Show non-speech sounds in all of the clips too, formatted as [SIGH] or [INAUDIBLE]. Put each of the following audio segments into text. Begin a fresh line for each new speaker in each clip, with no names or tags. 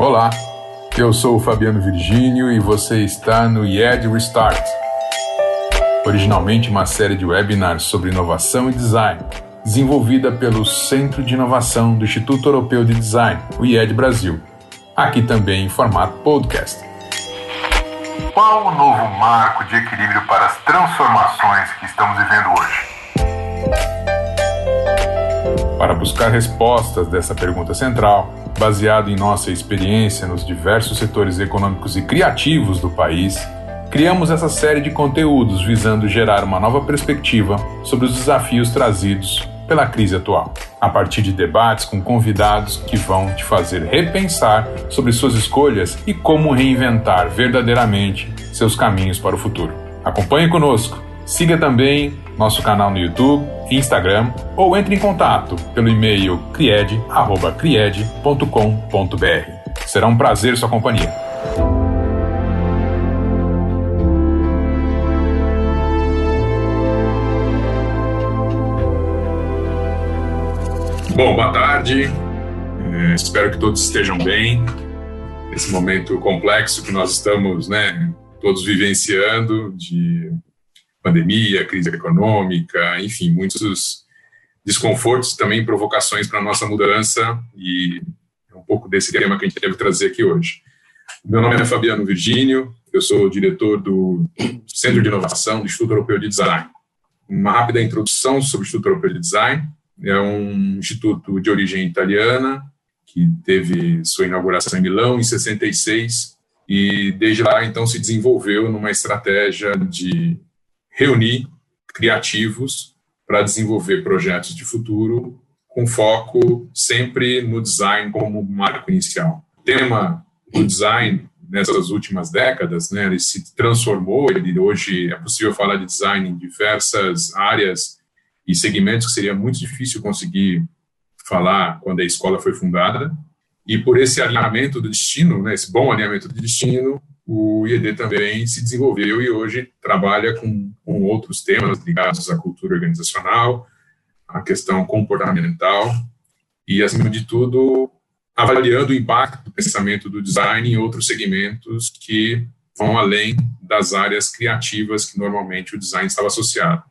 Olá, eu sou o Fabiano Virgínio e você está no IED Restart. Originalmente uma série de webinars sobre inovação e design, desenvolvida pelo Centro de Inovação do Instituto Europeu de Design, o IED Brasil. Aqui também em formato podcast.
Qual o novo marco de equilíbrio para as transformações que estamos vivendo hoje?
Para buscar respostas dessa pergunta central, baseado em nossa experiência nos diversos setores econômicos e criativos do país, criamos essa série de conteúdos visando gerar uma nova perspectiva sobre os desafios trazidos pela crise atual, a partir de debates com convidados que vão te fazer repensar sobre suas escolhas e como reinventar verdadeiramente seus caminhos para o futuro. Acompanhe conosco! Siga também nosso canal no YouTube, Instagram ou entre em contato pelo e-mail cried.cried.com.br. Será um prazer sua companhia. Bom, boa tarde. É, espero que todos estejam bem. Esse momento complexo que nós estamos, né, todos vivenciando de pandemia, crise econômica, enfim, muitos desconfortos também provocações para a nossa mudança e é um pouco desse tema que a gente deve trazer aqui hoje. Meu nome é Fabiano Virgínio, eu sou diretor do Centro de Inovação do Instituto Europeu de Design. Uma rápida introdução sobre o Instituto Europeu de Design. É um instituto de origem italiana que teve sua inauguração em Milão em 66 e desde lá então se desenvolveu numa estratégia de reunir criativos para desenvolver projetos de futuro com foco sempre no design como marco inicial. O tema do design nessas últimas décadas, né, ele se transformou, ele hoje é possível falar de design em diversas áreas e segmentos que seria muito difícil conseguir falar quando a escola foi fundada. E por esse alinhamento do destino, né, esse bom alinhamento do destino, o IED também se desenvolveu e hoje trabalha com, com outros temas ligados à cultura organizacional, à questão comportamental e, acima de tudo, avaliando o impacto do pensamento do design em outros segmentos que vão além das áreas criativas que normalmente o design estava associado.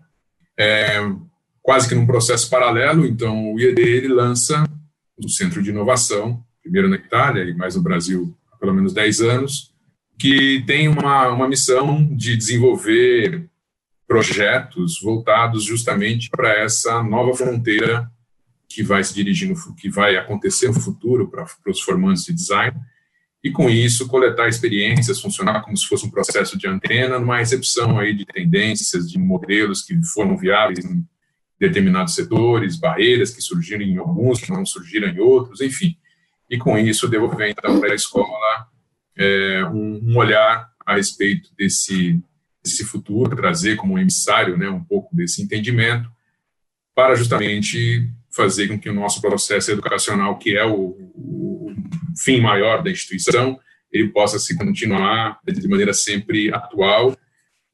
É, quase que num processo paralelo, então o IED ele lança o Centro de Inovação, primeiro na Itália e mais no Brasil há pelo menos 10 anos, que tem uma, uma missão de desenvolver projetos voltados justamente para essa nova fronteira que vai se dirigir, no, que vai acontecer no futuro para, os formandos de design, e com isso coletar experiências, funcionar como se fosse um processo de antena, numa recepção aí de tendências, de modelos que foram viáveis em determinados setores, barreiras que surgiram em alguns, que não surgiram em outros, enfim. E com isso devolver então para a escola é, um, um, olhar a respeito desse, desse futuro, trazer como emissário né, um pouco desse entendimento, para justamente fazer com que o nosso processo educacional, que é o, o fim maior da instituição, ele possa se continuar de maneira sempre atual.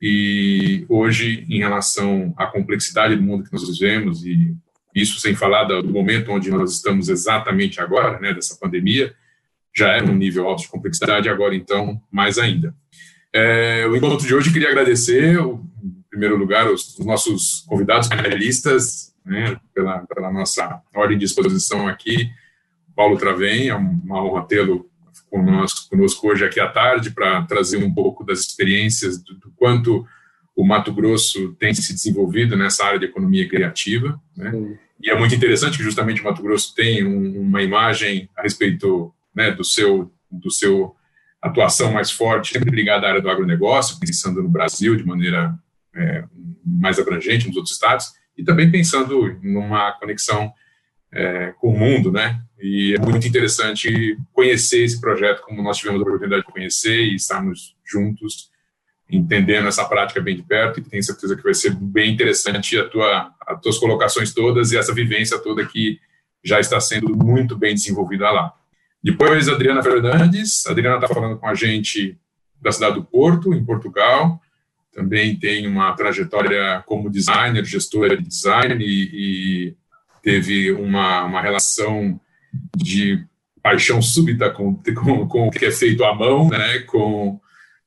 E hoje, em relação à complexidade do mundo que nós vivemos, e isso sem falar do momento onde nós estamos exatamente agora, né, dessa pandemia, já era um nível alto de complexidade, agora então mais ainda. É, o encontro de hoje queria agradecer, em primeiro lugar, os, os nossos convidados panelistas, né, pela, pela, nossa ordem de exposição aqui. Paulo Travém, é uma honra tê-lo conosco, conosco hoje aqui à tarde para trazer um pouco das experiências do, do, quanto o Mato Grosso tem se desenvolvido nessa área de economia criativa. Né? E é muito interessante que justamente o Mato Grosso tem um, uma imagem a respeito né, do seu do seu atuação mais forte, sempre ligada à área do agronegócio, pensando no Brasil de maneira é, mais abrangente, nos outros estados, e também pensando numa conexão é, com o mundo, né? E é muito interessante conhecer esse projeto, como nós tivemos a oportunidade de conhecer e estarmos juntos, entendendo essa prática bem de perto, e tenho certeza que vai ser bem interessante a tua, as tuas colocações todas e essa vivência toda que já está sendo muito bem desenvolvida lá. Depois, Adriana Fernandes. A Adriana está falando com a gente da cidade do Porto, em Portugal. Também tem uma trajetória como designer, gestora de design e, e teve uma, uma relação de paixão súbita com, com, com o que é feito à mão, né, com,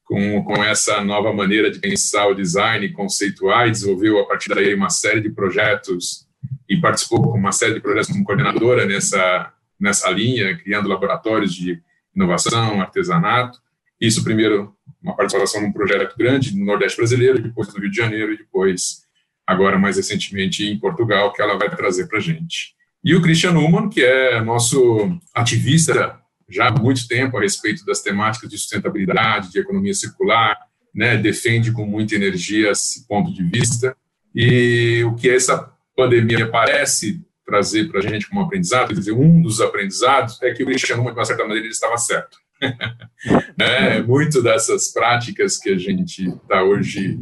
com, com essa nova maneira de pensar o design, conceituar, e desenvolveu a partir daí uma série de projetos e participou com uma série de projetos como coordenadora nessa, nessa linha, criando laboratórios de inovação, artesanato. Isso primeiro, uma participação num projeto grande no Nordeste brasileiro, depois no Rio de Janeiro e depois, agora mais recentemente, em Portugal, que ela vai trazer para a gente. E o Christian Numan, que é nosso ativista já há muito tempo a respeito das temáticas de sustentabilidade, de economia circular, né, defende com muita energia esse ponto de vista. E o que essa pandemia parece trazer para a gente como aprendizado, quer dizer, um dos aprendizados é que o Christian Numan, de uma certa maneira, ele estava certo. [LAUGHS] né? Muito dessas práticas que a gente está hoje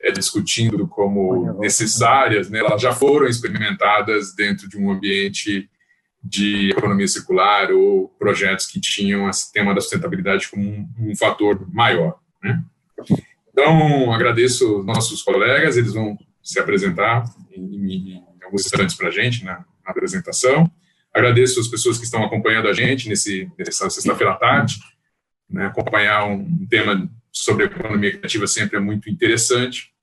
é, discutindo como necessárias, né, elas já foram experimentadas dentro de um ambiente de economia circular ou projetos que tinham esse tema da sustentabilidade como um, um fator maior. Né? Então, agradeço nossos colegas, eles vão se apresentar em, em alguns instantes para a gente na, na, apresentação. Agradeço as pessoas que estão acompanhando a gente nesse, nessa sexta-feira à tarde. Né, acompanhar um, tema sobre economia criativa sempre é muito interessante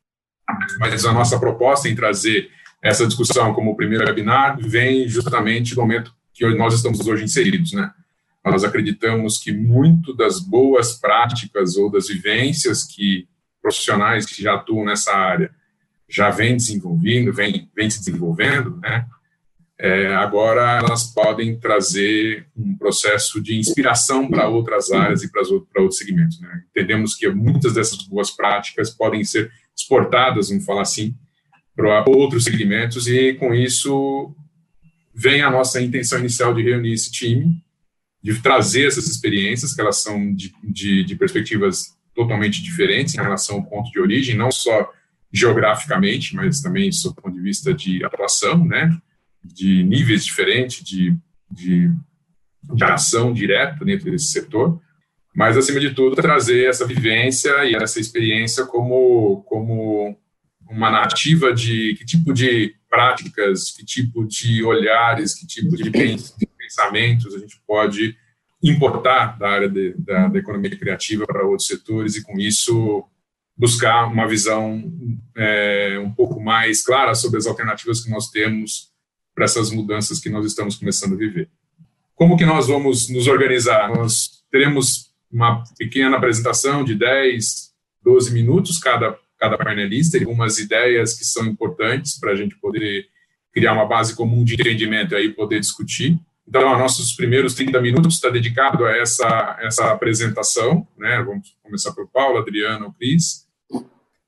mas a nossa proposta em trazer essa discussão como primeiro webinar vem justamente do momento que nós estamos hoje inseridos, né? Nós acreditamos que muito das boas práticas ou das vivências que profissionais que já atuam nessa área já vem desenvolvendo, vem, vem se desenvolvendo, né? É, agora elas podem trazer um processo de inspiração para outras áreas e para, outros segmentos. Né? Entendemos que muitas dessas boas práticas podem ser exportadas, vamos falar assim, para outros segmentos, e com isso vem a nossa intenção inicial de reunir esse time, de trazer essas experiências, que elas são de, de, de perspectivas totalmente diferentes em relação ao ponto de origem, não só geograficamente, mas também do ponto de vista de atuação, né, de níveis diferentes de, de, de ação direta dentro desse setor, mas acima de tudo trazer essa vivência e essa experiência como como uma narrativa de que tipo de práticas, que tipo de olhares, que tipo de pensamentos a gente pode importar da área de, da, da, economia criativa para outros setores e com isso buscar uma visão é, um pouco mais clara sobre as alternativas que nós temos para essas mudanças que nós estamos começando a viver. Como que nós vamos nos organizar? Nós teremos uma pequena apresentação de 10, 12 minutos cada, cada painelista, algumas ideias que são importantes para a gente poder criar uma base comum de entendimento e aí poder discutir. Então, nossos primeiros 30 minutos está dedicado a essa, essa apresentação, né? Vamos começar por Paulo, Adriano, Cris.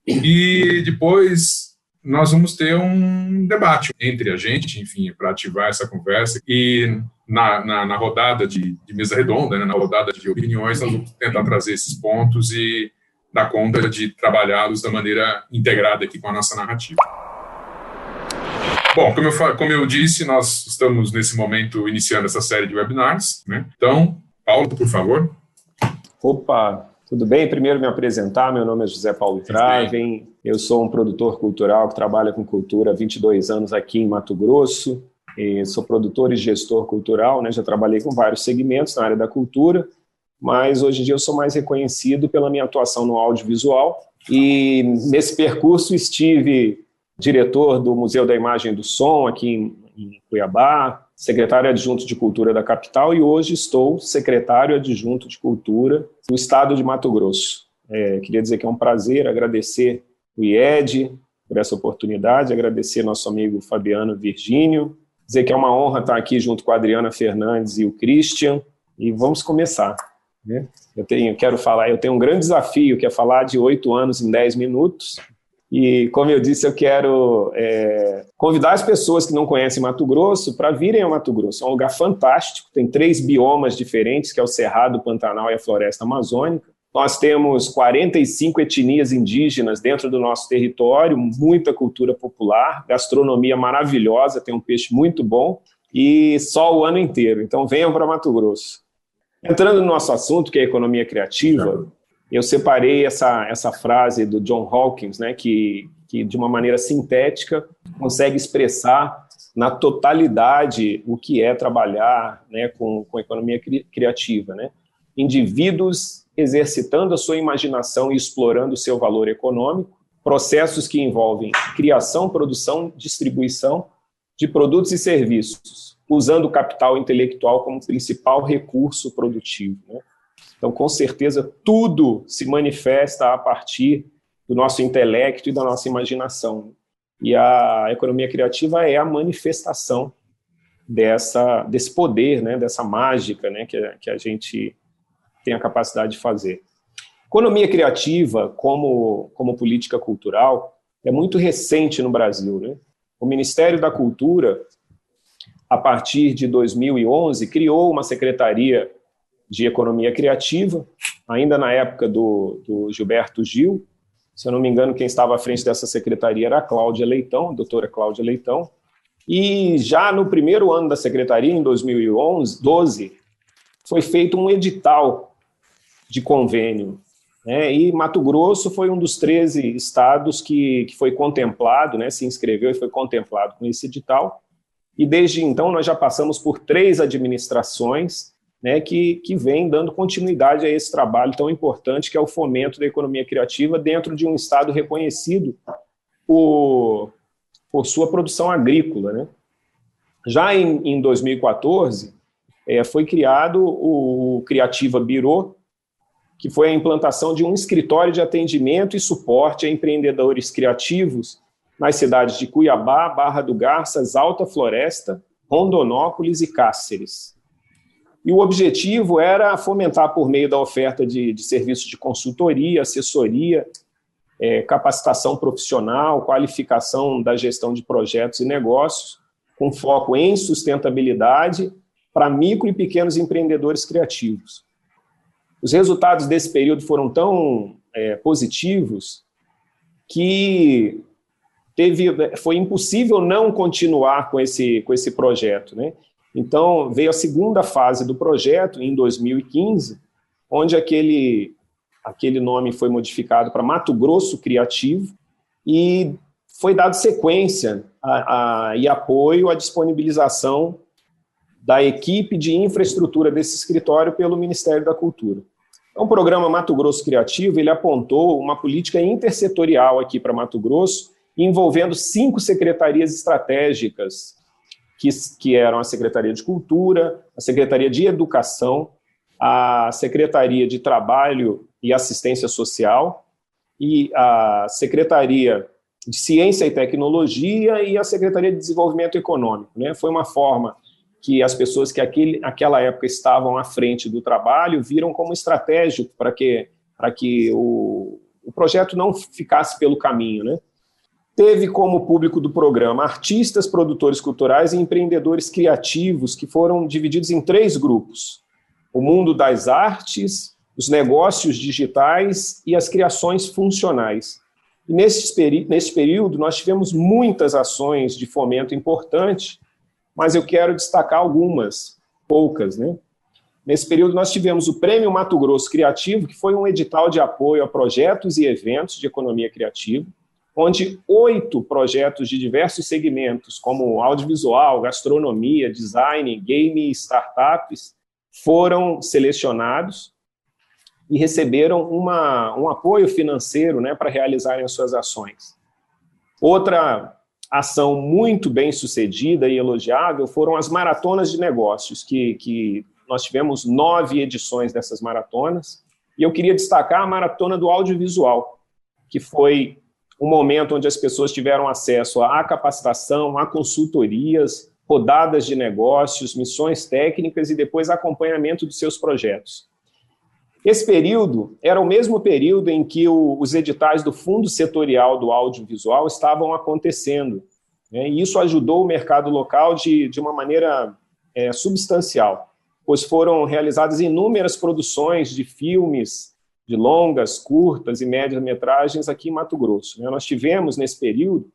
E depois nós vamos ter um debate entre a gente, enfim, para ativar essa conversa. E na, na, na rodada de, de, mesa redonda, né, na rodada de opiniões, nós vamos tentar trazer esses pontos e dar conta de trabalhá-los da maneira integrada aqui com a nossa narrativa. Bom, como eu, como eu disse, nós estamos nesse momento iniciando essa série de webinars. Né? Então, Paulo, por favor.
Opa, tudo bem? Primeiro me apresentar, meu nome é José Paulo Traven, eu sou um produtor cultural que trabalha com cultura há 22 anos aqui em Mato Grosso, sou produtor e gestor cultural, né? já trabalhei com vários segmentos na área da cultura, mas hoje em dia eu sou mais reconhecido pela minha atuação no audiovisual. E nesse percurso estive diretor do Museu da Imagem e do Som aqui em, em Cuiabá, secretário adjunto de Cultura da capital e hoje estou secretário adjunto de Cultura do Estado de Mato Grosso. É, queria dizer que é um prazer agradecer o IED por essa oportunidade, agradecer nosso amigo Fabiano Virgínio, dizer que é uma honra estar aqui junto com a Adriana Fernandes e o Christian, e vamos começar. Né? Eu tenho, quero falar, eu tenho um grande desafio, que é falar de oito anos em dez minutos, e como eu disse, eu quero é, convidar as pessoas que não conhecem Mato Grosso para virem a Mato Grosso. É um lugar fantástico, tem três biomas diferentes, que é o Cerrado, o Pantanal e a Floresta Amazônica. Nós temos 45 etnias indígenas dentro do nosso território, muita cultura popular, gastronomia maravilhosa, tem um peixe muito bom e só o ano inteiro. Então venham para Mato Grosso. Entrando no nosso assunto, que é a economia criativa, eu separei essa, essa frase do John Hawkins, né, que que de uma maneira sintética consegue expressar na totalidade o que é trabalhar né, com, com economia cri criativa. Né? Indivíduos exercitando a sua imaginação e explorando o seu valor econômico, processos que envolvem criação, produção, distribuição de produtos e serviços, usando o capital intelectual como principal recurso produtivo. Né? Então, com certeza, tudo se manifesta a partir do nosso intelecto e da nossa imaginação. E a economia criativa é a manifestação dessa, desse poder, né, dessa mágica né, que, a, que a gente tem a capacidade de fazer. Economia criativa, como, como política cultural, é muito recente no Brasil. Né? O Ministério da Cultura, a partir de 2011, criou uma secretaria de economia criativa, ainda na época do, do Gilberto Gil. Se eu não me engano, quem estava à frente dessa secretaria era a Cláudia Leitão, a doutora Cláudia Leitão. E já no primeiro ano da secretaria, em 2011, 12, foi feito um edital de convênio. Né? E Mato Grosso foi um dos 13 estados que, que foi contemplado, né? se inscreveu e foi contemplado com esse edital. E desde então nós já passamos por três administrações né, que, que vem dando continuidade a esse trabalho tão importante que é o fomento da economia criativa dentro de um Estado reconhecido por, por sua produção agrícola. Né. Já em, em 2014, é, foi criado o, o Criativa Biro, que foi a implantação de um escritório de atendimento e suporte a empreendedores criativos nas cidades de Cuiabá, Barra do Garças, Alta Floresta, Rondonópolis e Cáceres. E o objetivo era fomentar, por meio da oferta de, de serviços de consultoria, assessoria, é, capacitação profissional, qualificação da gestão de projetos e negócios, com foco em sustentabilidade para micro e pequenos empreendedores criativos. Os resultados desse período foram tão é, positivos que teve, foi impossível não continuar com esse, com esse projeto. Né? Então, veio a segunda fase do projeto, em 2015, onde aquele, aquele nome foi modificado para Mato Grosso Criativo e foi dado sequência a, a, e apoio à disponibilização da equipe de infraestrutura desse escritório pelo Ministério da Cultura. Então, o programa Mato Grosso Criativo ele apontou uma política intersetorial aqui para Mato Grosso, envolvendo cinco secretarias estratégicas que, que eram a Secretaria de Cultura, a Secretaria de Educação, a Secretaria de Trabalho e Assistência Social e a Secretaria de Ciência e Tecnologia e a Secretaria de Desenvolvimento Econômico. Né? Foi uma forma que as pessoas que aquele, naquela época estavam à frente do trabalho viram como estratégico para que, para que o, o projeto não ficasse pelo caminho. Né? Teve como público do programa artistas, produtores culturais e empreendedores criativos, que foram divididos em três grupos: o mundo das artes, os negócios digitais e as criações funcionais. E nesse, nesse período, nós tivemos muitas ações de fomento importante, mas eu quero destacar algumas, poucas. Né? Nesse período, nós tivemos o Prêmio Mato Grosso Criativo, que foi um edital de apoio a projetos e eventos de economia criativa onde oito projetos de diversos segmentos, como audiovisual, gastronomia, design, game e startups, foram selecionados e receberam uma, um apoio financeiro né, para realizarem as suas ações. Outra ação muito bem sucedida e elogiável foram as maratonas de negócios, que, que nós tivemos nove edições dessas maratonas, e eu queria destacar a maratona do audiovisual, que foi um momento onde as pessoas tiveram acesso à capacitação, a consultorias, rodadas de negócios, missões técnicas e depois acompanhamento dos seus projetos. Esse período era o mesmo período em que o, os editais do Fundo Setorial do Audiovisual estavam acontecendo. Né, e isso ajudou o mercado local de, de uma maneira é, substancial, pois foram realizadas inúmeras produções de filmes, de longas, curtas e médias metragens aqui em Mato Grosso. Né? Nós tivemos, nesse período,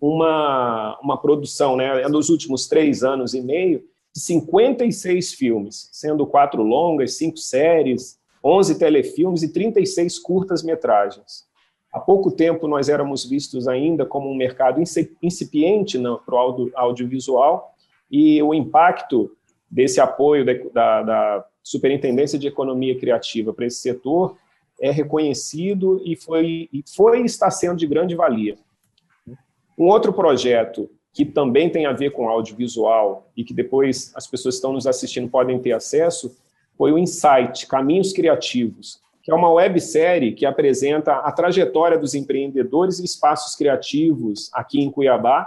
uma, uma produção, né, nos últimos três anos e meio, de 56 filmes, sendo quatro longas, cinco séries, 11 telefilmes e 36 curtas-metragens. Há pouco tempo nós éramos vistos ainda como um mercado incipiente para o audiovisual e o impacto desse apoio da, da Superintendência de Economia Criativa para esse setor é reconhecido e foi, e foi está sendo de grande valia. Um outro projeto que também tem a ver com audiovisual e que depois as pessoas que estão nos assistindo podem ter acesso, foi o Insight, Caminhos Criativos, que é uma websérie que apresenta a trajetória dos empreendedores e espaços criativos aqui em Cuiabá,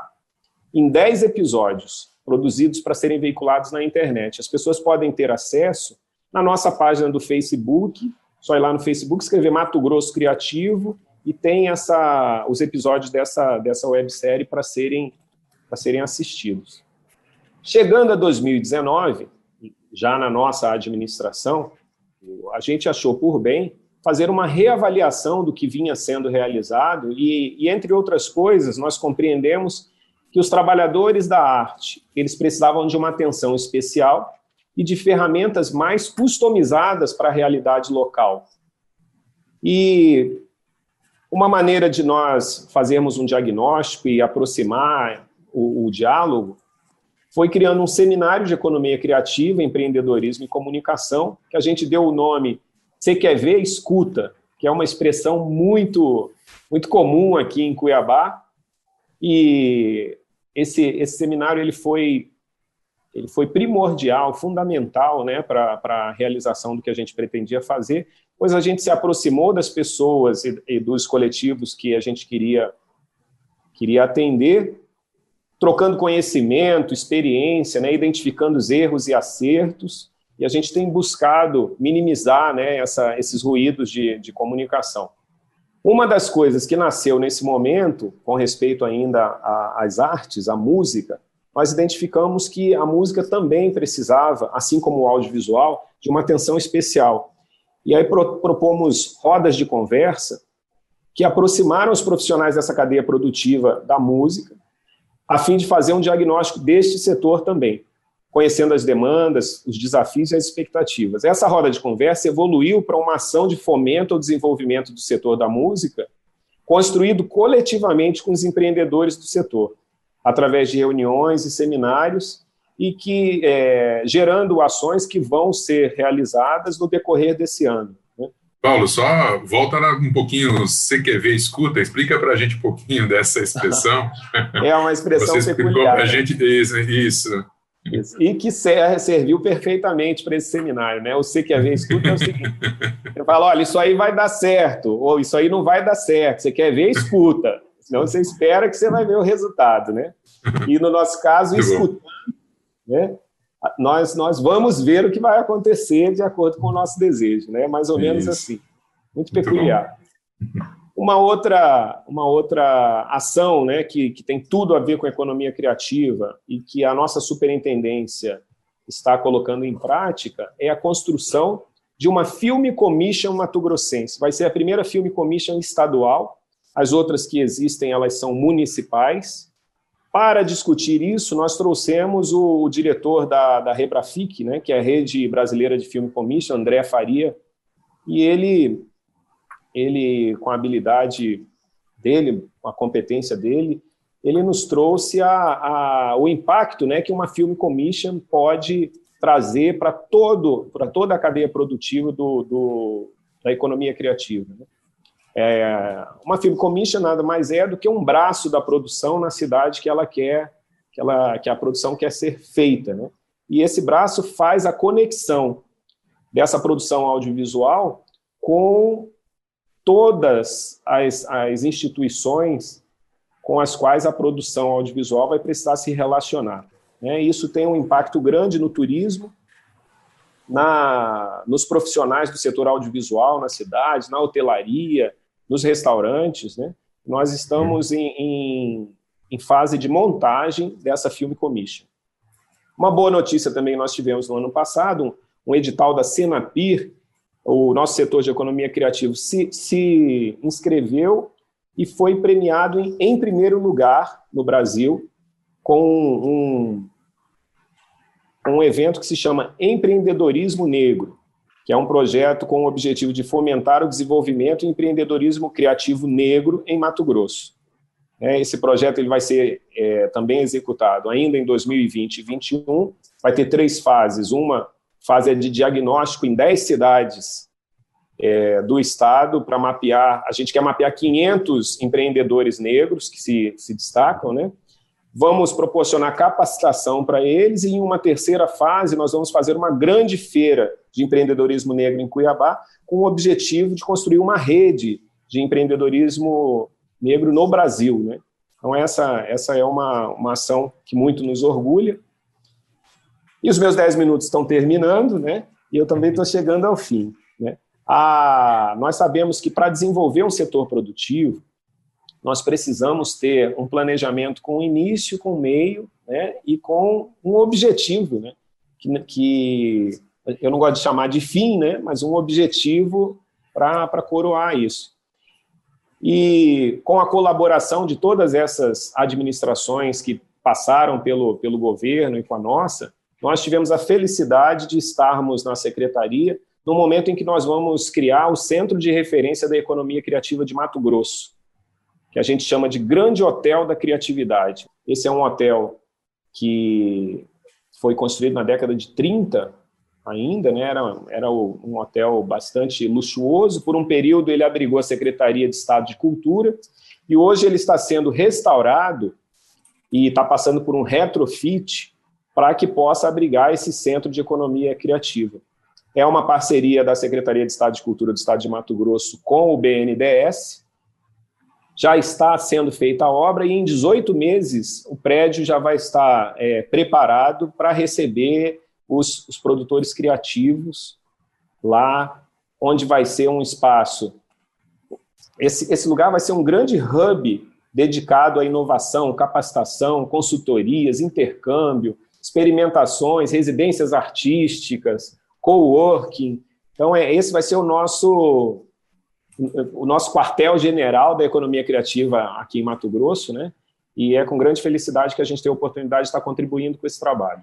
em 10 episódios, produzidos para serem veiculados na internet. As pessoas podem ter acesso na nossa página do Facebook, só ir lá no Facebook, escrever Mato Grosso Criativo, e tem essa, os episódios dessa, dessa websérie para serem, serem assistidos. Chegando a 2019, já na nossa administração, a gente achou por bem fazer uma reavaliação do que vinha sendo realizado e, e, entre outras coisas, nós compreendemos que os trabalhadores da arte eles precisavam de uma atenção especial e de ferramentas mais customizadas para a realidade local. E uma maneira de nós fazermos um diagnóstico e aproximar o, o diálogo foi criando um seminário de economia criativa, empreendedorismo e comunicação, que a gente deu o nome Você quer ver? Escuta, que é uma expressão muito, muito comum aqui em Cuiabá. E esse, esse seminário ele foi, ele foi primordial, fundamental né, para a realização do que a gente pretendia fazer, pois a gente se aproximou das pessoas e, e dos coletivos que a gente queria, queria atender trocando conhecimento, experiência, né, identificando os erros e acertos, e a gente tem buscado minimizar né, essa, esses ruídos de, de comunicação. Uma das coisas que nasceu nesse momento, com respeito ainda às artes, à música, nós identificamos que a música também precisava, assim como o audiovisual, de uma atenção especial. E aí propomos rodas de conversa que aproximaram os profissionais dessa cadeia produtiva da música, a fim de fazer um diagnóstico deste setor também, conhecendo as demandas, os desafios e as expectativas. Essa roda de conversa evoluiu para uma ação de fomento ao desenvolvimento do setor da música, construído coletivamente com os empreendedores do setor, através de reuniões e seminários, e que é, gerando ações que vão ser realizadas no decorrer desse ano.
Paulo, só volta um pouquinho, você quer ver, escuta, explica para a gente um pouquinho dessa expressão. [LAUGHS]
É uma expressão
Você explicou para a gente isso, isso.
E que serviu perfeitamente para esse seminário, né? Quer ver, escuta é o seguinte: [LAUGHS] você fala, olha, isso aí vai dar certo, ou isso aí não vai dar certo. Você quer ver, escuta. Senão você espera que você vai ver o resultado, né? E no nosso caso, [LAUGHS] escutando, né? nós, nós vamos ver o que vai acontecer de acordo com o nosso desejo, né? Mais ou menos Isso. assim. Muito peculiar. Muito uma outra, uma outra ação né, que, que tem tudo a ver com a economia criativa e que a nossa superintendência está colocando em prática é a construção de uma Film Commission Mato Grossense. Vai ser a primeira Film Commission estadual. As outras que existem, elas são municipais para discutir isso, nós trouxemos o, diretor da, da Rebrafic, né, que é a Rede Brasileira de Film Commission, André Faria, e ele, ele com a habilidade dele, com a competência dele, ele nos trouxe a, a, o impacto né, que uma Film Commission pode trazer para toda a cadeia produtiva do, do da economia criativa. Né? É, uma film commission nada mais é do que um braço da produção na cidade que ela quer, que, ela, que a produção quer ser feita. Né? E esse braço faz a conexão dessa produção audiovisual com todas as, as instituições com as quais a produção audiovisual vai precisar se relacionar. Né? Isso tem um impacto grande no turismo, na, nos profissionais do setor audiovisual na cidade, na hotelaria, nos restaurantes, né? Nós estamos em, em, em fase de montagem dessa Film Commission. Uma boa notícia também nós tivemos no ano passado, um, um edital da Senapir, o nosso setor de economia criativa se, se inscreveu e foi premiado em, em, primeiro lugar no Brasil com um, um evento que se chama Empreendedorismo Negro. Que é um projeto com o objetivo de fomentar o desenvolvimento e empreendedorismo criativo negro em Mato Grosso. É, esse projeto ele vai ser é, também executado ainda em 2020 e 2021. Vai ter três fases. Uma fase é de diagnóstico em 10 cidades é, do estado para mapear. A gente quer mapear 500 empreendedores negros que se, se destacam, né? Vamos proporcionar capacitação para eles e em uma terceira fase nós vamos fazer uma grande feira de empreendedorismo negro em Cuiabá com o objetivo de construir uma rede de empreendedorismo negro no Brasil, né? Então essa essa é uma, uma ação que muito nos orgulha. E os meus 10 minutos estão terminando, né? E eu também estou chegando ao fim, né? Ah, nós sabemos que para desenvolver um setor produtivo, nós precisamos ter um planejamento com início, com meio né, e com um objetivo, né, que, eu não gosto de chamar de fim, né, mas um objetivo para coroar isso. E com a colaboração de todas essas administrações que passaram pelo, pelo governo e com a nossa, nós tivemos a felicidade de estarmos na secretaria no momento em que nós vamos criar o Centro de Referência da Economia Criativa de Mato Grosso que a gente chama de Grande Hotel da Criatividade. Esse é um hotel que foi construído na década de 30 ainda, né? era, era um hotel bastante luxuoso. Por um período, ele abrigou a Secretaria de Estado de Cultura e hoje ele está sendo restaurado e está passando por um retrofit para que possa abrigar esse centro de economia criativa. É uma parceria da Secretaria de Estado de Cultura do Estado de Mato Grosso com o BNDES, já está sendo feita a obra e em 18 meses o prédio já vai estar é, preparado para receber os, os produtores criativos lá, onde vai ser um espaço. Esse, esse lugar vai ser um grande hub dedicado à inovação, capacitação, consultorias, intercâmbio, experimentações, residências artísticas, coworking. Então, é, esse vai ser o nosso o nosso quartel-general da economia criativa aqui em Mato Grosso, né? E é com grande felicidade que a gente tem a oportunidade de estar contribuindo com esse trabalho.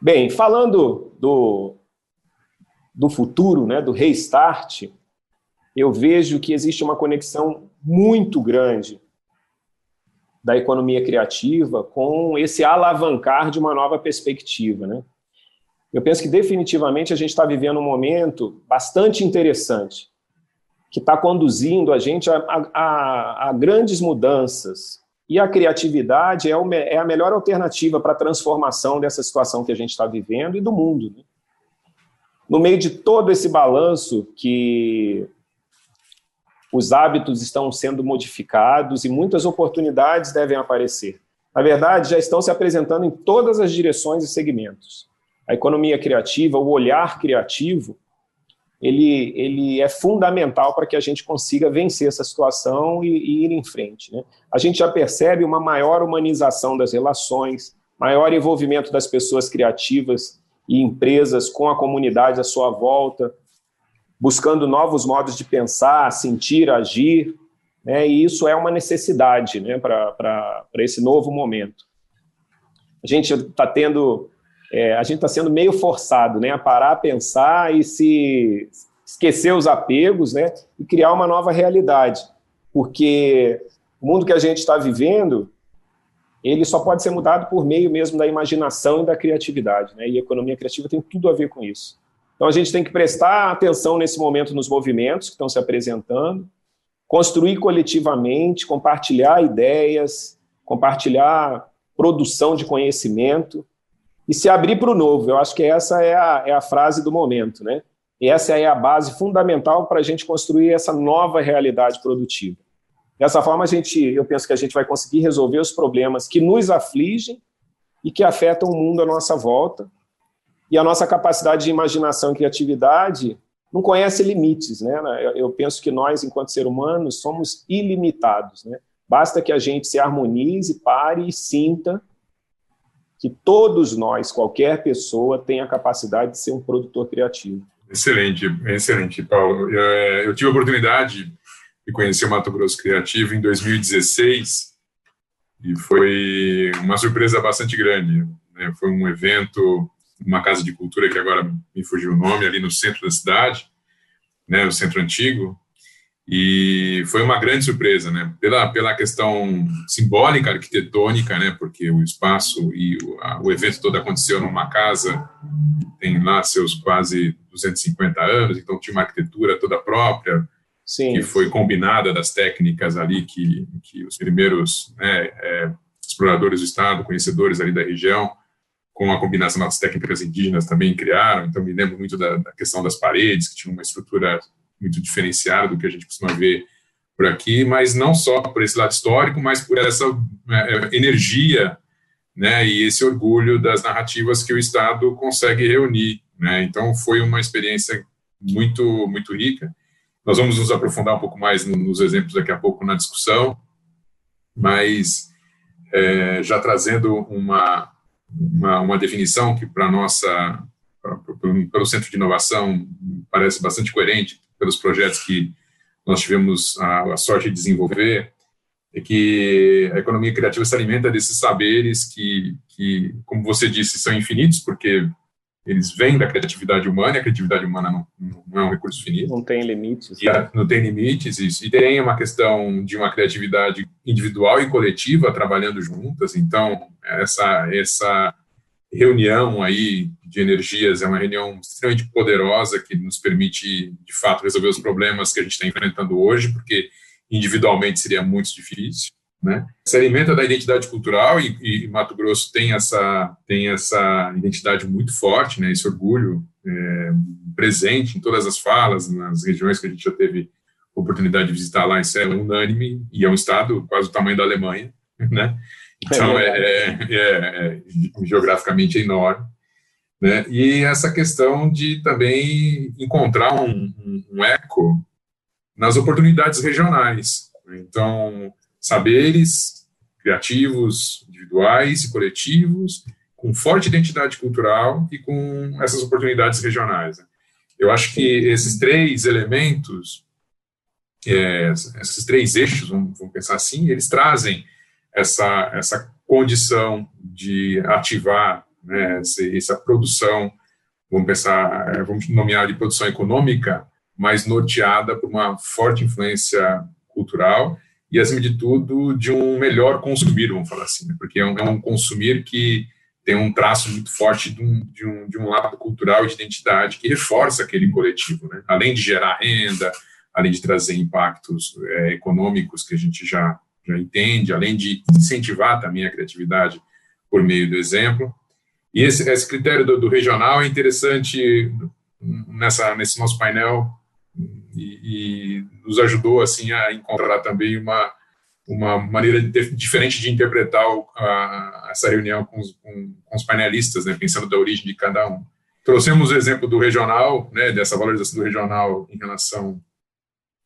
Bem, falando do, do futuro, né, do restart, eu vejo que existe uma conexão muito grande da economia criativa com esse alavancar de uma nova perspectiva, né? Eu penso que definitivamente a gente está vivendo um momento bastante interessante, que está conduzindo a gente a, a, a, grandes mudanças. E a criatividade é, o, é a melhor alternativa para a transformação dessa situação que a gente está vivendo e do mundo. Né? No meio de todo esse balanço que os hábitos estão sendo modificados e muitas oportunidades devem aparecer. Na verdade, já estão se apresentando em todas as direções e segmentos a economia criativa, o olhar criativo, ele, ele é fundamental para que a gente consiga vencer essa situação e, e ir em frente. Né? A gente já percebe uma maior humanização das relações, maior envolvimento das pessoas criativas e empresas com a comunidade à sua volta, buscando novos modos de pensar, sentir, agir, né? e isso é uma necessidade né? para esse novo momento. A gente está tendo é, a gente está sendo meio forçado né, a parar, a pensar e se esquecer os apegos né, e criar uma nova realidade. Porque o mundo que a gente está vivendo, ele só pode ser mudado por meio mesmo da imaginação e da criatividade. Né, e a economia criativa tem tudo a ver com isso. Então a gente tem que prestar atenção nesse momento nos movimentos que estão se apresentando, construir coletivamente, compartilhar ideias, compartilhar produção de conhecimento, e se abrir para o novo. Eu acho que essa é a, é a frase do momento, né? E essa é a base fundamental para a gente construir essa nova realidade produtiva. Dessa forma, a gente, eu penso que a gente vai conseguir resolver os problemas que nos afligem e que afetam o mundo à nossa volta. E a nossa capacidade de imaginação e criatividade não conhece limites, né? Eu penso que nós, enquanto seres humanos, somos ilimitados, né? Basta que a gente se harmonize, pare e sinta que todos nós, qualquer pessoa, tem a capacidade de ser um produtor criativo.
Excelente, excelente, Paulo. Eu, é, tive a oportunidade de conhecer o Mato Grosso Criativo em 2016 e foi uma surpresa bastante grande. Né? Foi um evento uma casa de cultura que agora me fugiu o nome, ali no centro da cidade, né, o centro antigo, e foi uma grande surpresa, né, pela, pela questão simbólica, arquitetônica, né, porque o espaço e o, a, o evento todo aconteceu numa casa, tem lá seus quase 250 anos, então tinha uma arquitetura toda própria, Sim. que foi combinada das técnicas ali que, que os primeiros né, é, exploradores do estado, conhecedores ali da região, com a combinação das técnicas indígenas também criaram. Então, me lembro muito da, da questão das paredes, que tinha uma estrutura muito diferenciada do que a gente costuma ver por aqui, mas não só por esse lado histórico, mas por essa é, energia né, e esse orgulho das narrativas que o Estado consegue reunir. Né? Então, foi uma experiência muito, muito rica. Nós vamos nos aprofundar um pouco mais nos exemplos daqui a pouco na discussão, mas é, já trazendo uma, uma, uma definição que para nossa pelo Centro de Inovação parece bastante coerente pelos projetos que nós tivemos a, a sorte de desenvolver, é que a economia criativa se alimenta desses saberes que, que, como você disse, são infinitos, porque eles vêm da criatividade humana, e a criatividade humana não, não é um recurso finito.
Não tem limites.
E, não tem limites, isso. E tem uma questão de uma criatividade individual e coletiva trabalhando juntas, então essa, essa reunião aí de energias é uma reunião extremamente poderosa que nos permite, de fato, resolver os problemas que a gente está enfrentando hoje, porque individualmente seria muito difícil né? Se alimenta da identidade cultural e, e, Mato Grosso tem essa tem essa identidade muito forte, né? Esse orgulho é, presente em todas as falas nas regiões que a gente já teve oportunidade de visitar lá, isso é unânime e é um estado quase o tamanho da Alemanha, né? Então é, é, é, é geograficamente enorme. Né? E essa questão de também encontrar um, um, um eco nas oportunidades regionais. Então, saberes criativos, individuais e coletivos, com forte identidade cultural e com essas oportunidades regionais. Né? Eu acho que esses três elementos, é, esses três eixos, vamos, vamos, pensar assim, eles trazem essa, essa condição de ativar né, essa, essa produção, vamos pensar, é, vamos nomear de produção econômica, mas norteada por uma forte influência cultural e, acima de tudo, de um melhor consumir, vamos falar assim, né? porque é um, é um, consumir que tem um traço muito forte de um, de um, de um lado cultural e de identidade que reforça aquele coletivo, né? além de gerar renda, além de trazer impactos é, econômicos que a gente já, já entende, além de incentivar também a criatividade por meio do exemplo. E esse, esse critério do, do regional é interessante nessa, nesse nosso painel e, e, nos ajudou assim a encontrar também uma uma maneira de, diferente de interpretar o, a, essa reunião com os, com, com os, painelistas, né, pensando da origem de cada um. Trouxemos o exemplo do regional, né, dessa valorização do regional em relação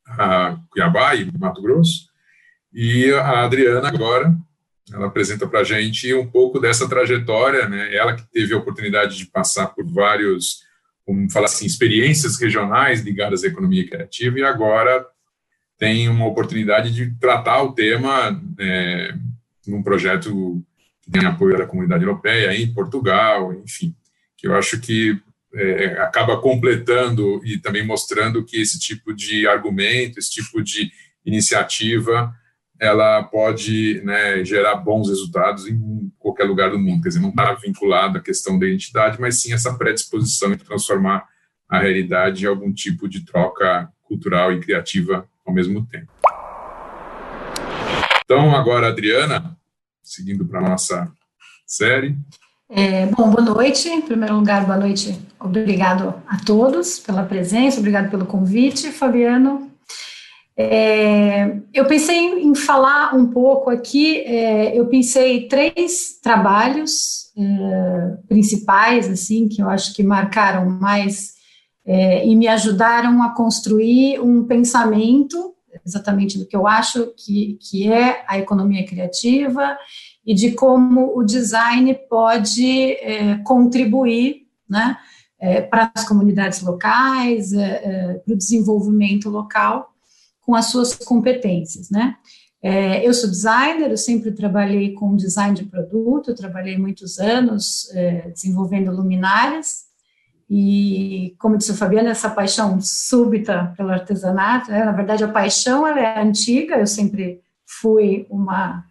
a Cuiabá e Mato Grosso, e a Adriana agora ela apresenta para a gente um pouco dessa trajetória, né, ela que teve a oportunidade de passar por vários como falar assim, experiências regionais ligadas à economia criativa e agora tem uma oportunidade de tratar o tema é, num projeto que tem apoio da comunidade europeia em Portugal, enfim, que eu acho que é, acaba completando e também mostrando que esse tipo de argumento, esse tipo de iniciativa ela pode né, gerar bons resultados em qualquer lugar do mundo. Quer dizer, não está vinculado à questão da identidade, mas sim essa predisposição de transformar a realidade em algum tipo de troca cultural e criativa ao mesmo tempo. Então, agora, Adriana, seguindo para a nossa série.
É, bom, boa noite. Em primeiro lugar, boa noite. Obrigado a todos pela presença, obrigado pelo convite, Fabiano. É, eu pensei em falar um pouco aqui, é, eu pensei três trabalhos é, principais, assim, que eu acho que marcaram mais é, e me ajudaram a construir um pensamento exatamente do que eu acho que, que é a economia criativa e de como o design pode é, contribuir, né, é, para as comunidades locais, para o desenvolvimento local com as suas competências, né? É, eu sou designer, eu sempre trabalhei com design de produto, trabalhei muitos anos é, desenvolvendo luminárias, e, como disse o Fabiano, essa paixão súbita pelo artesanato, né? na verdade, a paixão ela é antiga, eu sempre fui uma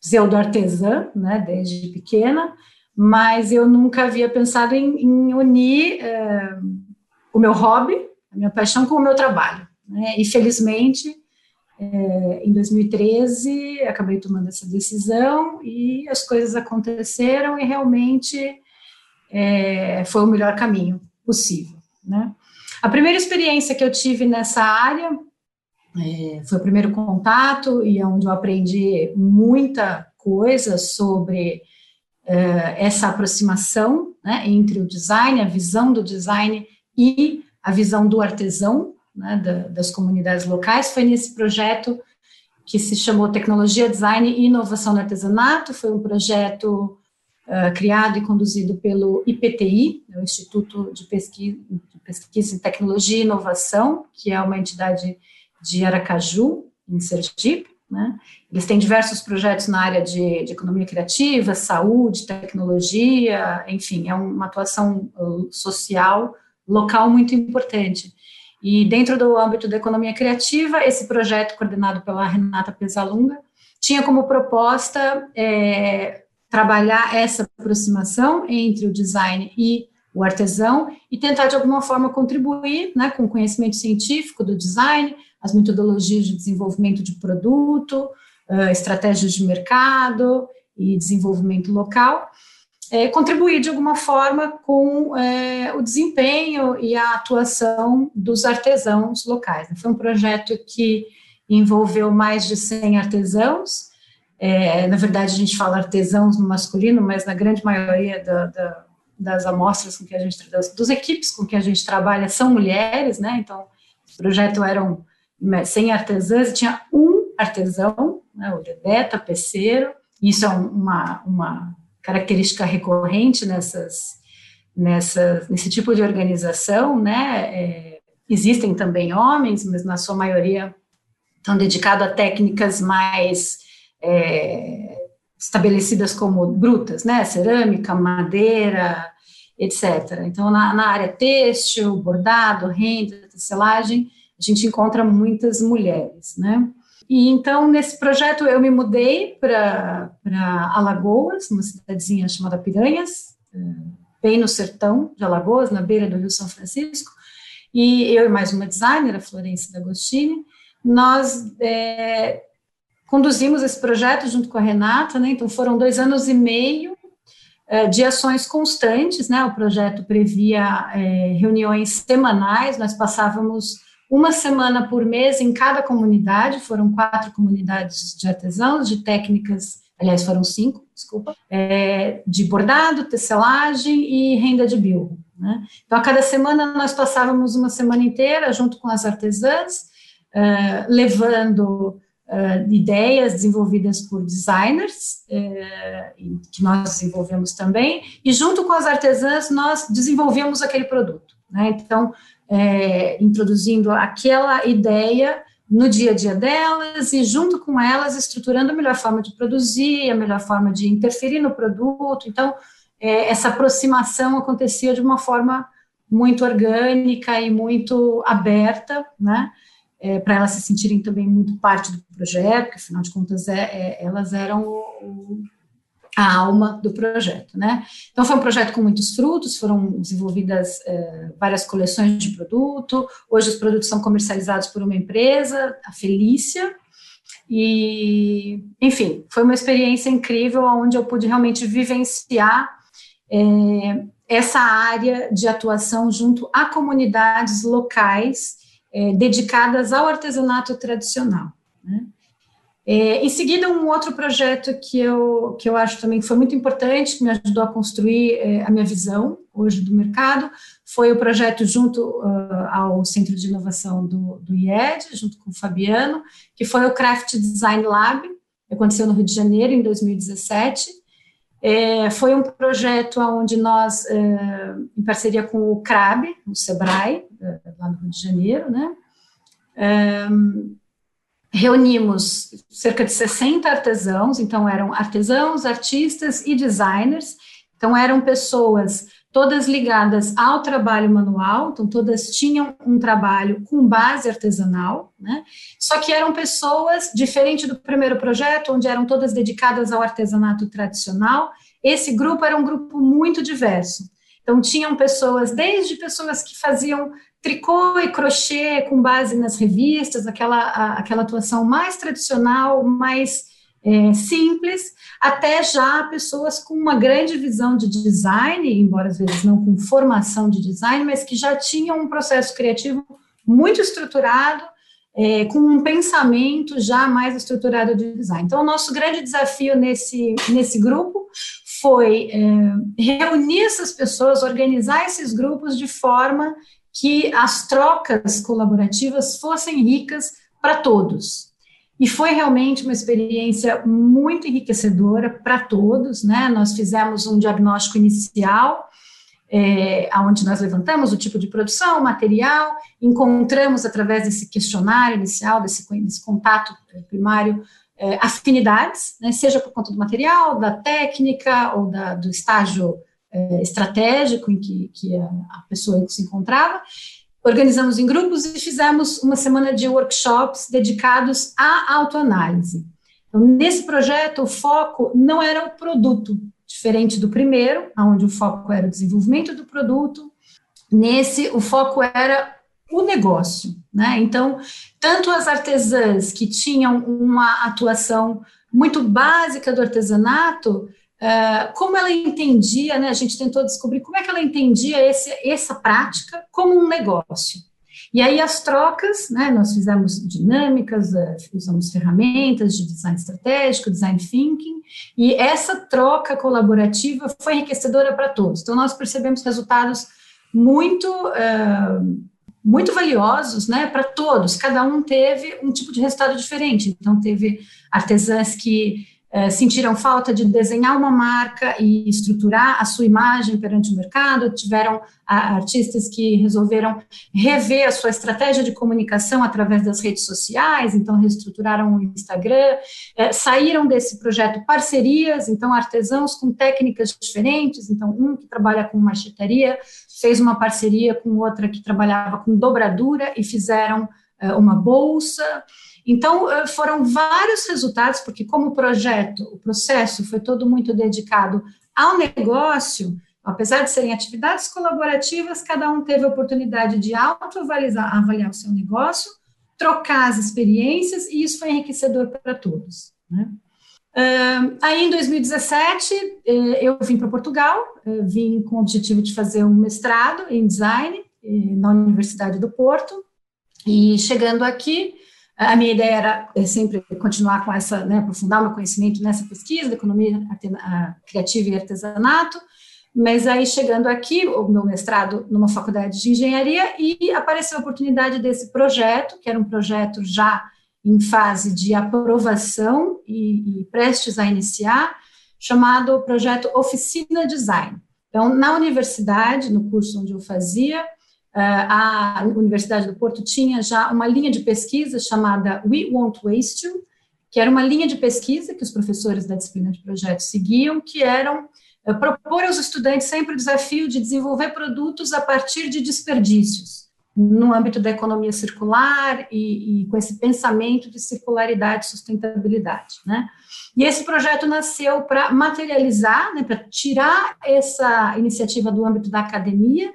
pseudo-artesã, né, desde pequena, mas eu nunca havia pensado em, em unir é, o meu hobby, a minha paixão, com o meu trabalho. Né? E, felizmente, é, em 2013, acabei tomando essa decisão e as coisas aconteceram e realmente é, foi o melhor caminho possível. Né? A primeira experiência que eu tive nessa área é, foi o primeiro contato e é onde eu aprendi muita coisa sobre é, essa aproximação né, entre o design, a visão do design e a visão do artesão, né, da, das comunidades locais, foi nesse projeto que se chamou Tecnologia, Design e Inovação no Artesanato, foi um projeto uh, criado e conduzido pelo IPTI, né, o Instituto de Pesquisa, de Pesquisa em Tecnologia e Inovação, que é uma entidade de Aracaju, em Sergipe, né? Eles têm diversos projetos na área de, de, economia criativa, saúde, tecnologia, enfim, é uma atuação uh, social local muito importante. E dentro do âmbito da economia criativa, esse projeto coordenado pela Renata Pesalunga tinha como proposta é, trabalhar essa aproximação entre o design e o artesão e tentar de alguma forma contribuir né, com o conhecimento científico do design, as metodologias de desenvolvimento de produto, estratégias de mercado e desenvolvimento local, é, contribuir de alguma forma com é, o desempenho e a atuação dos artesãos locais. Foi um projeto que envolveu mais de 100 artesãos, é, na verdade a gente fala artesãos no masculino, mas na grande maioria da, da, das amostras com que a gente, das, equipes com que a gente trabalha são mulheres, né, então o projeto eram 100 artesãs e tinha um artesão, né, o Dedé Tapeceiro, isso é uma, uma característica recorrente nessas, nessas, nesse tipo de organização, né? É, existem também homens, mas na sua maioria estão dedicados a técnicas mais é, estabelecidas como brutas, né? Cerâmica, madeira, etc. Então, na, na área têxtil, bordado, renda, tecelagem, a gente encontra muitas mulheres, né? E então, nesse projeto, eu me mudei para Alagoas, uma cidadezinha chamada Piranhas, eh, bem no sertão de Alagoas, na beira do Rio São Francisco, e eu e mais uma designer, a Florence D'Agostini, nós é, conduzimos esse projeto junto com a Renata, né, então foram dois anos e meio é, de ações constantes, né, o projeto previa é, reuniões semanais, nós passávamos uma semana por mês em cada comunidade, foram quatro comunidades de artesãos, de técnicas, aliás, foram cinco, desculpa, é, de bordado, tecelagem e renda de bilro. Né? Então, a cada semana nós passávamos uma semana inteira junto com as artesãs, uh, levando uh, ideias desenvolvidas por designers, uh, que nós desenvolvemos também, e junto com as artesãs nós desenvolvíamos aquele produto. Né? Então, é, introduzindo aquela ideia no dia a dia delas e, junto com elas, estruturando a melhor forma de produzir, a melhor forma de interferir no produto. Então, é, essa aproximação acontecia de uma forma muito orgânica e muito aberta, né? É, para elas se sentirem também muito parte do projeto, que afinal de contas é, é elas eram o, a alma do projeto, né? Então foi um projeto com muitos frutos, foram desenvolvidas é, várias coleções de produto. Hoje os produtos são comercializados por uma empresa, a Felícia, e enfim foi uma experiência incrível, onde eu pude realmente vivenciar é, essa área de atuação junto a comunidades locais é, dedicadas ao artesanato tradicional. Né? É, em seguida, um outro projeto que eu, que eu acho também que foi muito importante, que me ajudou a construir é, a minha visão hoje do mercado, foi o projeto junto uh, ao Centro de Inovação do, do IED, junto com o Fabiano, que foi o Craft Design Lab, aconteceu no Rio de Janeiro em 2017. É, foi um projeto onde nós, é, em parceria com o CRAB, o SEBRAE, é, lá no Rio de Janeiro, né, é, reunimos cerca de 60 artesãos, então eram artesãos, artistas e designers, então eram pessoas todas ligadas ao trabalho manual, então todas tinham um trabalho com base artesanal, né? Só que eram pessoas, diferente do primeiro projeto, onde eram todas dedicadas ao artesanato tradicional, esse grupo era um grupo muito diverso. Então tinham pessoas, desde pessoas que faziam tricô e crochê com base nas revistas, aquela, a, aquela atuação mais tradicional, mais é, simples, até já pessoas com uma grande visão de design, embora às vezes não com formação de design, mas que já tinham um processo criativo muito estruturado, é, com um pensamento já mais estruturado de design. Então, o nosso grande desafio nesse, nesse grupo foi é, reunir essas pessoas, organizar esses grupos de forma que as trocas colaborativas fossem ricas para todos. E foi realmente uma experiência muito enriquecedora para todos, né? Nós fizemos um diagnóstico inicial, é, onde nós levantamos o tipo de produção, o material, encontramos através desse questionário inicial, desse, desse contato é, primário, é, afinidades, né? seja por conta do material, da técnica ou da, do estágio é, estratégico em que, que a, a pessoa se encontrava, organizamos em grupos e fizemos uma semana de workshops dedicados à autoanálise. Então, nesse projeto, o foco não era o produto, diferente do primeiro, onde o foco era o desenvolvimento do produto. Nesse, o foco era o negócio, né? Então, tanto as artesãs que tinham uma atuação muito básica do artesanato, Uh, como ela entendia, né, a gente tentou descobrir como é que ela entendia esse, essa prática como um negócio. E aí as trocas, né, nós fizemos dinâmicas, uh, usamos ferramentas de design estratégico, design thinking, e essa troca colaborativa foi enriquecedora para todos. Então nós percebemos resultados muito uh, muito valiosos, né, para todos. Cada um teve um tipo de resultado diferente. Então teve artesãs que é, sentiram falta de desenhar uma marca e estruturar a sua imagem perante o mercado, tiveram artistas que resolveram rever a sua estratégia de comunicação através das redes sociais, então reestruturaram o Instagram, é, saíram desse projeto parcerias, então artesãos com técnicas diferentes, então um que trabalha com machetaria fez uma parceria com outra que trabalhava com dobradura e fizeram é, uma bolsa, então, eh, foram vários resultados, porque, como o projeto, o processo foi todo muito dedicado ao negócio, apesar de serem atividades colaborativas, cada um teve a oportunidade de autoavaliar avaliar o seu negócio, trocar as experiências, e isso foi enriquecedor para todos. Né? Uh, aí, em 2017, eh, eu vim para Portugal, eh, vim com o objetivo de fazer um mestrado em design na Universidade do Porto, e chegando aqui, a minha ideia era é, sempre continuar com essa, né, aprofundar meu conhecimento nessa pesquisa da economia criativa e artesanato, mas aí chegando aqui, o meu mestrado numa faculdade de engenharia, e apareceu a oportunidade desse projeto, que era um projeto já em fase de aprovação e, e prestes a iniciar, chamado projeto Oficina Design. Então, na universidade, no curso onde eu fazia, a Universidade do Porto tinha já uma linha de pesquisa chamada We Won't Waste You, que era uma linha de pesquisa que os professores da disciplina de projetos seguiam, que eram eh, propor aos estudantes sempre o desafio de desenvolver produtos a partir de desperdícios, no âmbito da economia circular e, e com esse pensamento de circularidade e sustentabilidade, né? E esse projeto nasceu para materializar, né, para tirar essa iniciativa do âmbito da academia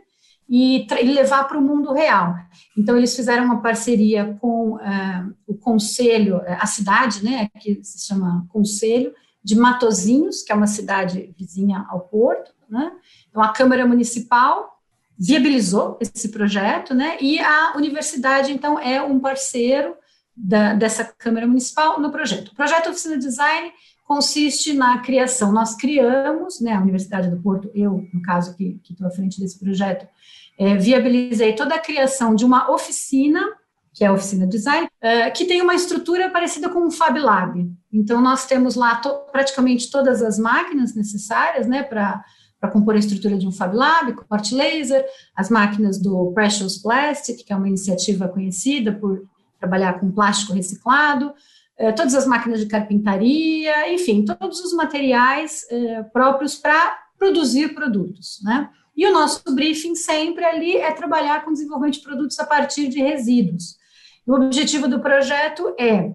e, e levar para o mundo real. Então, eles fizeram uma parceria com uh, o Conselho, a cidade, né, que se chama Conselho, de Matozinhos, que é uma cidade vizinha ao Porto, né? Então, a Câmara Municipal viabilizou esse projeto, né? E a universidade, então, é um parceiro da, dessa Câmara Municipal no projeto. O projeto Oficina Design consiste na criação, nós criamos, né, a Universidade do Porto, eu, no caso, que estou à frente desse projeto, é, viabilizei toda a criação de uma oficina, que é a oficina design, é, que tem uma estrutura parecida com um Fab Lab. Então, nós temos lá to, praticamente todas as máquinas necessárias né, para compor a estrutura de um Fab Lab, corte laser, as máquinas do Precious Plastic, que é uma iniciativa conhecida por trabalhar com plástico reciclado, eh, todas as máquinas de carpintaria, enfim, todos os materiais eh, próprios para produzir produtos, né? E o nosso briefing sempre ali é trabalhar com desenvolvimento de produtos a partir de resíduos. O objetivo do projeto é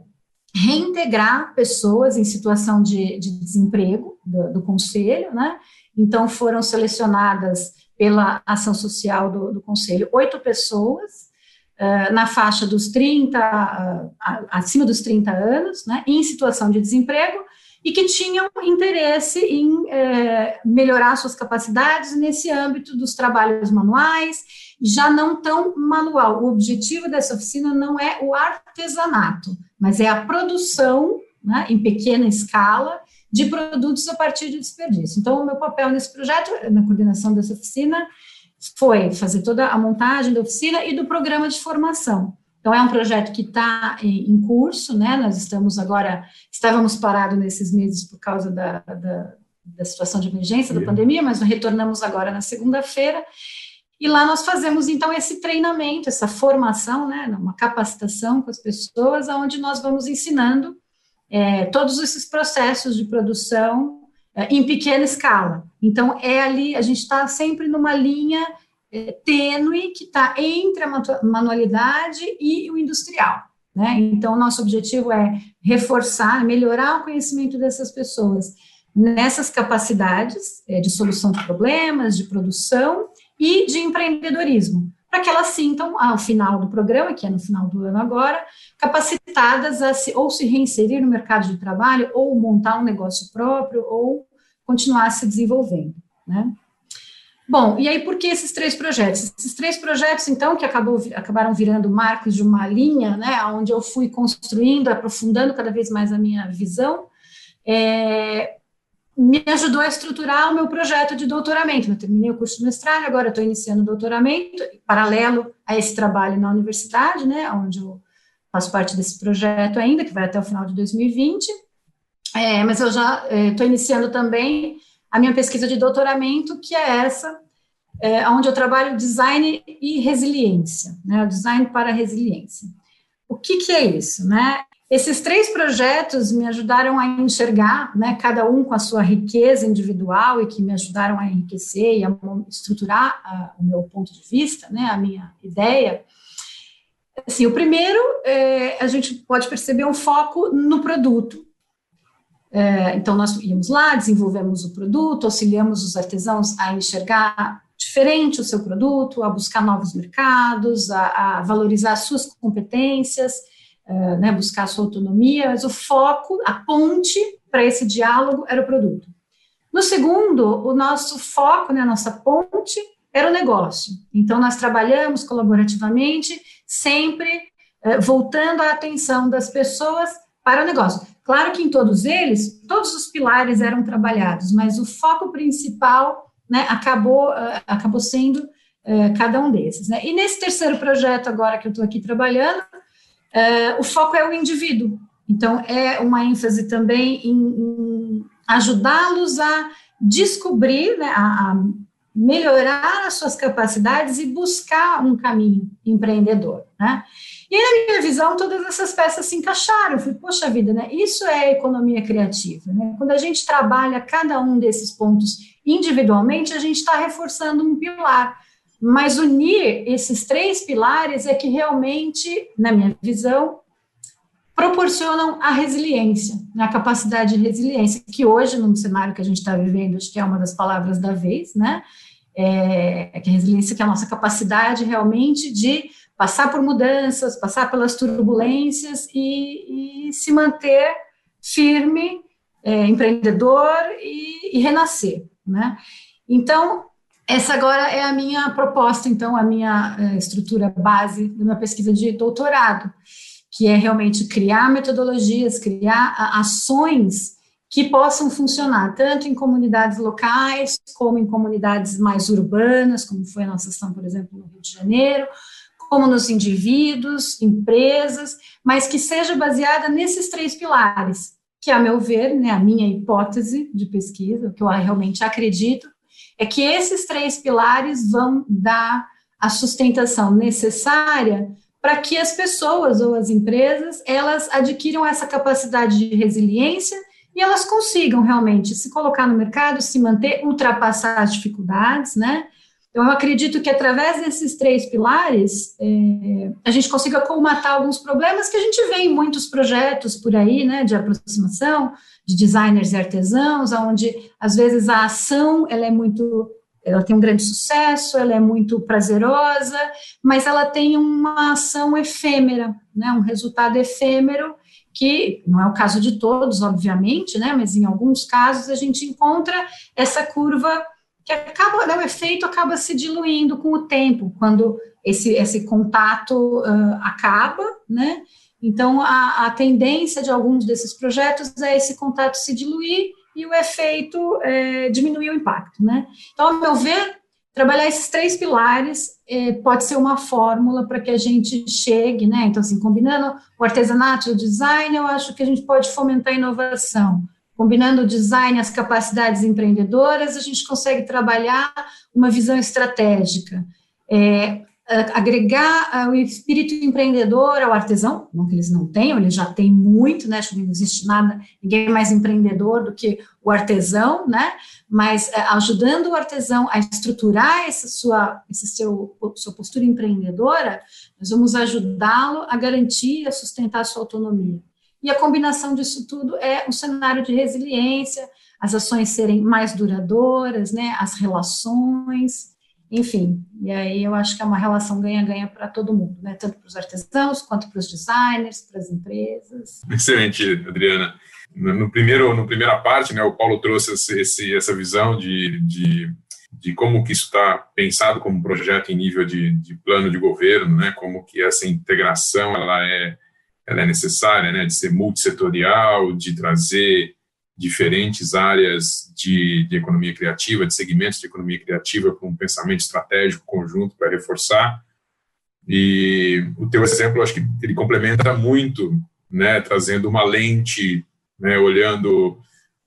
reintegrar pessoas em situação de, de desemprego do, do, conselho, né? Então foram selecionadas pela ação social do, do conselho oito pessoas uh, na faixa dos 30, uh, acima dos 30 anos, né? Em situação de desemprego e que tinham interesse em é, melhorar suas capacidades nesse âmbito dos trabalhos manuais, já não tão manual. O objetivo dessa oficina não é o artesanato, mas é a produção, né, em pequena escala, de produtos a partir de desperdício. Então, o meu papel nesse projeto, na coordenação dessa oficina, foi fazer toda a montagem da oficina e do programa de formação. Então, é um projeto que está em curso, né? Nós estamos agora, estávamos parados nesses meses por causa da, da, da situação de emergência, da pandemia, mas retornamos agora na segunda-feira. E lá nós fazemos, então, esse treinamento, essa formação, né? Uma capacitação com as pessoas, onde nós vamos ensinando é, todos esses processos de produção é, em pequena escala. Então, é ali, a gente está sempre numa linha tênue que está entre a manualidade e o industrial. Né? Então, nosso objetivo é reforçar, melhorar o conhecimento dessas pessoas nessas capacidades é, de solução de problemas, de produção e de empreendedorismo, para que elas sintam, ao final do programa, que é no final do ano agora, capacitadas a se, ou se reinserir no mercado de trabalho, ou montar um negócio próprio, ou continuar se desenvolvendo. Né? Bom, e aí por que esses três projetos? Esses três projetos, então, que acabou, acabaram virando marcos de uma linha, né, onde eu fui construindo, aprofundando cada vez mais a minha visão, é, me ajudou a estruturar o meu projeto de doutoramento. Eu terminei o curso de mestrado, agora estou iniciando o doutoramento, paralelo a esse trabalho na universidade, né, onde eu faço parte desse projeto ainda, que vai até o final de 2020, é, mas eu já estou é, iniciando também a minha pesquisa de doutoramento, que é essa, é, onde eu trabalho design e resiliência, né, o design para resiliência. O que, que é isso, né? Esses três projetos me ajudaram a enxergar, né, cada um com a sua riqueza individual e que me ajudaram a enriquecer e a estruturar a, o meu ponto de vista, né, a minha ideia. Assim, o primeiro, é, a gente pode perceber um foco no produto, então, nós íamos lá, desenvolvemos o produto, auxiliamos os artesãos a enxergar diferente o seu produto, a buscar novos mercados, a, a valorizar suas competências, é, né, buscar sua autonomia, mas o foco, a ponte para esse diálogo era o produto. No segundo, o nosso foco, né, a nossa ponte, era o negócio. Então, nós trabalhamos colaborativamente, sempre é, voltando a atenção das pessoas para o negócio. Claro que em todos eles, todos os pilares eram trabalhados, mas o foco principal né, acabou, uh, acabou sendo uh, cada um desses. Né? E nesse terceiro projeto, agora que eu estou aqui trabalhando, uh, o foco é o indivíduo. Então, é uma ênfase também em, em ajudá-los a descobrir, né, a, a melhorar as suas capacidades e buscar um caminho empreendedor, né? E na minha visão, todas essas peças se encaixaram. Eu falei, poxa vida, né? Isso é economia criativa, né? Quando a gente trabalha cada um desses pontos individualmente, a gente está reforçando um pilar. Mas unir esses três pilares é que realmente, na minha visão, proporcionam a resiliência, né? a capacidade de resiliência, que hoje, no cenário que a gente está vivendo, acho que é uma das palavras da vez, né? É, é que a resiliência que é a nossa capacidade realmente de passar por mudanças, passar pelas turbulências e, e se manter firme, é, empreendedor e, e, renascer, né? Então, essa agora é a minha proposta, então, a minha é, estrutura base da minha pesquisa de doutorado, que é realmente criar metodologias, criar ações que possam funcionar tanto em comunidades locais, como em comunidades mais urbanas, como foi a nossa ação, por exemplo, no Rio de Janeiro, como nos indivíduos, empresas, mas que seja baseada nesses três pilares, que, a meu ver, né, a minha hipótese de pesquisa, que eu realmente acredito, é que esses três pilares vão dar a sustentação necessária para que as pessoas ou as empresas elas adquiram essa capacidade de resiliência e elas consigam realmente se colocar no mercado, se manter, ultrapassar as dificuldades, né? Eu acredito que através desses três pilares, é, a gente consiga colmatar alguns problemas que a gente vê em muitos projetos por aí, né, de aproximação, de designers e artesãos, onde às vezes a ação ela é muito ela tem um grande sucesso, ela é muito prazerosa, mas ela tem uma ação efêmera, né, um resultado efêmero, que não é o caso de todos, obviamente, né, mas em alguns casos a gente encontra essa curva que acaba, né, o efeito acaba se diluindo com o tempo, quando esse, esse contato uh, acaba, né, então a, a tendência de alguns desses projetos é esse contato se diluir e o efeito é, diminuir o impacto, né? Então, ao meu ver, trabalhar esses três pilares é, pode ser uma fórmula para que a gente chegue, né? Então, assim, combinando o artesanato e o design, eu acho que a gente pode fomentar a inovação. Combinando o design e as capacidades empreendedoras, a gente consegue trabalhar uma visão estratégica. É, agregar uh, o espírito empreendedor ao artesão, não que eles não tenham, eles já têm muito, né, não existe nada, ninguém é mais empreendedor do que o artesão, né, mas uh, ajudando o artesão a estruturar essa sua, esse seu, sua postura empreendedora, nós vamos ajudá-lo a garantir, a sustentar a sua autonomia. E a combinação disso tudo é um cenário de resiliência, as ações serem mais duradouras, né, as relações, enfim, e aí eu acho que é uma relação ganha-ganha para todo mundo, né? tanto para os artesãos, quanto para os designers, para as empresas.
Excelente, Adriana. No primeiro, no primeira parte, né, o Paulo trouxe esse, essa visão de, de, de como que isso está pensado como projeto em nível de, de plano de governo, né, como que essa integração ela é, ela é necessária, né, de ser multissetorial, de trazer diferentes áreas de, de, economia criativa, de segmentos de economia criativa com um pensamento estratégico conjunto para reforçar. E o teu exemplo, acho que ele complementa muito, né, trazendo uma lente, né, olhando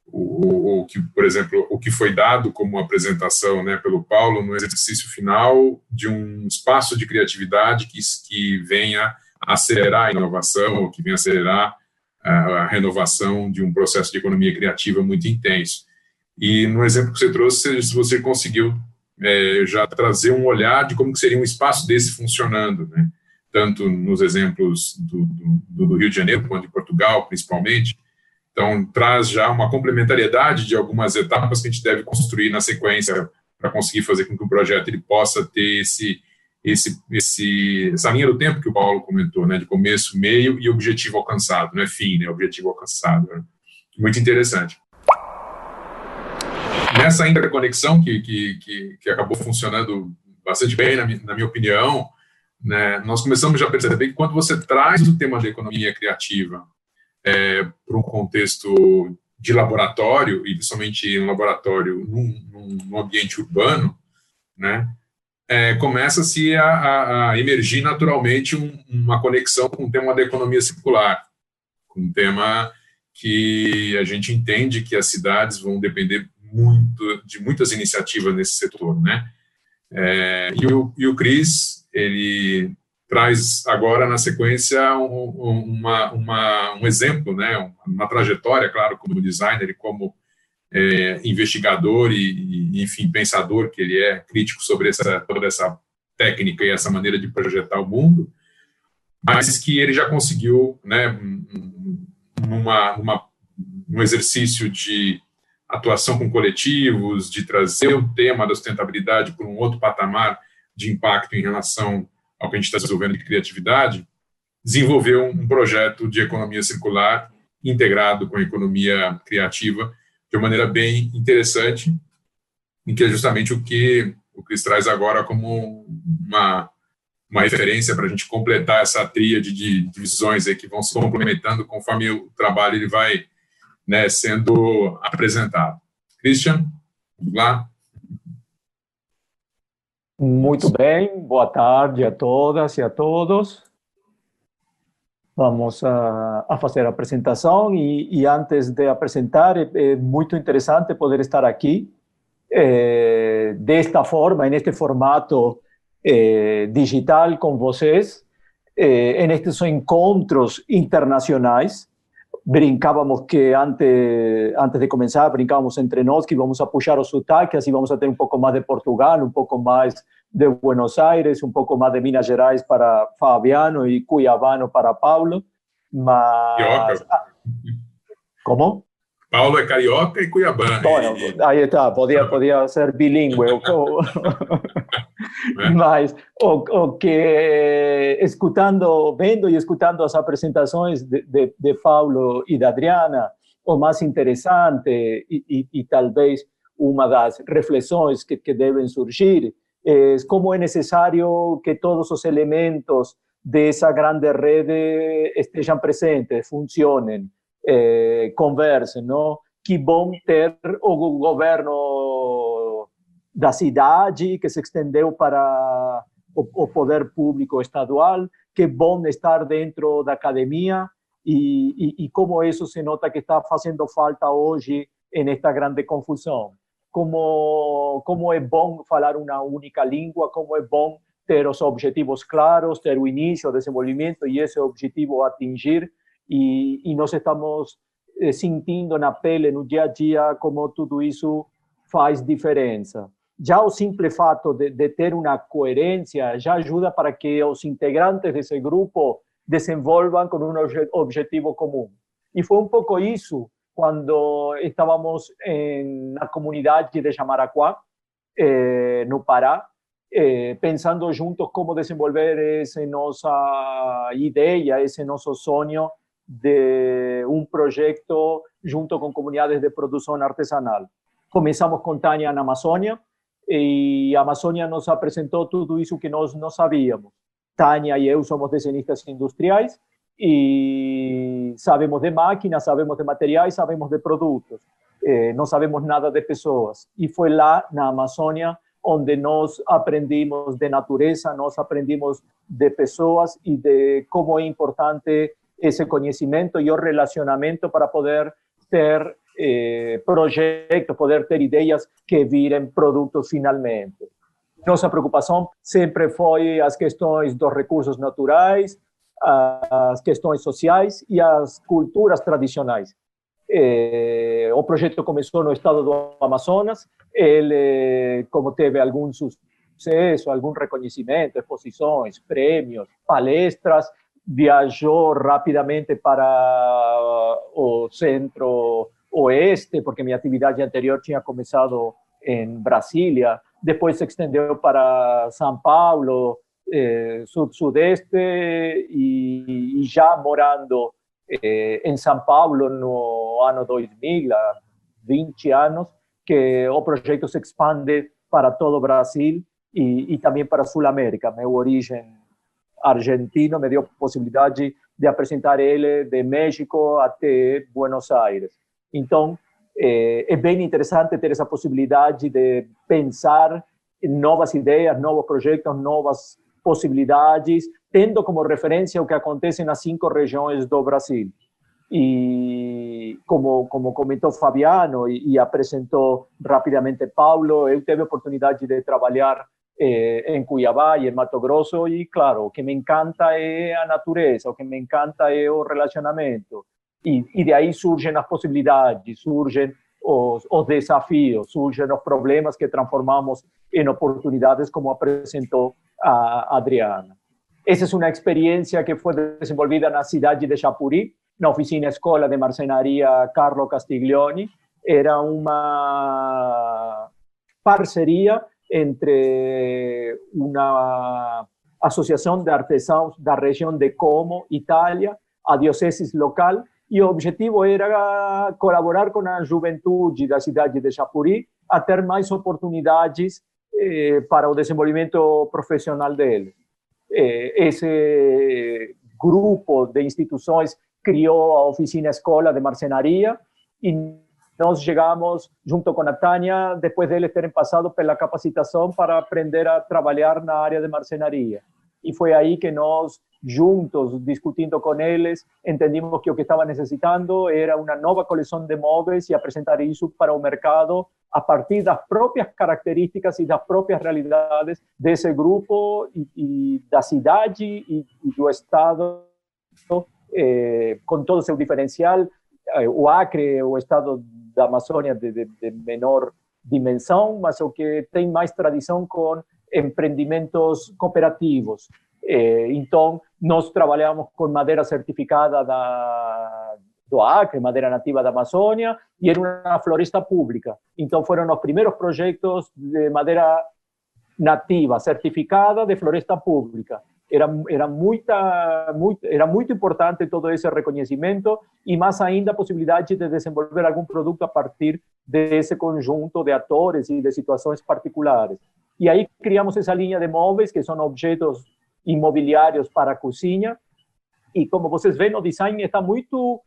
o, o, que, por exemplo, o que foi dado como apresentação, né, pelo Paulo no exercício final de um espaço de criatividade que, que venha acelerar a inovação, que venha acelerar a, renovação de um processo de economia criativa muito intenso. E no exemplo que você trouxe, você conseguiu é, já trazer um olhar de como seria um espaço desse funcionando, né? tanto nos exemplos do, do, do, Rio de Janeiro quanto de Portugal, principalmente. Então, traz já uma complementariedade de algumas etapas que a gente deve construir na sequência para conseguir fazer com que o projeto ele possa ter esse esse, esse, essa linha do tempo que o Paulo comentou, né, de começo, meio e objetivo alcançado, não é fim, né, objetivo alcançado. Né? Muito interessante. Nessa interconexão que, que, que, que acabou funcionando bastante bem, na, na minha opinião, né, nós começamos já a perceber que quando você traz o tema da economia criativa é, para um contexto de laboratório, e principalmente um laboratório num, num ambiente urbano, né, é, começa-se a, a, emergir naturalmente um, uma conexão com o tema da economia circular, com um tema que a gente entende que as cidades vão depender muito de muitas iniciativas nesse setor, né? É, e, o, e o Cris, ele traz agora na sequência um, uma, uma, um exemplo, né? Uma trajetória, claro, como designer e como é, investigador e, e, enfim, pensador que ele é, crítico sobre essa, toda essa técnica e essa maneira de projetar o mundo, mas que ele já conseguiu, né, numa, num exercício de atuação com coletivos, de trazer o tema da sustentabilidade para um outro patamar de impacto em relação ao que a gente está desenvolvendo de criatividade, desenvolveu um projeto de economia circular integrado com a economia criativa, de uma maneira bem interessante, em que é justamente o que o Cris traz agora como uma, uma referência para a gente completar essa tríade de, de visões aí que vão se complementando conforme o trabalho ele vai né, sendo apresentado. Christian, vamos lá.
Muito bem, boa tarde a todas e a todos. Vamos a, a fazer a apresentação e, e, antes de apresentar, é, é, muito interessante poder estar aqui é, desta forma, neste formato é, digital com vocês. eh, en estos encontros internacionales. Brincábamos que antes, antes de comenzar, brincábamos entre nosotros que íbamos a apoyar los sotaques, así vamos a tener un poco más de Portugal, un poco más de Buenos Aires, un poco más de Minas Gerais para Fabiano y Cuiabano para Paulo. Mas... ¿Cómo?
Paulo é carioca e cuiabano.
Bueno, ahí está, podía, podía ser bilingüe. Mas, [LAUGHS] o, o, que escutando, vendo e escutando as apresentações de, de, de Paulo e da Adriana, o mais interessante e, e, e talvez uma das reflexões que, que devem surgir é como é necessário que todos os elementos dessa grande rede estejam presentes, funcionem eh, conversem, não? Que bom ter o governo da cidade que se estendeu para o, poder público estadual, que bom estar dentro da academia e, e, e como isso se nota que está fazendo falta hoje nesta grande confusão. Como, como é bom falar uma única língua, como é bom ter os objetivos claros, ter o início, o desenvolvimento e esse objetivo atingir e, e nós estamos eh, sentindo na pele, no dia a dia, como tudo isso faz diferença. Já o simples fato de, de ter uma coerência já ajuda para que os integrantes desse grupo desenvolvam com um objetivo comum. E foi um pouco isso quando estávamos em, na comunidade de Jamaraquá, eh, no Pará, eh, pensando juntos como desenvolver essa nossa ideia, esse nosso sonho de un proyecto junto con comunidades de producción artesanal. Comenzamos con Tania en Amazonia y Amazonia nos presentó todo eso que nos no sabíamos. Tania y yo somos diseñistas industriales y sabemos de máquinas, sabemos de materiales, sabemos de productos. Eh, no sabemos nada de personas. Y fue lá, en Amazonia, donde nos aprendimos de naturaleza, nos aprendimos de personas y de cómo es importante ese conocimiento y el relacionamiento para poder ter eh, proyectos, poder ter ideas que viren productos finalmente. Nuestra preocupación siempre fue las cuestiones dos recursos naturales, às questões sociais e às culturas tradicionais. É, o projeto começou no estado do Amazonas, ele, como teve algum sucesso, algum reconhecimento, exposições, prêmios, palestras, viajou rapidamente para o centro-oeste, porque minha atividade anterior tinha começado em Brasília, depois se estendeu para São Paulo, eh, sud-sudeste, y, ya morando eh, en São Paulo no ano 2000, há 20 anos, que o proyecto se expande para todo Brasil y, y también para Sudamérica. Mi origen argentino me dio posibilidad de presentar ele de México até Buenos Aires. Então, é, é bem interessante ter essa possibilidade de pensar novas ideias, novos projetos, novas possibilidades, tendo como referência o que acontece nas cinco regiões do Brasil. E como, como comentou Fabiano e, e apresentou rapidamente Paulo, eu tive a oportunidade de trabalhar eh, en Cuiabá y en Mato Grosso y claro, o que me encanta es la naturaleza, o que me encanta es el relacionamiento y, y de ahí surgen las posibilidades, surgen os, os desafíos, surgen los problemas que transformamos en oportunidades como presentó a Adriana. Esa es una experiencia que fue desenvolvida en la ciudad de Chapuri, la oficina escuela de marcenaría Carlo Castiglioni. Era una parcería entre una asociación de artesanos de la región de Como, Italia, a diócesis local, y el objetivo era colaborar con la juventud de la ciudad de Chapuri a tener más oportunidades eh, para el desenvolvimiento profesional de él. Eh, ese grupo de instituciones crió a Oficina Escola de Marcenaría y nós chegamos, junto com a Tânia, depois deles terem passado pela capacitação para aprender a trabalhar na área de marcenaria. E foi aí que nós, juntos, discutindo com eles, entendimos que o que estava necessitando era uma nova coleção de móveis e apresentar isso para o mercado a partir das próprias características e das próprias realidades desse grupo e, e da cidade e, e do estado eh, com todo o seu diferencial. Eh, o Acre é o estado da Amazônia de, de, de menor dimensão, mas o que tem mais tradição com empreendimentos cooperativos. Eh, então, nós trabalhamos com madeira certificada da, do Acre, madeira nativa da Amazônia, e era uma floresta pública. Então, foram os primeiros projetos de madeira nativa, certificada de floresta pública. Era, era, muita, muito, era muito importante todo esse reconhecimento e mais ainda a possibilidade de desenvolver algum produto a partir desse conjunto de atores e de situações particulares. E aí criamos essa linha de móveis, que são objetos imobiliários para a cozinha. E como vocês veem, o design está muito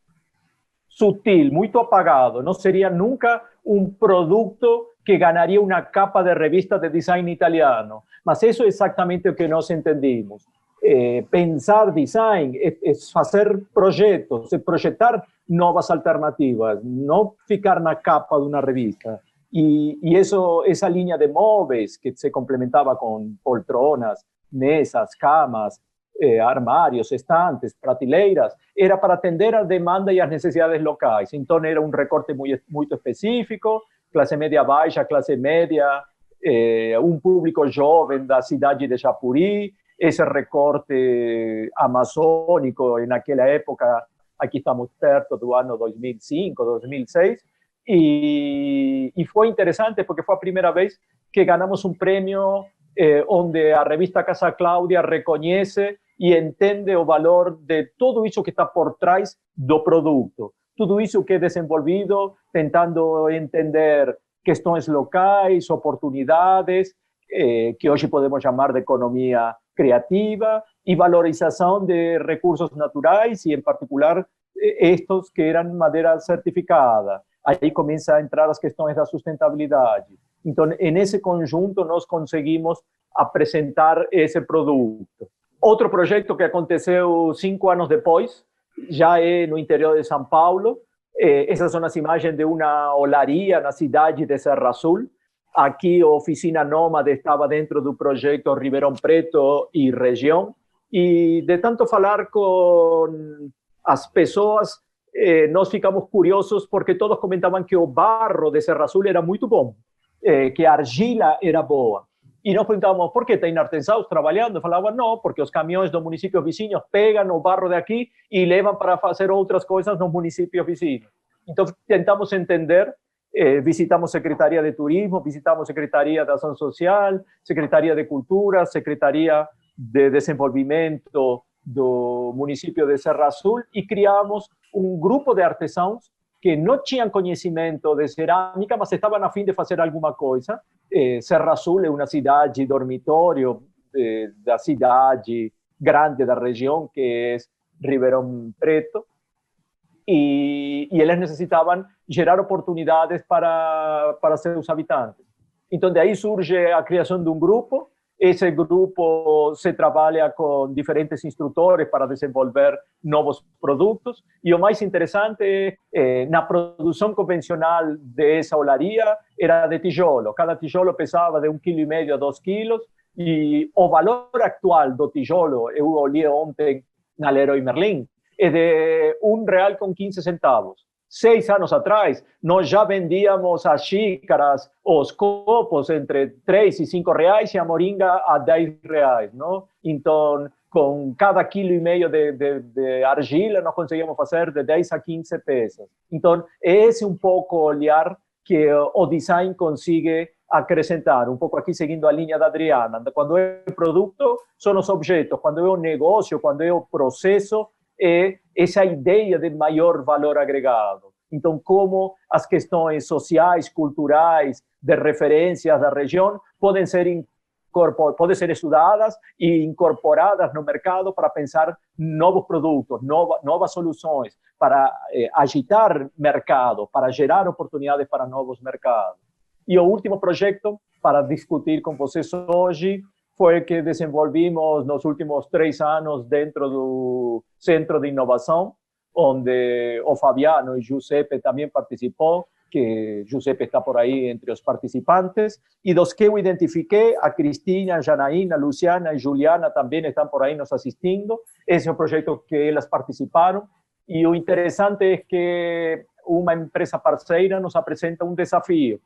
sutil, muito apagado. Não seria nunca um produto que ganharia uma capa de revista de design italiano. Mas isso é exatamente o que nós entendimos. Eh, pensar design é, é fazer projetos, é projetar novas alternativas, não ficar na capa de uma revista. Y, y, eso, esa línea de móviles que se complementaba con poltronas, mesas, camas, eh, armarios, estantes, prateleiras, era para atender a demanda y a necesidades locais. Entonces era un recorte muy, muy específico, clase media baixa, clase media, eh, un público joven da cidade de Japuri, ese recorte amazónico en aquella época, aquí estamos perto do ano 2005, 2006, y, y, fue interesante porque fue la primera vez que ganamos un premio eh, donde a revista Casa Claudia reconoce y entiende el valor de todo eso que está por trás do producto. Todo eso que he desenvolvido tentando entender cuestiones locais, oportunidades, eh, que hoy podemos llamar de economía creativa y valorización de recursos naturales y en particular estos que eran madera certificada. aí começa a entrar as questões da sustentabilidade. Então, nesse conjunto, nós conseguimos apresentar esse produto. Outro projeto que aconteceu cinco anos depois, já é no interior de São Paulo. essas são as imagens de uma olaria na cidade de Serra Azul. Aqui, a oficina Nômade estava dentro do projeto Ribeirão Preto e região. E de tanto falar com as pessoas, eh, nós ficamos curiosos porque todos comentavam que o barro de Serra Azul era muito bom, eh, que a argila era boa. E nós perguntávamos por que tem artesanos trabalhando. Falavam, não, porque os caminhões dos municípios vizinhos pegam o barro de aqui e levam para fazer outras coisas nos municípios vizinhos. Então, tentamos entender, eh, visitamos Secretaria de Turismo, visitamos Secretaria de Ação Social, Secretaria de Cultura, Secretaria de Desenvolvimento do município de Serra Azul e criamos um grupo de artesãos que não tinham conhecimento de cerâmica, mas estavam a fim de fazer alguma coisa. Eh, Serra Azul é uma cidade dormitório eh, da cidade grande da região, que é Ribeirão Preto, e, e eles necessitavam gerar oportunidades para, para seus habitantes. Então, daí surge a criação de um grupo ese grupo se trabaja con diferentes instructores para desenvolver nuevos productos. Y lo más interesante, eh, la producción convencional de esa olaría era de tijolo. Cada tijolo pesaba de un kilo y medio a dos kilos. Y el valor actual do tijolo, eu olhei ontem na Leroy Merlin, es de un real con 15 centavos. Seis anos atrás, nós já vendíamos as xícaras, os copos entre 3 e 5 reais e a moringa a 10 reais, não? Então, com cada quilo e meio de, de, de, argila, nós conseguimos fazer de 10 a 15 peças. Então, esse é um pouco olhar que o design consiga acrescentar, um pouco aqui seguindo a linha da Adriana. Quando é produto, são os objetos. Quando é o negócio, quando é o processo, é essa ideia de maior valor agregado. Então, como as questões sociais, culturais, de referências da região podem ser podem ser estudadas e incorporadas no mercado para pensar novos produtos, nova, novas soluções, para eh, agitar mercado, para gerar oportunidades para novos mercados. E o último projeto para discutir com vocês hoje foi que desenvolvimos nos últimos três anos dentro do Centro de Inovação, onde o Fabiano e Giuseppe também participou, que Giuseppe está por ahí entre los participantes, y dos que yo identifiqué, a Cristina, Janaína, Luciana y Juliana también están por ahí nos asistiendo. Ese es un proyecto que ellas participaron. Y lo interesante es que una empresa parceira nos presenta un desafío.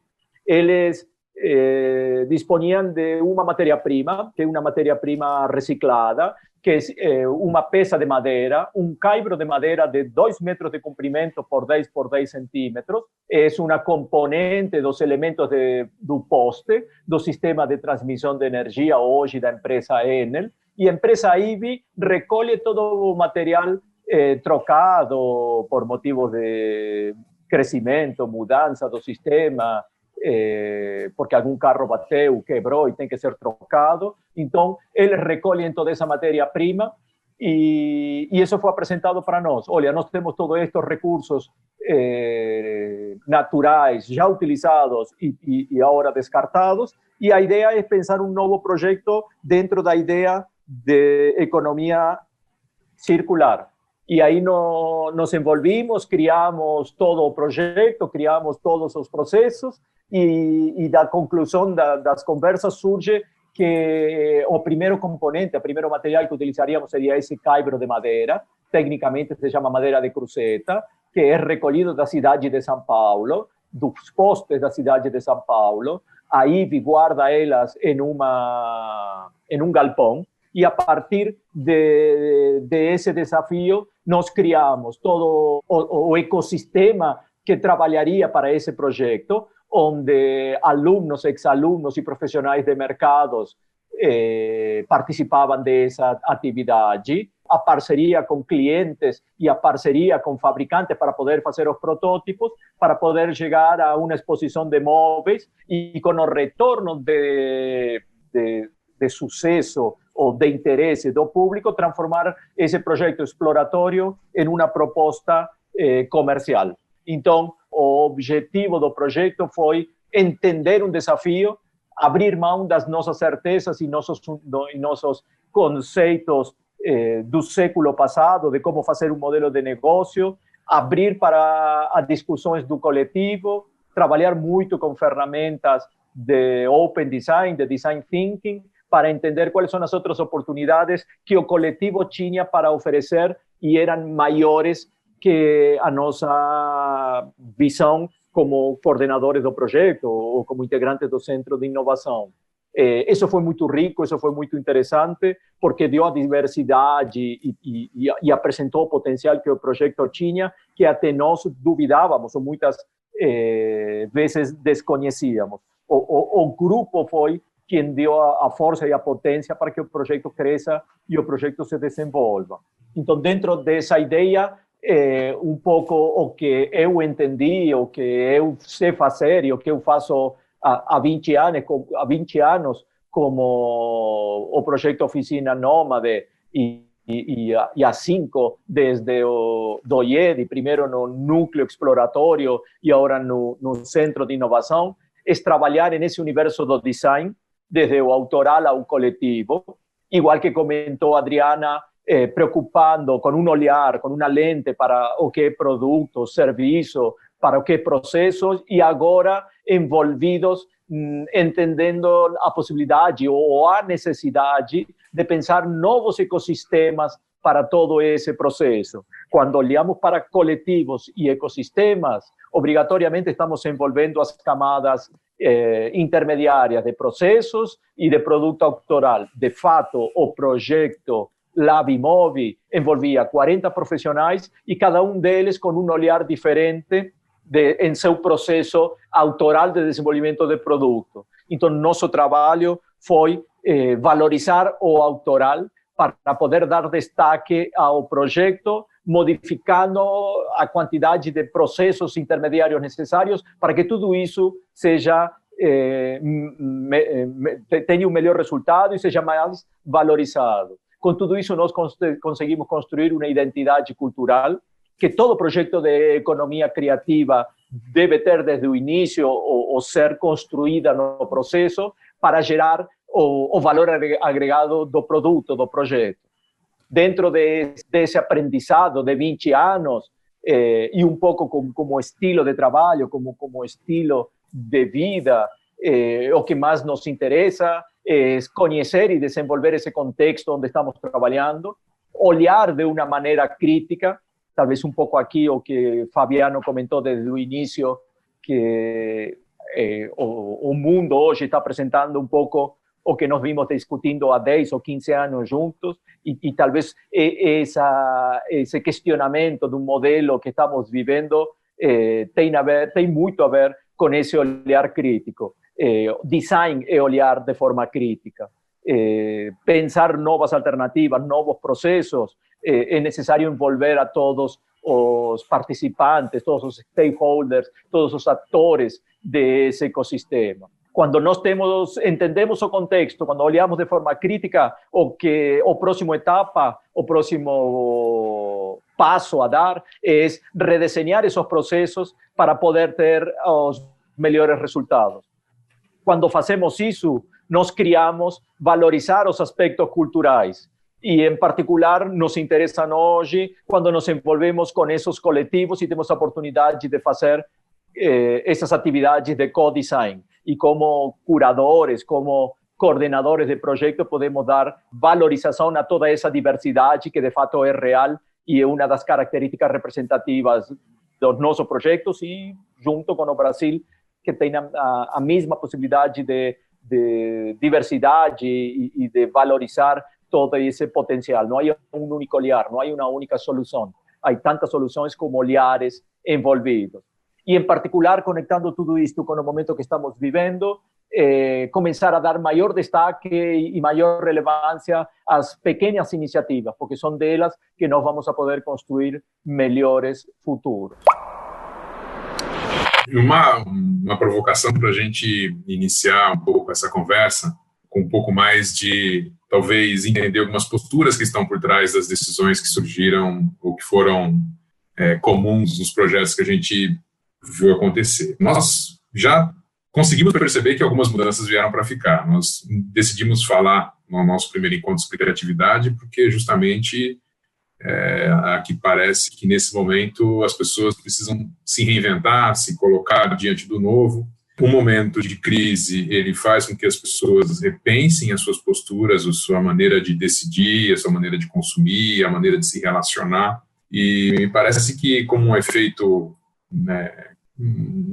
Eles eh, disponían de una materia prima, que es una materia prima reciclada, que es eh, una pesa de madera, un caibro de madera de 2 metros de comprimento por 10 por 10 centímetros, es una componente dos elementos de, do poste, do sistema de transmisión de energía hoy da empresa Enel, y empresa IBI recoge todo material eh, trocado por motivos de crecimiento, mudanza do sistema, eh, porque algún carro bateu, quebró y tiene que ser trocado. Entonces, él recoge toda esa materia prima y, y, eso fue presentado para nosotros. Olha, nosotros tenemos todos estos recursos eh, naturales ya utilizados y, y, y, ahora descartados. Y la idea es pensar un nuevo proyecto dentro de la idea de economía circular. Y ahí no, nos envolvimos, criamos todo el proyecto, criamos todos los procesos y, y da conclusão da, das conversas surge que o primeiro componente, o primeiro material que utilizaríamos seria esse caibro de madeira, tecnicamente se chama madeira de cruceta, que é recolhido da cidade de São Paulo, dos postes da cidade de São Paulo, a IVE guarda elas em, uma, em um galpão, e a partir de, de esse desafio, nós criamos. Todo o, o ecossistema que trabalharia para esse projeto, donde alumnos, exalumnos y profesionales de mercados eh, participaban de esa actividad allí, a parcería con clientes y a parcería con fabricantes para poder hacer los prototipos, para poder llegar a una exposición de móviles y con los retornos de, de, de suceso o de interés del público, transformar ese proyecto exploratorio en una propuesta eh, comercial. Entonces, o objetivo do projeto foi entender um desafio, abrir mão das nossas certezas e nossos, e nossos conceitos eh, do século passado, de como fazer um modelo de negócio, abrir para as discussões do coletivo, trabalhar muito com ferramentas de open design, de design thinking, para entender quais são as outras oportunidades que o coletivo tinha para oferecer e eram maiores que a nossa visão como coordenadores do projeto ou como integrantes do Centro de Inovação. Eh, isso foi muito rico, isso foi muito interessante, porque deu a diversidade e, e, e, apresentou o potencial que o projeto tinha, que até nós duvidávamos, ou muitas eh, vezes desconhecíamos. O, o, o, grupo foi quem deu a, a força e a potência para que o projeto cresça e o projeto se desenvolva. Então, dentro dessa ideia, é, um pouco o que eu entendi, o que eu sei fazer o que eu faço há, há 20 anos, há 20 anos como o projeto Oficina Nômade e, e, há cinco desde o do IED, primeiro no núcleo exploratório e agora no, centro de inovação, é trabalhar nesse universo do design, desde o autoral ao coletivo, igual que comentou Adriana, eh, preocupando con un olhar, con una lente para o que é produto, serviço, para o que é processos e agora envolvidos mm, entendendo a possibilidade ou a necessidade de pensar novos ecossistemas para todo esse processo. Quando olhamos para coletivos e ecossistemas, obrigatoriamente estamos envolvendo as camadas eh, de processos e de produto autoral. De fato, o projeto Labimovi envolvía 40 profesionales y cada uno de ellos con un olhar diferente de, en su proceso autoral de desenvolvimento de producto. Entonces, nuestro trabajo fue eh, valorizar o autoral para poder dar destaque ao proyecto, modificando a cantidad de procesos intermediarios necesarios para que todo eso seja eh, tenha um melhor resultado e seja mais valorizado. Com tudo isso, nós conseguimos construir uma identidade cultural que todo projeto de economia criativa deve ter desde o início ou, ou ser construída no processo para gerar o, o, valor agregado do produto, do projeto. Dentro de, desse aprendizado de 20 anos, eh, e um pouco como, estilo de trabalho, como, estilo de vida, eh, o que mais nos interessa é conhecer e desenvolver esse contexto onde estamos trabalhando, olhar de uma maneira crítica, talvez um pouco aqui o que Fabiano comentou desde o início, que eh, o, o mundo hoje está apresentando um pouco o que nos vimos discutindo há 10 ou 15 anos juntos, e, e talvez essa, esse questionamento do modelo que estamos vivendo eh, tem, a ver, tem muito a ver com esse olhar crítico. Eh, design olhar de forma crítica. Eh, pensar novas alternativas, novos processos, eh, é necessário envolver a todos os participantes, todos os stakeholders, todos os atores desse ecossistema quando nós temos entendemos o contexto, quando olhamos de forma crítica o que o próximo etapa, o próximo passo a dar é redesenhar esses processos para poder ter os melhores resultados. Quando fazemos isso, nós criamos valorizar os aspectos culturais. E, em particular, nos interessam hoje quando nos envolvemos com esses coletivos e temos a oportunidade de fazer eh, essas atividades de co-design y como curadores, como coordenadores de proyectos podemos dar valorización a toda esa diversidad que de fato es real y es una de las características representativas de nuestros proyectos y junto con el Brasil que tiene a, misma posibilidad de, de diversidad y, y, de valorizar todo ese potencial. No hay un único olhar, no hay una única solución. Hay tantas soluciones como olhares envolvidos e, em particular, conectando tudo isto com o momento que estamos vivendo, eh, começar a dar maior destaque e maior relevância às pequenas iniciativas, porque são delas que nós vamos a poder construir melhores futuros.
Uma, uma provocação para a gente iniciar um pouco essa conversa, com um pouco mais de, talvez, entender algumas posturas que estão por trás das decisões que surgiram ou que foram é, comuns nos projetos que a gente viu acontecer. Nós já conseguimos perceber que algumas mudanças vieram para ficar. Nós decidimos falar no nosso primeiro encontro sobre criatividade porque justamente é, aqui parece que nesse momento as pessoas precisam se reinventar, se colocar diante do novo. Um momento de crise ele faz com que as pessoas repensem as suas posturas, a sua maneira de decidir, a sua maneira de consumir, a maneira de se relacionar. E me parece que como um efeito né,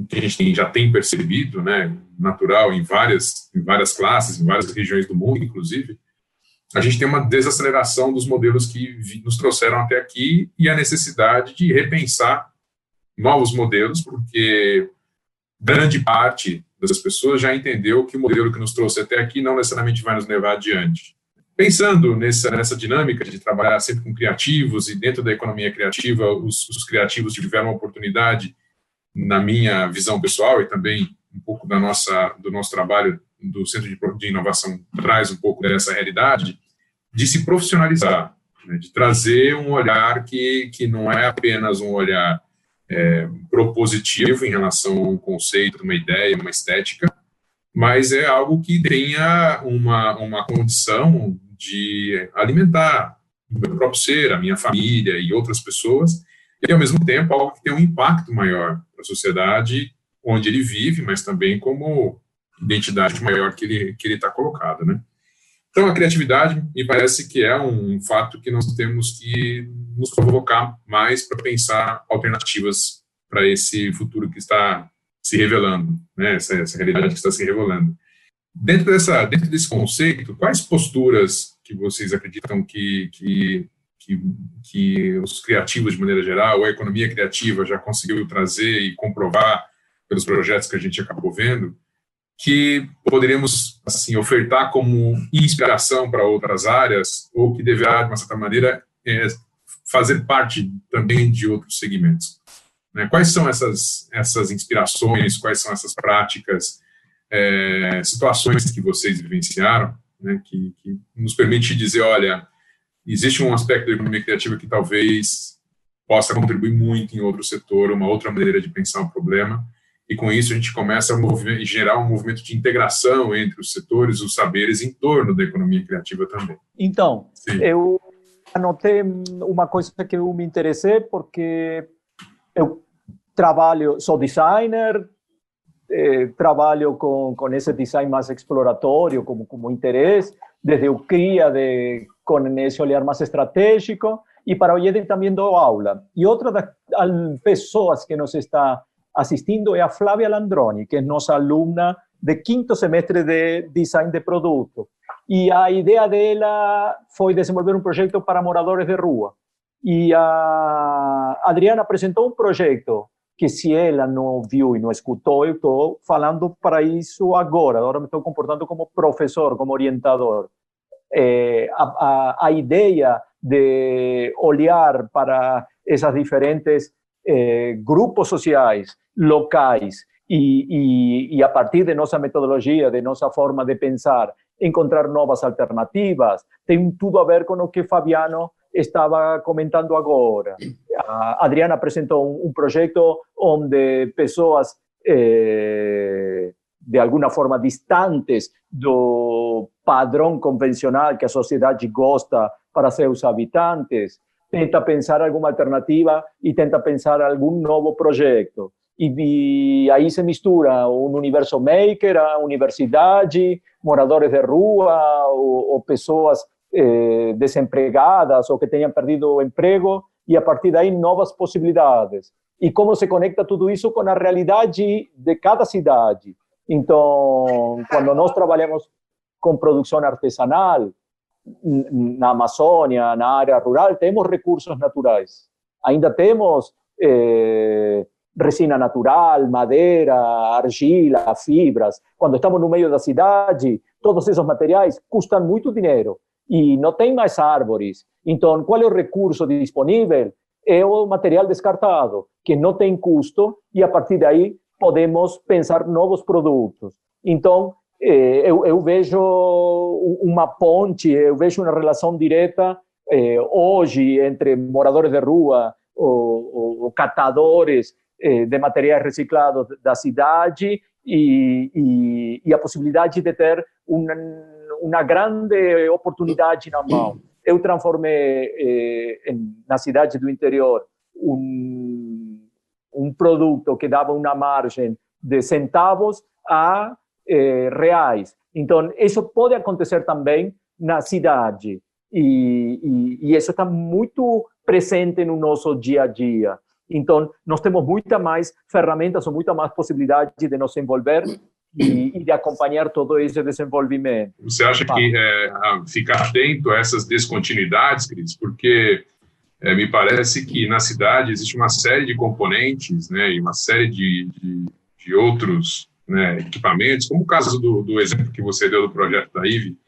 que a gente tem, já tem percebido, né, natural em várias, em várias classes, em várias regiões do mundo, inclusive, a gente tem uma desaceleração dos modelos que nos trouxeram até aqui e a necessidade de repensar novos modelos, porque grande parte das pessoas já entendeu que o modelo que nos trouxe até aqui não necessariamente vai nos levar adiante. Pensando nessa, nessa dinâmica de trabalhar sempre com criativos e dentro da economia criativa, os, os criativos tiveram a oportunidade na minha visão pessoal e também um pouco da nossa do nosso trabalho do Centro de Inovação traz um pouco dessa realidade de se profissionalizar, né, de trazer um olhar que, que não é apenas um olhar é, propositivo em relação a um conceito, uma ideia, uma estética, mas é algo que tenha uma, uma condição de alimentar o meu próprio ser, a minha família e outras pessoas, e ao mesmo tempo algo que tem um impacto maior para a sociedade onde ele vive, mas também como identidade maior que ele que ele está colocado, né? Então a criatividade me parece que é um fato que nós temos que nos provocar mais para pensar alternativas para esse futuro que está se revelando, né? Essa, essa realidade que está se revelando. Dentro dessa dentro desse conceito, quais posturas que vocês acreditam que que que, que os criativos, de maneira geral, a economia criativa já conseguiu trazer e comprovar pelos projetos que a gente acabou vendo, que poderíamos assim ofertar como inspiração para outras áreas ou que deverá de uma certa maneira é, fazer parte também de outros segmentos. Né? Quais são essas essas inspirações? Quais são essas práticas, é, situações que vocês vivenciaram, né? que, que nos permite dizer, olha, existe um aspecto da economia criativa que talvez possa contribuir muito em outro setor, uma outra maneira de pensar o problema, e com isso a gente começa a gerar um movimento de integração entre os setores, os saberes em torno da economia criativa também.
Então, Sim. eu anotei uma coisa que eu me interessei porque eu trabalho, sou designer, eh, trabalho com, com esse design mais exploratório como, como interesse, desde o cria de, com esse olhar mais estratégico, e para hoje também dou aula. E outra das pessoas que nos está assistindo é a Flávia Landroni, que é nossa aluna de quinto semestre de design de produto. E a ideia dela foi desenvolver um projeto para moradores de rua. E a Adriana apresentou um projeto que se ela não viu e não escutou, eu estou falando para isso agora. Agora me estou comportando como professor, como orientador. É, a, a, a, ideia de olhar para essas diferentes é, grupos sociais, locais, e, e, e, a partir de nossa metodologia, de nossa forma de pensar, encontrar novas alternativas, tem tudo a ver com o que Fabiano estava comentando agora. A Adriana apresentou um, um projeto onde pessoas eh, de alguma forma distantes do padrão convencional que a sociedade gosta para seus habitantes, tenta pensar alguma alternativa e tenta pensar algum novo projeto. E, e aí se mistura um universo maker, a universidade, moradores de rua ou, ou pessoas eh, desempregadas ou que tenham perdido o emprego e a partir daí novas possibilidades. E como se conecta tudo isso com a realidade de cada cidade. Então, quando nós trabalhamos com produção artesanal, na Amazônia, na área rural, temos recursos naturais. Ainda temos eh, resina natural, madeira, argila, fibras. Quando estamos no meio da cidade, todos esses materiais custam muito dinheiro e não tem mais árvores. Então, qual é o recurso disponível? É o material descartado, que não tem custo e a partir daí podemos pensar novos produtos. Então, eu, eu, vejo uma ponte, eu vejo uma relação direta eh, hoje entre moradores de rua, ou, ou catadores eh, de materiais reciclados da cidade e, e, e a possibilidade de ter uma uma grande oportunidade na mão. Eu transformei eh, em, na cidade do interior um, um produto que dava uma margem de centavos a eh, reais. Então, isso pode acontecer também na cidade. E, e, e, isso está muito presente no nosso dia a dia. Então, nós temos muita mais ferramentas ou muita mais possibilidade de nos envolver e, e, de acompanhar todo esse desenvolvimento.
Você acha que é, ficar atento a essas descontinuidades, Cris, porque é, me parece que na cidade existe uma série de componentes né, e uma série de, de, de outros né, equipamentos, como o caso do, do, exemplo que você deu do projeto da IVE,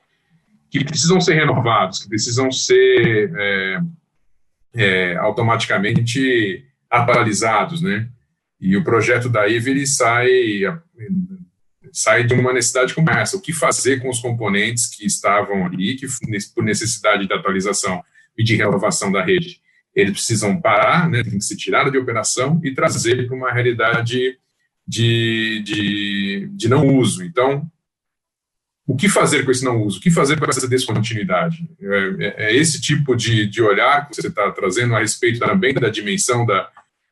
que precisam ser renovados, que precisam ser é, é automaticamente atualizados, né? E o projeto da IVE ele sai sai de uma necessidade como essa. O que fazer com os componentes que estavam ali, que por necessidade de atualização e de renovação da rede, eles precisam parar, né, tem que ser tirado de operação e trazer para uma realidade de, de, de não uso. Então, o que fazer com esse não uso? O que fazer com essa descontinuidade? É, é, é esse tipo de, de olhar que você está trazendo a respeito também da dimensão da,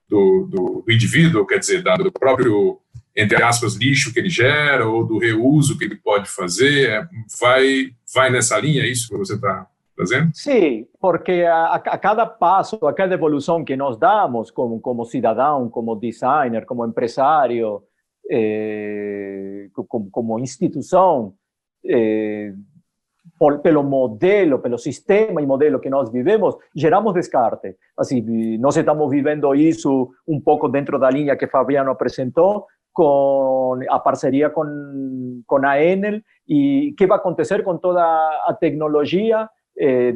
do, do, do indivíduo, quer dizer, da, do próprio entre aspas, lixo que ele gera ou do reuso que ele pode fazer? É, vai, vai nessa linha, é isso que você está
Sim, porque a, a, cada passo, a cada evolução que nós damos como, como cidadão, como designer, como empresário, eh, como, como, instituição, eh, por, pelo modelo, pelo sistema e modelo que nós vivemos, geramos descarte. Assim, nós estamos vivendo isso um pouco dentro da linha que Fabiano apresentou, con a parceria con, con a Enel e que vai acontecer com toda a tecnologia eh,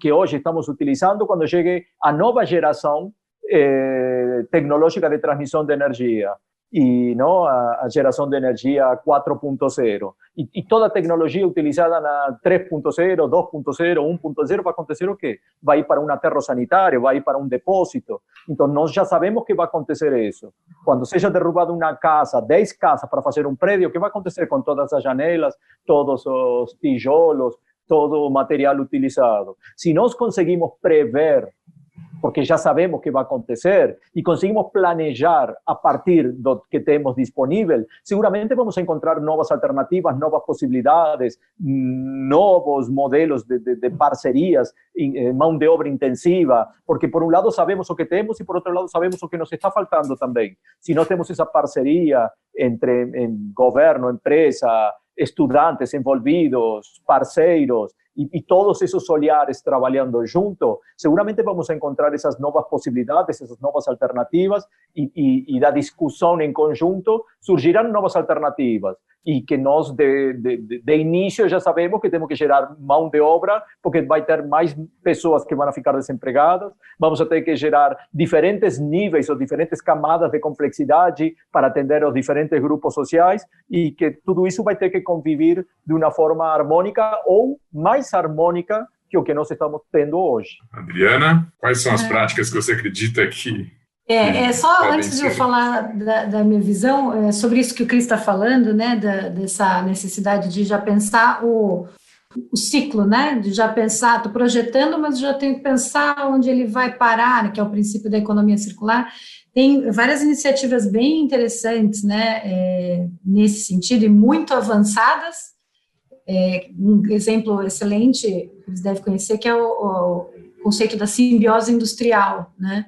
que hoje estamos utilizando quando chegue a nova geração eh, tecnológica de transmissão de energia e não a, a geração de energia 4.0 e, e, toda a tecnologia utilizada na 3.0, 2.0, 1.0 vai acontecer o quê? Vai ir para um aterro sanitário, vai ir para um depósito. Então nós já sabemos que vai acontecer isso. Quando seja derrubada uma casa, 10 casas para fazer um prédio, o que vai acontecer com todas as janelas, todos os tijolos, todo material utilizado? Se nós conseguimos prever porque já sabemos que vai acontecer e conseguimos planejar a partir do que temos disponível, seguramente vamos encontrar novas alternativas, novas possibilidades, novos modelos de, de, de parcerias, eh, mão de obra intensiva, porque por um lado sabemos o que temos e por outro lado sabemos o que nos está faltando também. Se nós temos essa parceria entre em governo, empresa, estudantes envolvidos, parceiros, y, todos esos olhares trabajando juntos, seguramente vamos a encontrar esas nuevas posibilidades, esas nuevas alternativas y, y, y la discusión en conjunto surgirán nuevas alternativas e que nós, de, de, de, início, já sabemos que temos que gerar mão de obra, porque vai ter mais pessoas que vão ficar desempregadas, vamos ter que gerar diferentes níveis ou diferentes camadas de complexidade para atender os diferentes grupos sociais e que tudo isso vai ter que conviver de uma forma harmônica ou mais harmônica que o que nós estamos tendo hoje.
Adriana, quais são as é. práticas que você acredita que
é, é só antes de eu falar da, da minha visão, é, sobre isso que o Cris está falando, né, da, dessa necessidade de já pensar o, o ciclo, né, de já pensar, estou projetando, mas já tenho que pensar onde ele vai parar, né, que é o princípio da economia circular. Tem várias iniciativas bem interessantes, né, é, nesse sentido, e muito avançadas. É, um exemplo excelente, que eles devem conhecer, que é o, o conceito da simbiose industrial, né,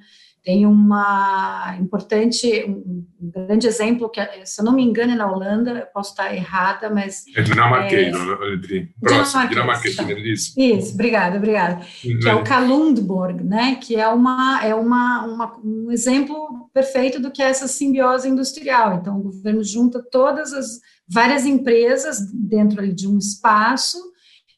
tem uma importante, um, grande exemplo, que, se eu não me engano, é na Holanda, posso estar errada, mas...
É dinamarquês, é. Próximo, dinamarquês, tá. isso.
Isso, obrigada, obrigada. Uhum. Que é o Kalundborg, né, que é, uma, é uma, uma, um exemplo perfeito do que é essa simbiose industrial. Então, o governo junta todas as várias empresas dentro ali de um espaço,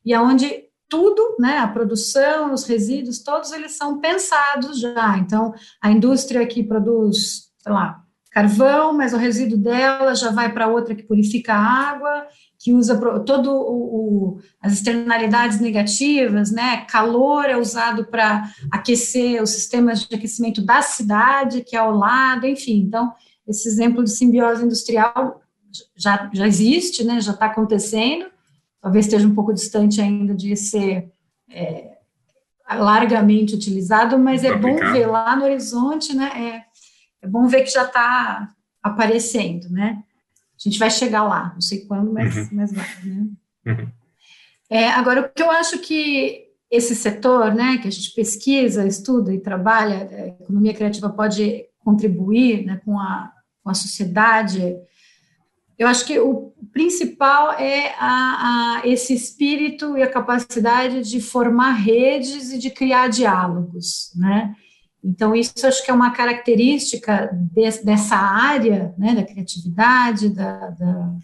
e aonde tudo, né, a produção, os resíduos, todos eles são pensados já. Então, a indústria que produz, sei lá, carvão, mas o resíduo dela já vai para outra que purifica a água, que usa todo o, o, as externalidades negativas, né? Calor é usado para aquecer os sistemas de aquecimento da cidade, que é ao lado, enfim. Então, esse exemplo de simbiose industrial já, já existe, né? Já está acontecendo talvez esteja um pouco distante ainda de ser é, largamente utilizado, mas é bom ver lá no horizonte, né? É, é bom ver que já está aparecendo, né? A gente vai chegar lá, não sei quando, mas, uhum. mas vai, né? Uhum. É, agora, o que eu acho que esse setor, né, que a gente pesquisa, estuda e trabalha, a economia criativa pode contribuir né, com, a, com a sociedade eu acho que o principal é a, a, esse espírito e a capacidade de formar redes e de criar diálogos, né? Então, isso acho que é uma característica de, dessa área, né, da criatividade, da, da,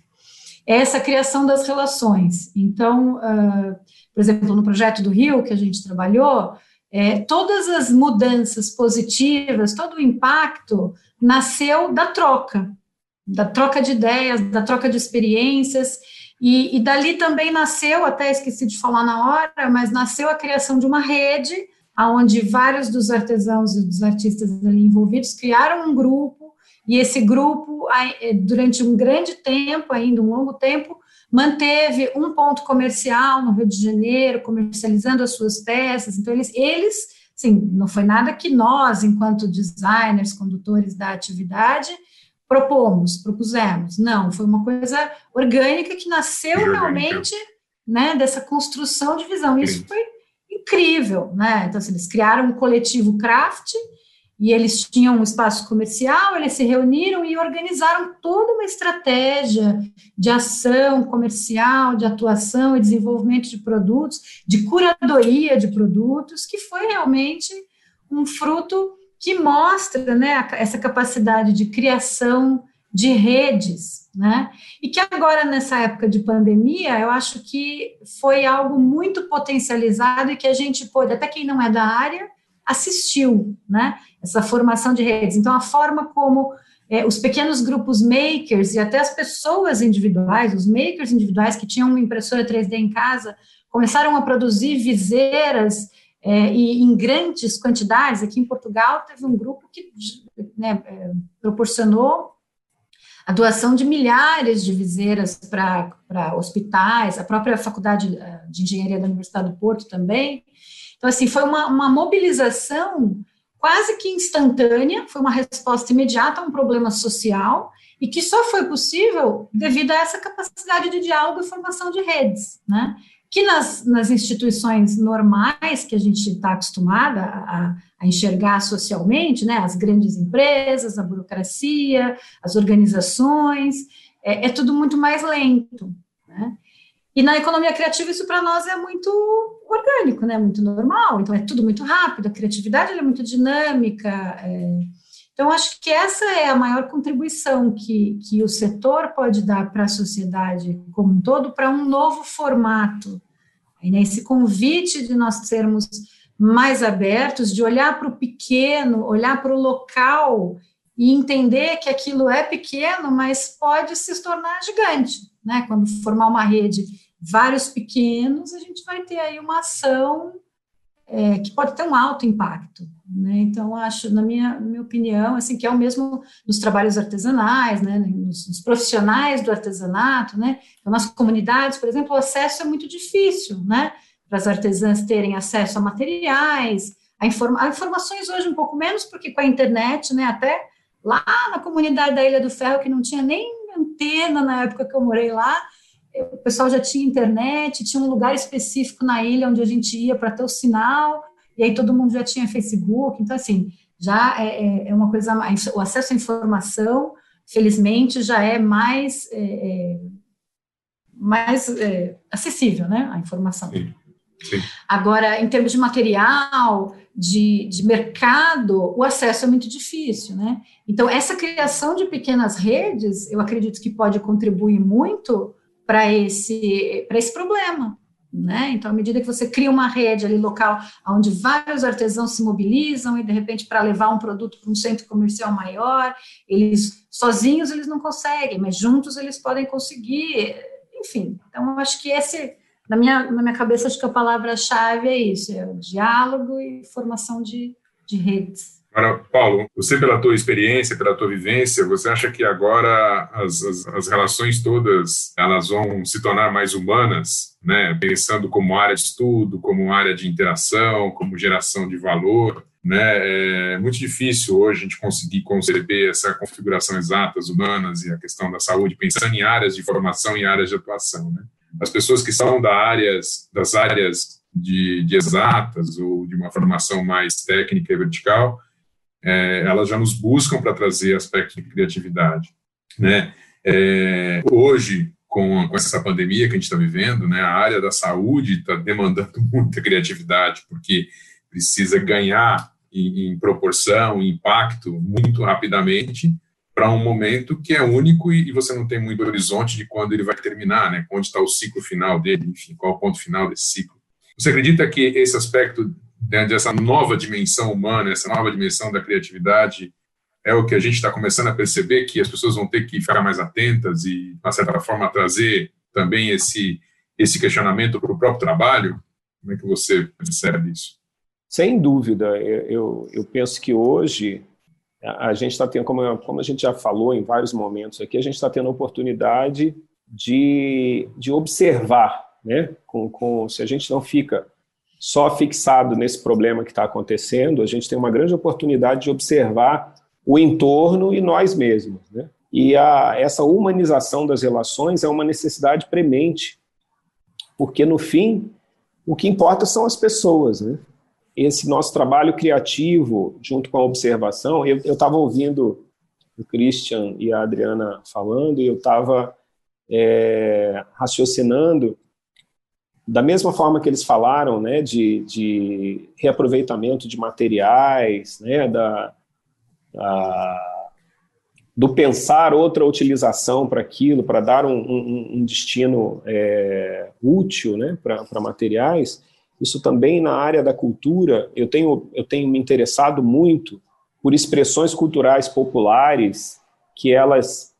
é essa criação das relações. Então, uh, por exemplo, no projeto do Rio, que a gente trabalhou, é, todas as mudanças positivas, todo o impacto nasceu da troca, da troca de ideias, da troca de experiências, e, e, dali também nasceu, até esqueci de falar na hora, mas nasceu a criação de uma rede, onde vários dos artesãos e dos artistas ali envolvidos criaram um grupo, e esse grupo, eh, durante um grande tempo, ainda um longo tempo, manteve um ponto comercial no Rio de Janeiro, comercializando as suas peças, então eles, eles sim, não foi nada que nós, enquanto designers, condutores da atividade, propomos, propusemos. Não, foi uma coisa orgânica que nasceu orgânica. realmente né, dessa construção de visão. Isso foi incrível, né? Então, assim, eles criaram um coletivo craft e eles tinham um espaço comercial, eles se reuniram e organizaram toda uma estratégia de ação comercial, de atuação e desenvolvimento de produtos, de curadoria de produtos, que foi realmente um fruto que mostra né, essa capacidade de criação de redes, né? E que agora, nessa época de pandemia, eu acho que foi algo muito potencializado e que a gente pôde, até quem não é da área, assistiu, né? Essa formação de redes. Então, a forma como é, os pequenos grupos makers e até as pessoas individuais, os makers individuais que tinham uma impressora 3D em casa, começaram a produzir viseiras é, e em grandes quantidades, aqui em Portugal, teve um grupo que né, é, proporcionou a doação de milhares de viseiras para hospitais, a própria Faculdade é, de Engenharia da Universidade do Porto também. Então, assim, foi uma, uma mobilização quase que instantânea, foi uma resposta imediata a um problema social e que só foi possível devido a essa capacidade de diálogo e formação de redes, né? Que nas, nas instituições normais que a gente está acostumada a, a, enxergar socialmente, né? As grandes empresas, a burocracia, as organizações, é, é tudo muito mais lento, né? E na economia criativa isso para nós é muito orgânico, né? Muito normal. Então é tudo muito rápido. A criatividade é muito dinâmica. É... Então acho que essa é a maior contribuição que, que o setor pode dar para a sociedade como um todo para um novo formato. Né, esse convite de nós sermos mais abertos, de olhar para o pequeno, olhar para o local e entender que aquilo é pequeno, mas pode se tornar gigante, né? Quando formar uma rede vários pequenos, a gente vai ter aí uma ação é, que pode ter um alto impacto. Né? Então, acho, na minha, minha opinião, assim, que é o mesmo nos trabalhos artesanais, né? nos, nos profissionais do artesanato, né? Então, nas comunidades, por exemplo, o acesso é muito difícil, né? Para as artesãs terem acesso a materiais, a, informa a informações hoje um pouco menos, porque com a internet, né? Até lá na comunidade da Ilha do Ferro, que não tinha nem antena na época que eu morei lá, o pessoal já tinha internet, tinha um lugar específico na ilha onde a gente ia para ter o sinal, e aí todo mundo já tinha Facebook, então assim, já é, é, é uma coisa mais, o acesso à informação, felizmente, já é mais, é, é mais é, acessível, né, a informação. Sim. Sim. Agora, em termos de material, de, de mercado, o acesso é muito difícil, né? Então, essa criação de pequenas redes, eu acredito que pode contribuir muito para esse, esse problema. Né? Então, à medida que você cria uma rede ali local, onde vários artesãos se mobilizam e de repente para levar um produto para um centro comercial maior, eles sozinhos eles não conseguem, mas juntos eles podem conseguir. Enfim, então acho que esse, na minha, na minha cabeça, acho que a palavra-chave é isso: é o diálogo e formação de, de redes.
Agora, Paulo, você pela tua experiência, pela tua vivência, você acha que agora as, as, as, relações todas elas vão se tornar mais humanas, né? Pensando como área de estudo, como área de interação, como geração de valor, né? É muito difícil hoje a gente conseguir conceber essa configuração exatas humanas e a questão da saúde, pensando em áreas de formação e áreas de atuação, né? As pessoas que são da áreas, das áreas de, de exatas ou de uma formação mais técnica e vertical, é, elas já nos buscam para trazer aspectos de criatividade. Né? É, hoje, com, com, essa pandemia que a gente está vivendo, né, a área da saúde está demandando [LAUGHS] muita criatividade, porque precisa ganhar em, em proporção, em impacto, muito rapidamente, para um momento que é único e, e, você não tem muito horizonte de quando ele vai terminar, né? onde está o ciclo final dele, enfim, qual é o ponto final desse ciclo. Você acredita que esse aspecto né, dessa nova dimensão humana, essa nova dimensão da criatividade, é o que a gente está começando a perceber que as pessoas vão ter que ficar mais atentas e, de certa forma, trazer também esse, esse questionamento para o próprio trabalho? Como é que você percebe isso?
Sem dúvida, eu, eu penso que hoje a gente está tendo, como, como a gente já falou em vários momentos aqui, a gente está tendo a oportunidade de, de observar, né? Com, com, se a gente não fica só fixado nesse problema que está acontecendo, a gente tem uma grande oportunidade de observar o entorno e nós mesmos. Né? E a, essa humanização das relações é uma necessidade premente, porque no fim, o que importa são as pessoas. Né? Esse nosso trabalho criativo, junto com a observação, eu estava ouvindo o Christian e a Adriana falando, e eu estava é, raciocinando da mesma forma que eles falaram, né, de, de reaproveitamento de materiais, né, da, da, do pensar outra utilização para aquilo, para dar um, um, um destino é, útil, né, para materiais, isso também na área da cultura, eu tenho, eu tenho me interessado muito por expressões culturais populares que elas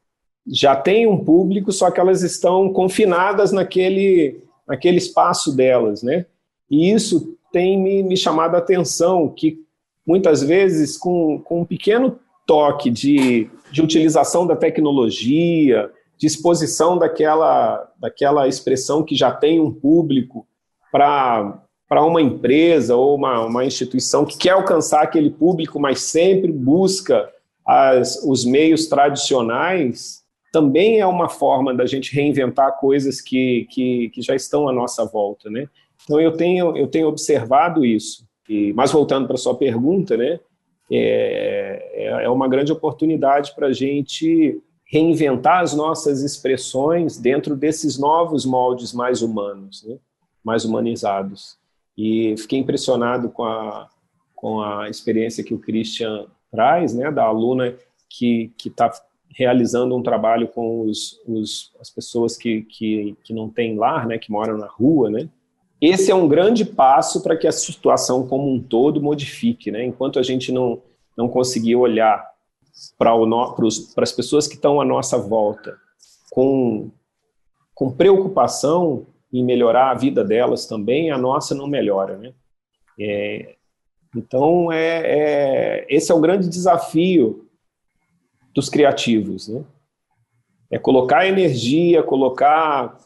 já têm um público, só que elas estão confinadas naquele naquele espaço delas, né? E isso tem me, me chamado a atenção, que muitas vezes com, com um pequeno toque de, de utilização da tecnologia, de exposição daquela, daquela expressão que já tem um público para uma empresa ou uma, uma instituição que quer alcançar aquele público, mas sempre busca as, os meios tradicionais, também é uma forma da gente reinventar coisas que, que, que já estão à nossa volta, né? Então eu tenho, eu tenho observado isso. E, mas voltando para a sua pergunta, né? É, é, é uma grande oportunidade para a gente reinventar as nossas expressões dentro desses novos moldes mais humanos, né? mais humanizados. E fiquei impressionado com a, com a experiência que o Christian traz, né, da aluna que está realizando um trabalho com os, os, as pessoas que, que, que não têm lar, né, que moram na rua, né, esse é um grande passo para que a situação como um todo modifique, né? Enquanto a gente não, não conseguir olhar para as pessoas que estão à nossa volta com, com preocupação em melhorar a vida delas também, a nossa não melhora, né? É, então, é, é, esse é o grande desafio dos criativos, né? É colocar energia, colocar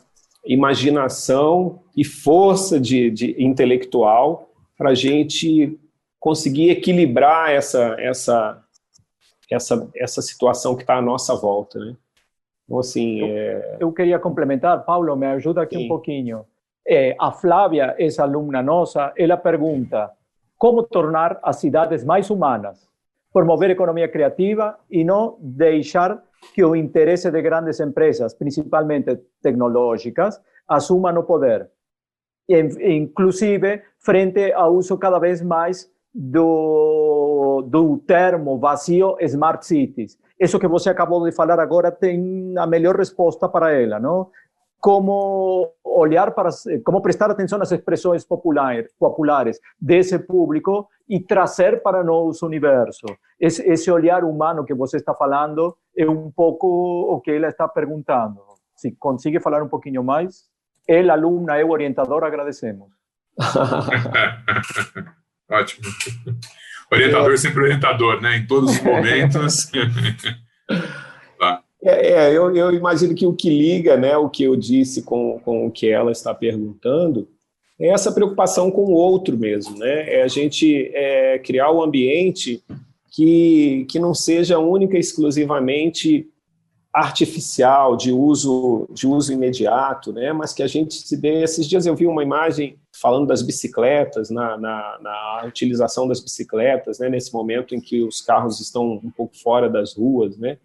imaginação e força de, de intelectual para a gente conseguir equilibrar essa, essa, essa, essa situação que está à nossa volta, né?
Então, assim, é... eu, queria complementar, Paulo, me ajuda aqui Sim. um pouquinho. É, a Flávia, essa aluna nossa, ela pergunta como tornar as cidades mais humanas, promover economia criativa e não deixar que o interesse de grandes empresas, principalmente tecnológicas, assumam o poder. Inclusive, frente ao uso cada vez mais do, do termo vazio Smart Cities. Isso que você acabou de falar agora tem a melhor resposta para ela, não? Como olhar para, como prestar atenção às expressões populares, populares desse público e trazer para nosso universo. Esse, esse olhar humano que você está falando é um pouco o que ela está perguntando. Se consegue falar um pouquinho mais, ela, aluna, eu, orientador, agradecemos. [LAUGHS]
Ótimo. Orientador é. sempre orientador, né? Em todos os momentos. [LAUGHS]
É, é, eu, eu, imagino que o que liga, né, o que eu disse com, com o que ela está perguntando, é essa preocupação com o outro mesmo, né? É a gente é, criar um ambiente que, que não seja única e exclusivamente artificial, de uso, de uso imediato, né? mas que a gente se dê. Esses dias eu vi uma imagem falando das bicicletas, na, na, na utilização das bicicletas, né? nesse momento em que os carros estão um pouco fora das ruas. Né?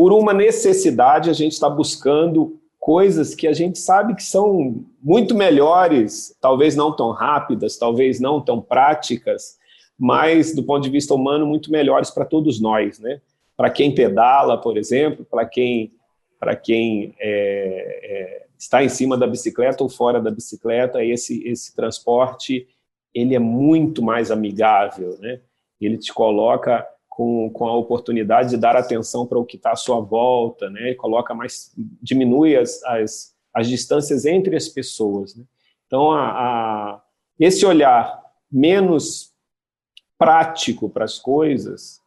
Por uma necessidade, a gente está buscando coisas que a gente sabe que são muito melhores, talvez não tão rápidas, talvez não tão práticas, mas do ponto de vista humano, muito melhores para todos nós, né? Para quem pedala, por exemplo, para quem, para quem é, é, está em cima da bicicleta ou fora da bicicleta, esse, esse transporte ele é muito mais amigável, né? Ele te coloca com, com a oportunidade de dar atenção para o que está à sua volta, né? Coloca mais, diminui as, as, as distâncias entre as pessoas. Né? Então, a, a, esse olhar menos prático para as coisas,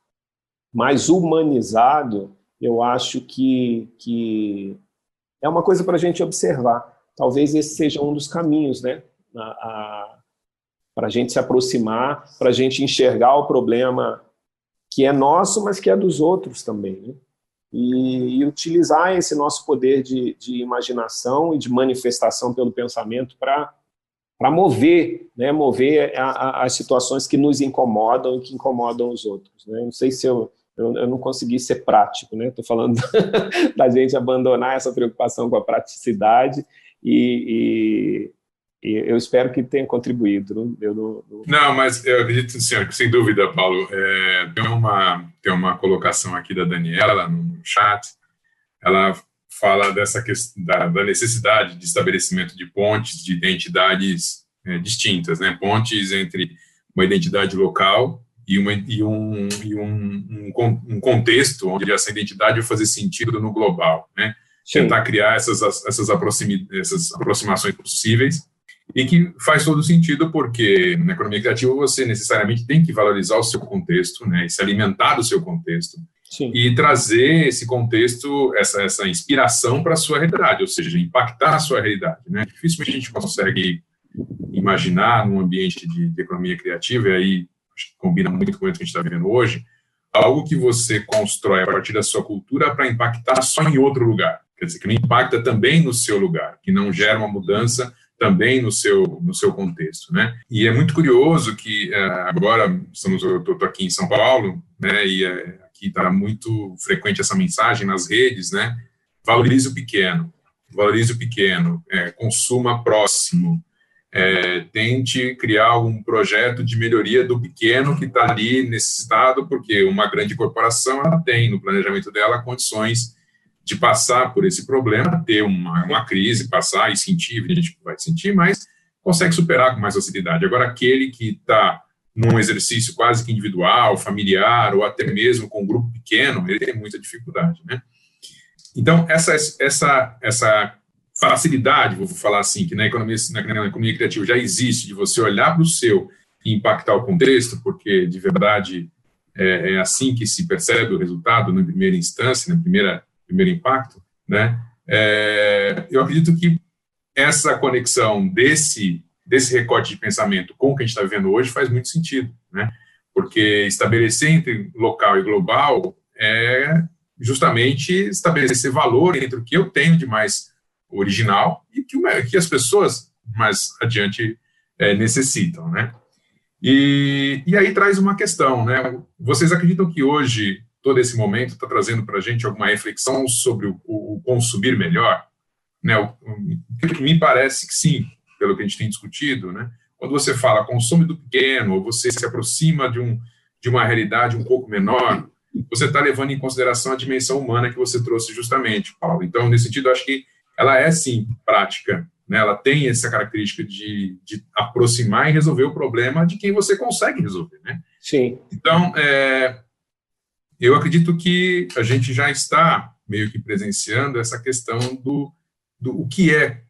mais humanizado, eu acho que, que é uma coisa para a gente observar. Talvez esse seja um dos caminhos, né? Para a gente se aproximar, para a gente enxergar o problema que é nosso, mas que é dos outros também. Né? E, e, utilizar esse nosso poder de, de, imaginação e de manifestação pelo pensamento para mover, né? mover a, a, as situações que nos incomodam e que incomodam os outros. Né? Não sei se eu, eu, eu não consegui ser prático, né? Estou falando [LAUGHS] da gente abandonar essa preocupação com a praticidade e, e eu espero que tenha contribuído. Não, eu não,
não... não mas eu acredito, senhor, que sem dúvida, Paulo, é, tem, uma, tem uma colocação aqui da Daniela no chat, ela fala dessa questão da, da necessidade de estabelecimento de pontes de identidades é, distintas, né? pontes entre uma identidade local e, uma, e, um, e um, um, um, contexto onde essa identidade vai fazer sentido no global, né? Tentar criar essas, essas, essas aproximações possíveis e que faz todo sentido porque na economia criativa você necessariamente tem que valorizar o seu contexto, né, e se alimentar do seu contexto Sim. e trazer esse contexto, essa, essa inspiração para a sua realidade, ou seja, impactar a sua realidade, né? Dificilmente a gente consegue imaginar num ambiente de, de economia criativa, e aí combina muito com o que a gente está vivendo hoje, algo que você constrói a partir da sua cultura para impactar só em outro lugar. Quer dizer, que não impacta também no seu lugar, que não gera uma mudança também no seu, no seu contexto, né? E é muito curioso que uh, agora estamos, eu estou aqui em São Paulo, né? E uh, aqui está muito frequente essa mensagem nas redes, né? Valorize o pequeno, valorize o pequeno, é, consuma próximo, é, tente criar um projeto de melhoria do pequeno que está ali necessitado, porque uma grande corporação ela tem no planejamento dela condições de passar por esse problema, ter uma, uma crise, passar e sentir, a gente vai sentir, mas consegue superar com mais facilidade. Agora, aquele que está num exercício quase que individual, familiar, ou até mesmo com um grupo pequeno, ele tem muita dificuldade, né? Então, essa, essa, essa facilidade, vou falar assim, que na economia, na economia criativa já existe, de você olhar para o seu e impactar o contexto, porque de verdade é, é, assim que se percebe o resultado na primeira instância, na primeira primeiro impacto, né? É, eu acredito que essa conexão desse desse recorte de pensamento com o que a gente está vivendo hoje faz muito sentido, né? Porque estabelecer entre local e global é justamente estabelecer valor entre o que eu tenho de mais original e que, que as pessoas mais adiante é, necessitam, né? E, e aí traz uma questão, né? Vocês acreditam que hoje todo esse momento está trazendo para a gente alguma reflexão sobre o, o, consumir melhor? Né? O, o, me parece que sim, pelo que a gente tem discutido, né? Quando você fala consumo do pequeno, ou você se aproxima de, um, de uma realidade um pouco menor, você está levando em consideração a dimensão humana que você trouxe justamente, Paulo. Então, nesse sentido, acho que ela é, sim, prática. Né? Ela tem essa característica de, de aproximar e resolver o problema de quem você consegue resolver. Né?
Sim.
Então, é, eu acredito que a gente já está meio que presenciando essa questão do, do o que é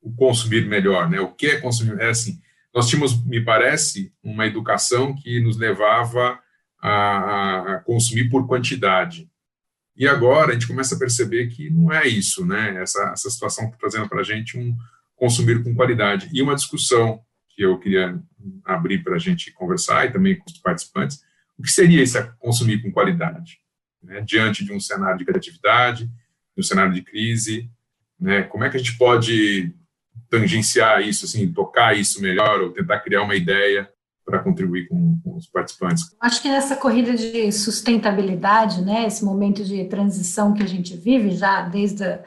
o consumir melhor, né? O que é consumir? É assim, nós tínhamos, me parece, uma educação que nos levava a, a consumir por quantidade. E agora a gente começa a perceber que não é isso, né? Essa, essa situação está trazendo para a gente um consumir com qualidade. E uma discussão que eu queria abrir para a gente conversar e também com os participantes, o que seria esse consumir com qualidade? Né? Diante de um cenário de criatividade, de um cenário de crise, né? como é que a gente pode tangenciar isso, assim, tocar isso melhor ou tentar criar uma ideia para contribuir com, com, os participantes.
Acho que nessa corrida de sustentabilidade, né, esse momento de transição que a gente vive já desde a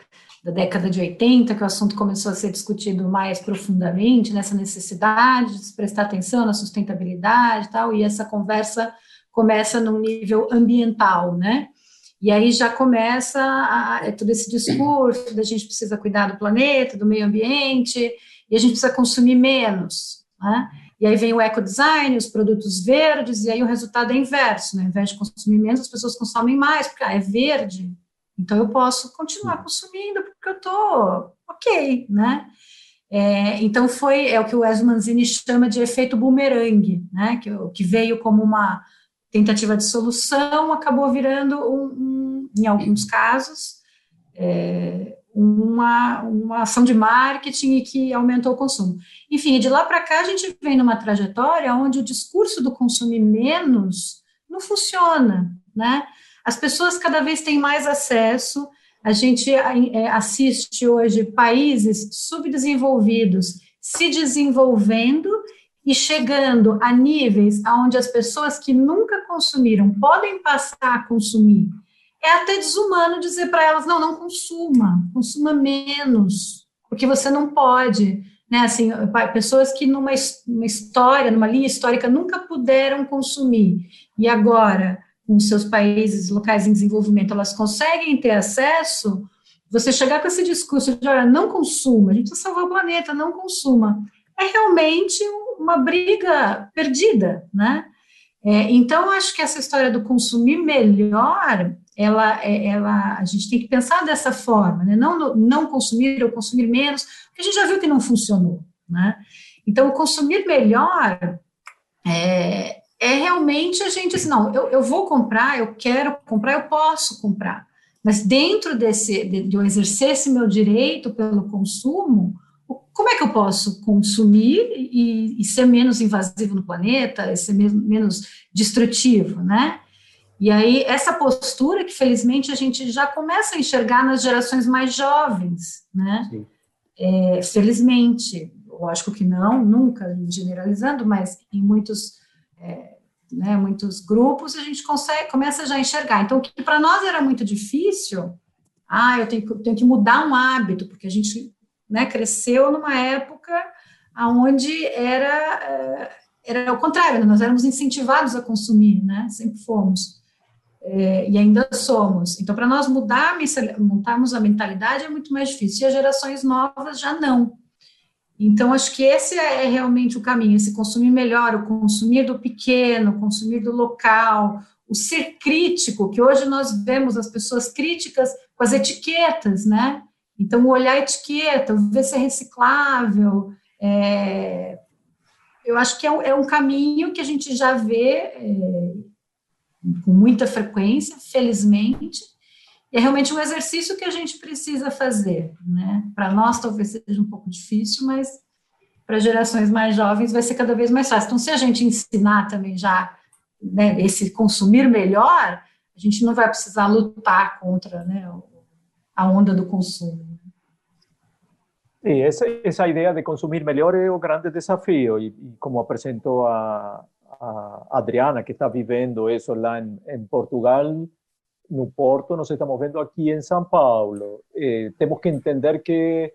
da década de 80, que o assunto começou a ser discutido mais profundamente, nessa necessidade de se prestar atenção na sustentabilidade e tal, e essa conversa começa num nível ambiental, né? E aí já começa a, é todo esse discurso da gente precisa cuidar do planeta, do meio ambiente, e a gente precisa consumir menos, né? E aí vem o ecodesign, os produtos verdes, e aí o resultado é inverso, né? Ao invés de consumir menos, as pessoas consomem mais, porque ah, é verde, então eu posso continuar consumindo, porque eu estou ok, né? É, então foi é o que o Wes Manzini chama de efeito bumerangue, né? Que, que veio como uma tentativa de solução, acabou virando um, um em alguns casos é, uma, uma ação de marketing que aumentou o consumo. Enfim, de lá para cá a gente vem numa trajetória onde o discurso do consumir menos não funciona, né? As pessoas cada vez têm mais acesso, a gente é, assiste hoje países subdesenvolvidos se desenvolvendo e chegando a níveis onde as pessoas que nunca consumiram podem passar a consumir é até desumano dizer para elas: não, não consuma, consuma menos, porque você não pode. Né, assim, pessoas que numa, história, numa linha histórica, nunca puderam consumir, e agora, com seus países locais em desenvolvimento, elas conseguem ter acesso, você chegar com esse discurso de, olha, não consuma, a gente precisa salvar o planeta, não consuma, é realmente uma briga perdida, né? É, então, acho que essa história do consumir melhor ela, é, ela, a gente tem que pensar dessa forma, né? não, não consumir ou consumir menos, porque a gente já viu que não funcionou, né? Então, o consumir melhor é, é realmente a gente assim, não, eu, eu vou comprar, eu quero comprar, eu posso comprar, mas dentro desse, de, de eu exercer esse meu direito pelo consumo, como é que eu posso consumir e, e ser menos invasivo no planeta, ser menos destrutivo, né? E aí, essa postura que, felizmente, a gente já começa a enxergar nas gerações mais jovens, né? É, felizmente, lógico que não, nunca generalizando, mas em muitos, é, né, muitos grupos a gente consegue, começa já a enxergar. Então, o que para nós era muito difícil, ah, eu tenho, tenho que mudar um hábito, porque a gente né, cresceu numa época onde era, é, era o contrário, nós éramos incentivados a consumir, né? Sempre fomos é, e ainda somos. Então, para nós mudar, montarmos a mentalidade é muito mais difícil, e as gerações novas já não. Então, acho que esse é, é realmente o caminho, esse consumir melhor, o consumir do pequeno, o consumir do local, o ser crítico, que hoje nós vemos as pessoas críticas com as etiquetas, né? Então, olhar a etiqueta, ver se é reciclável, é, eu acho que é um, é um, caminho que a gente já vê é, com muita frequência, felizmente, e é realmente um exercício que a gente precisa fazer, né? Para nós talvez seja um pouco difícil, mas para gerações mais jovens vai ser cada vez mais fácil. Então, se a gente ensinar também já né, esse consumir melhor, a gente não vai precisar lutar contra né, a onda do consumo.
Sí, esa, idea de consumir melhor é o grande desafío e, e como apresentou a, a Adriana, que está vivendo eso lá en, en, Portugal, no Porto, nos estamos vendo aqui em São Paulo. Eh, temos que entender que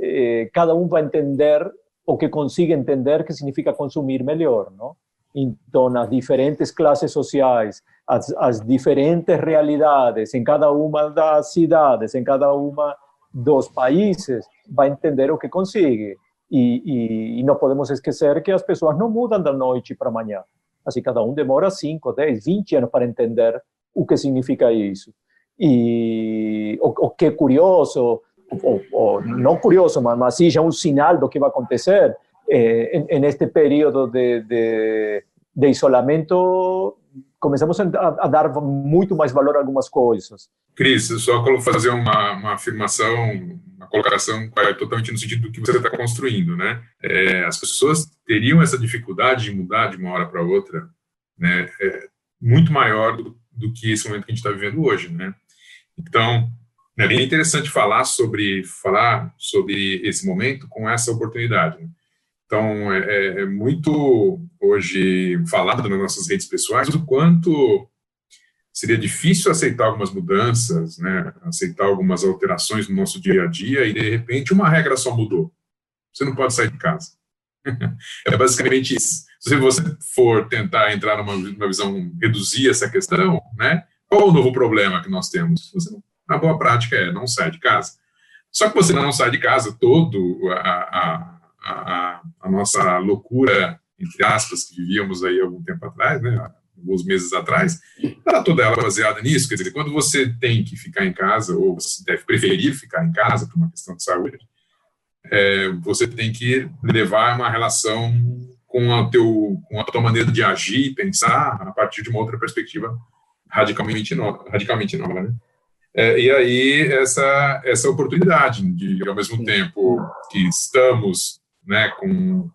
eh, cada um vai entender o que consiga entender que significa consumir melhor, não? Então, as diferentes classes sociais, as, as diferentes realidades em cada uma das cidades, em cada uma dos países, vai entender o que consigue. E, e, e não podemos esquecer que as pessoas não mudam da noite para amanhã. Assim, cada um demora 5, 10, 20 anos para entender o que significa isso. E o, o que é curioso, ou, ou, não curioso, mas, mas sim já um sinal do que vai acontecer eh, en, en, este período de, de, de isolamento, começamos a, dar muito mais valor a algumas coisas.
Cris, só fazer uma, uma afirmação, uma colocação totalmente no sentido do que você está construindo, né? É, as pessoas teriam essa dificuldade de mudar de uma hora para outra, né? É muito maior do, do, que esse momento que a gente está vivendo hoje, né? Então, é bem interessante falar sobre falar sobre esse momento com essa oportunidade. Né? Então, é, é, é muito hoje falado nas nossas redes pessoais o quanto seria difícil aceitar algumas mudanças, né, aceitar algumas alterações no nosso dia a dia e de repente uma regra só mudou. Você não pode sair de casa. [LAUGHS] é basicamente isso. Se você for tentar entrar numa, numa visão reduzir essa questão, né, qual o novo problema que nós temos? Você, a boa prática é não sair de casa. Só que você não sai de casa todo a, a, a, a nossa loucura entre aspas que vivíamos aí algum tempo atrás, né, alguns meses atrás, era toda ela baseada nisso. Quer dizer, quando você tem que ficar em casa, ou você deve preferir ficar em casa por uma questão de saúde, é, você tem que levar uma relação com a, teu, com a tua maneira de agir e pensar a partir de uma outra perspectiva radicalmente nova. Radicalmente nova né? É, e aí, essa, essa oportunidade de, ao mesmo tempo que estamos né, com,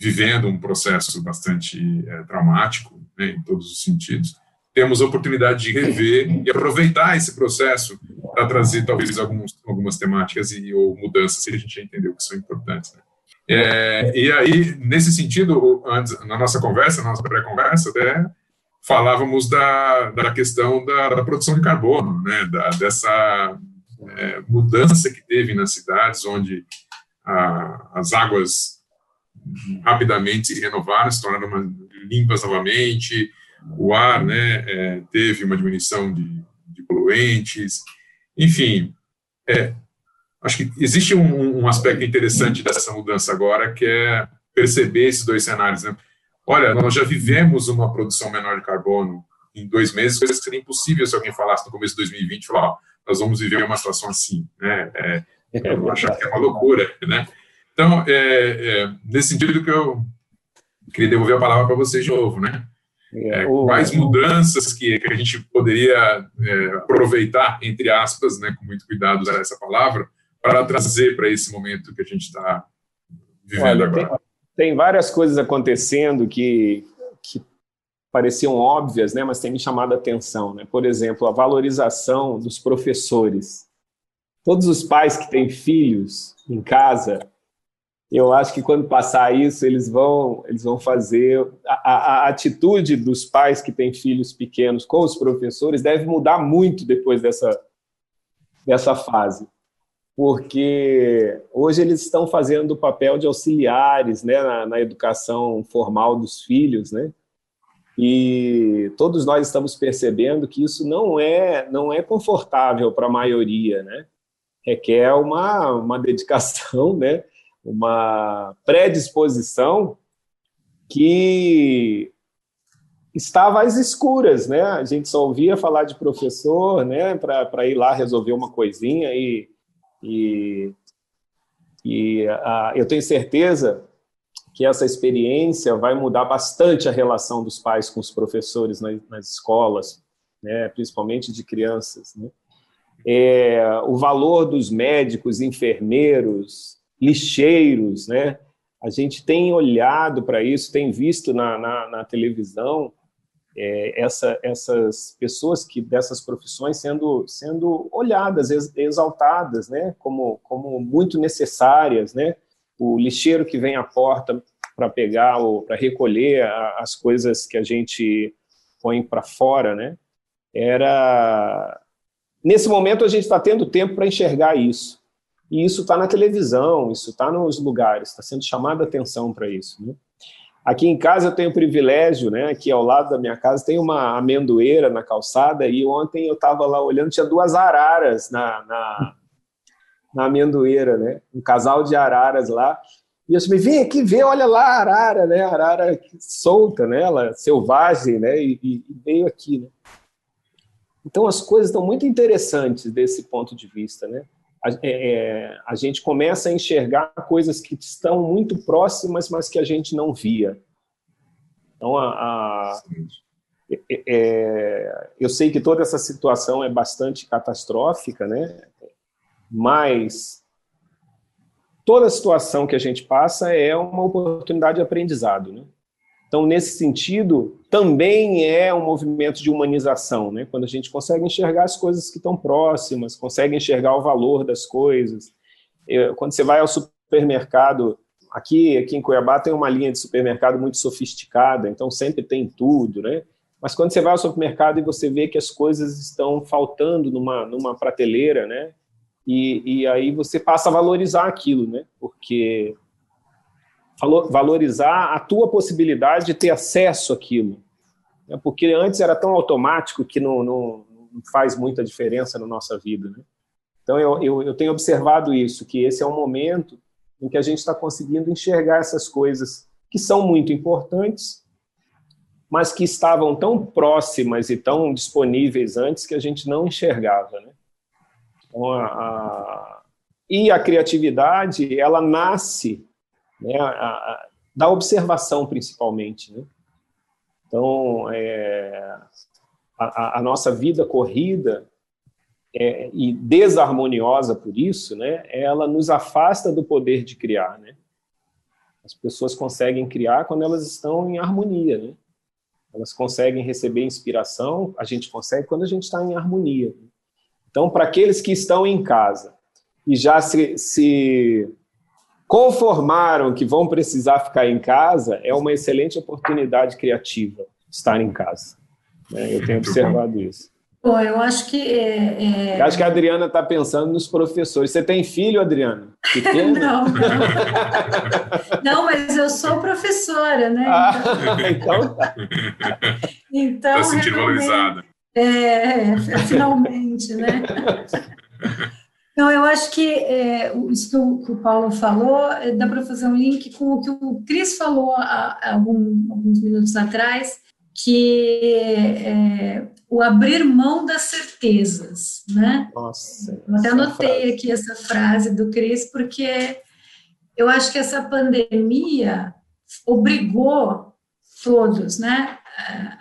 vivendo um processo bastante é, traumático, né, em todos os sentidos, temos a oportunidade de rever e aproveitar esse processo para trazer talvez alguns, algumas temáticas e ou mudanças que a gente já entendeu que são importantes. Né? É, e aí, nesse sentido, antes, na nossa conversa, na nossa pré-conversa, até falávamos da, da questão da, da produção de carbono, né, da, dessa é, mudança que teve nas cidades, onde as águas rapidamente se renovaram, se tornaram limpas novamente, o ar né, é, teve uma diminuição de, de poluentes, enfim, é, acho que existe um, um, aspecto interessante dessa mudança agora, que é perceber esses dois cenários. Né? Olha, nós já vivemos uma produção menor de carbono em dois meses, coisa que seria impossível se alguém falasse no começo de 2020, falar, ó, nós vamos viver uma situação assim, né? É, eu acho que é uma loucura, né? Então, é, é, nesse sentido que eu queria devolver a palavra para vocês de novo, né? É, quais mudanças que, que, a gente poderia é, aproveitar, entre aspas, né, com muito cuidado usar essa palavra, para trazer para esse momento que a gente está vivendo Olha, agora?
Tem, tem, várias coisas acontecendo que, que pareciam óbvias, né, mas tem me chamado a atenção. Né? Por exemplo, a valorização dos professores. Todos os pais que têm filhos em casa, eu acho que quando passar isso, eles vão, eles vão fazer. A, a, a, atitude dos pais que têm filhos pequenos com os professores deve mudar muito depois dessa, dessa fase. Porque hoje eles estão fazendo o papel de auxiliares né, na, na educação formal dos filhos, né? E todos nós estamos percebendo que isso não é, não é confortável para a maioria, né? Requer uma, uma dedicação, né? uma predisposição que estava às escuras, né? A gente só ouvia falar de professor, né? Para ir lá resolver uma coisinha e, e, e a, eu tenho certeza que essa experiência vai mudar bastante a relação dos pais com os professores nas, nas escolas, né, principalmente de crianças. Né? É, o valor dos médicos, enfermeiros, lixeiros, né? A gente tem olhado para isso, tem visto na, na, na televisão é, essa, essas pessoas que dessas profissões sendo sendo olhadas, exaltadas, né? Como como muito necessárias, né? o lixeiro que vem à porta para pegar ou para recolher as coisas que a gente põe para fora, né? Era nesse momento a gente está tendo tempo para enxergar isso e isso está na televisão, isso está nos lugares, está sendo chamada atenção para isso. Né? Aqui em casa eu tenho o privilégio, né? Aqui ao lado da minha casa tem uma amendoeira na calçada e ontem eu estava lá olhando tinha duas araras na, na na amendoeira, né? Um casal de araras lá. E eu falei, vem aqui ver, olha lá a arara, né? A arara solta, né? Ela selvagem, né? E, e veio aqui, né? Então as coisas estão muito interessantes desse ponto de vista, né? A, é, é, a gente começa a enxergar coisas que estão muito próximas, mas que a gente não via. Então, a, a é, é, eu sei que toda essa situação é bastante catastrófica, né? mas toda situação que a gente passa é uma oportunidade de aprendizado. Né? Então, nesse sentido, também é um movimento de humanização, né? quando a gente consegue enxergar as coisas que estão próximas, consegue enxergar o valor das coisas. Quando você vai ao supermercado, aqui, aqui em Cuiabá tem uma linha de supermercado muito sofisticada, então sempre tem tudo, né? Mas quando você vai ao supermercado e você vê que as coisas estão faltando numa, numa prateleira, né? E, e aí você passa a valorizar aquilo, né? Porque valorizar a tua possibilidade de ter acesso àquilo. Né? Porque antes era tão automático que não, não, não faz muita diferença na nossa vida. Né? Então eu, eu, eu, tenho observado isso, que esse é um momento em que a gente está conseguindo enxergar essas coisas que são muito importantes, mas que estavam tão próximas e tão disponíveis antes que a gente não enxergava. Né? Então, a, a, e a criatividade, ela nasce né, a, da observação, principalmente. Né? Então, é, a, nossa vida corrida é, e desarmoniosa por isso, né, ela nos afasta do poder de criar. Né? As pessoas conseguem criar quando elas estão em harmonia. Né? Elas conseguem receber inspiração, a gente consegue quando a gente está em harmonia. Então, para aqueles que estão em casa e já se, se conformaram que vão precisar ficar em casa, é uma excelente oportunidade criativa estar em casa. Né? Eu tenho observado isso.
Bom, eu acho que. É,
é... Eu acho que a Adriana está pensando nos professores. Você tem filho, Adriana? [LAUGHS]
não, não. [LAUGHS] não, mas eu sou professora, né?
Ah, [LAUGHS] então tá.
Então, tá sentindo valorizada.
É, finalmente, né? Não, eu acho que é, isso que o Paulo falou, é, dá para fazer um link com o que o Cris falou há, há algum, alguns minutos atrás, que é, o abrir mão das certezas, né?
Nossa.
Eu até anotei frase. aqui essa frase do Cris, porque eu acho que essa pandemia obrigou todos, né,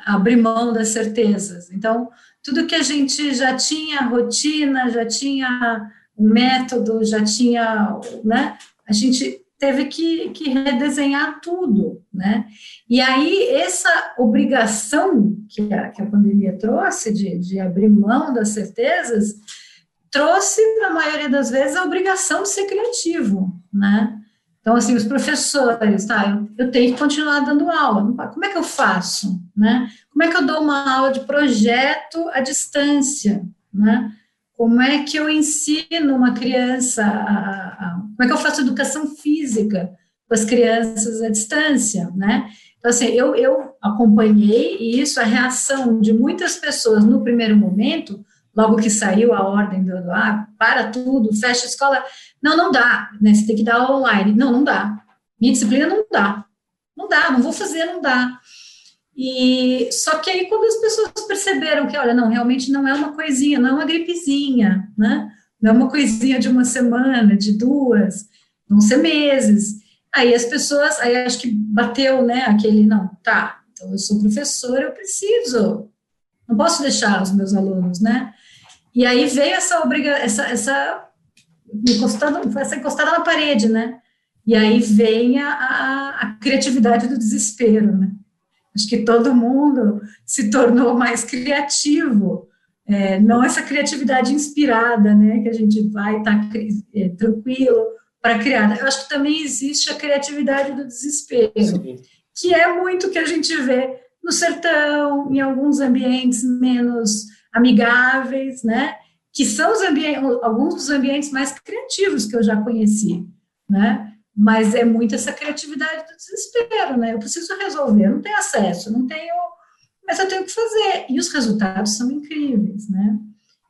abrir mão das certezas. Então, tudo que a gente já tinha rotina, já tinha um método, já tinha, né? A gente teve que, que redesenhar tudo, né? E aí, essa obrigação que a, que a pandemia trouxe de, de abrir mão das certezas, trouxe, na maioria das vezes, a obrigação de ser criativo, né? Então, assim, os professores, tá, eu, eu, tenho que continuar dando aula, como é que eu faço, né? Como é que eu dou uma aula de projeto à distância, né? Como é que eu ensino uma criança, a, a, como é que eu faço educação física com as crianças à distância, né? Então, assim, eu, eu acompanhei isso, a reação de muitas pessoas no primeiro momento, logo que saiu a ordem do, ah, para tudo, fecha a escola, não, não dá, né? Você tem que dar online. Não, não dá. Minha disciplina não dá. Não dá, não vou fazer, não dá. E só que aí quando as pessoas perceberam que, olha, não, realmente não é uma coisinha, não é uma gripezinha, né? Não é uma coisinha de uma semana, de duas, vão ser meses. Aí as pessoas, aí acho que bateu, né, aquele, não, tá, então eu sou professora, eu preciso, não posso deixar os meus alunos, né? E aí veio essa obriga, essa, essa encostando, essa encostada na parede, né? E aí vem a, a, a criatividade do desespero, né? Acho que todo mundo se tornou mais criativo, é, não essa criatividade inspirada, né, que a gente vai estar tá, é, tranquilo para criar. Eu acho que também existe a criatividade do desespero, Sim. que é muito que a gente vê no sertão, em alguns ambientes menos amigáveis, né, que são os alguns dos ambientes mais criativos que eu já conheci, né, mas é muito essa criatividade do desespero, né? Eu preciso resolver, eu não tenho acesso, não tenho, mas eu tenho que fazer. E os resultados são incríveis, né?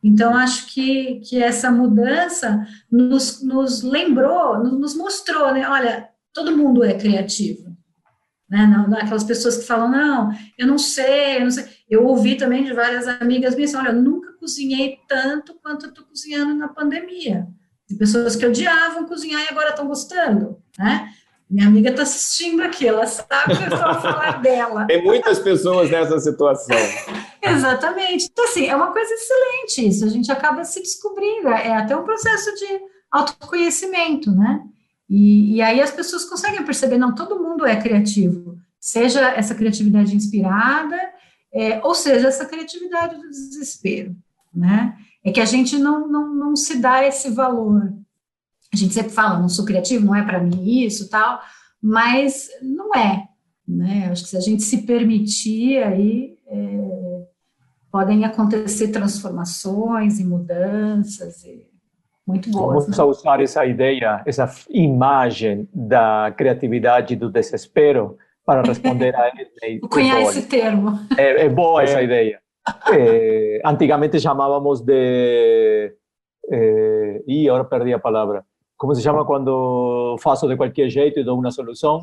Então, acho que, que essa mudança nos, nos lembrou, nos mostrou, né? Olha, todo mundo é criativo. Né? Não, não, aquelas pessoas que falam, não, eu não sei, eu não sei. Eu ouvi também de várias amigas minhas, olha, eu nunca cozinhei tanto quanto eu estou cozinhando na pandemia. De pessoas que odiavam cozinhar e agora estão gostando, né? Minha amiga está assistindo aqui, ela sabe que eu estou a falar dela.
Tem muitas pessoas nessa situação. [LAUGHS]
Exatamente. Então, assim, é uma coisa excelente isso. A gente acaba se descobrindo. É até um processo de autoconhecimento, né? E, e aí as pessoas conseguem perceber, não, todo mundo é criativo. Seja essa criatividade inspirada, é, ou seja, essa criatividade do desespero, né? É que a gente não, não, não se dá esse valor. A gente sempre fala, não sou criativo, não é para mim isso, tal, mas não é, né? Acho que se a gente se permitir, aí é, podem acontecer transformações e mudanças e muito boas.
Vamos né? usar essa ideia, essa imagem da criatividade e do desespero para responder a [LAUGHS]
ele. Conhece esse termo.
É, é boa é. essa ideia. Eh, antigamente llamábamos de... Eh, y ahora perdí la palabra. ¿Cómo se llama cuando faço de cualquier jeito y doy una solución?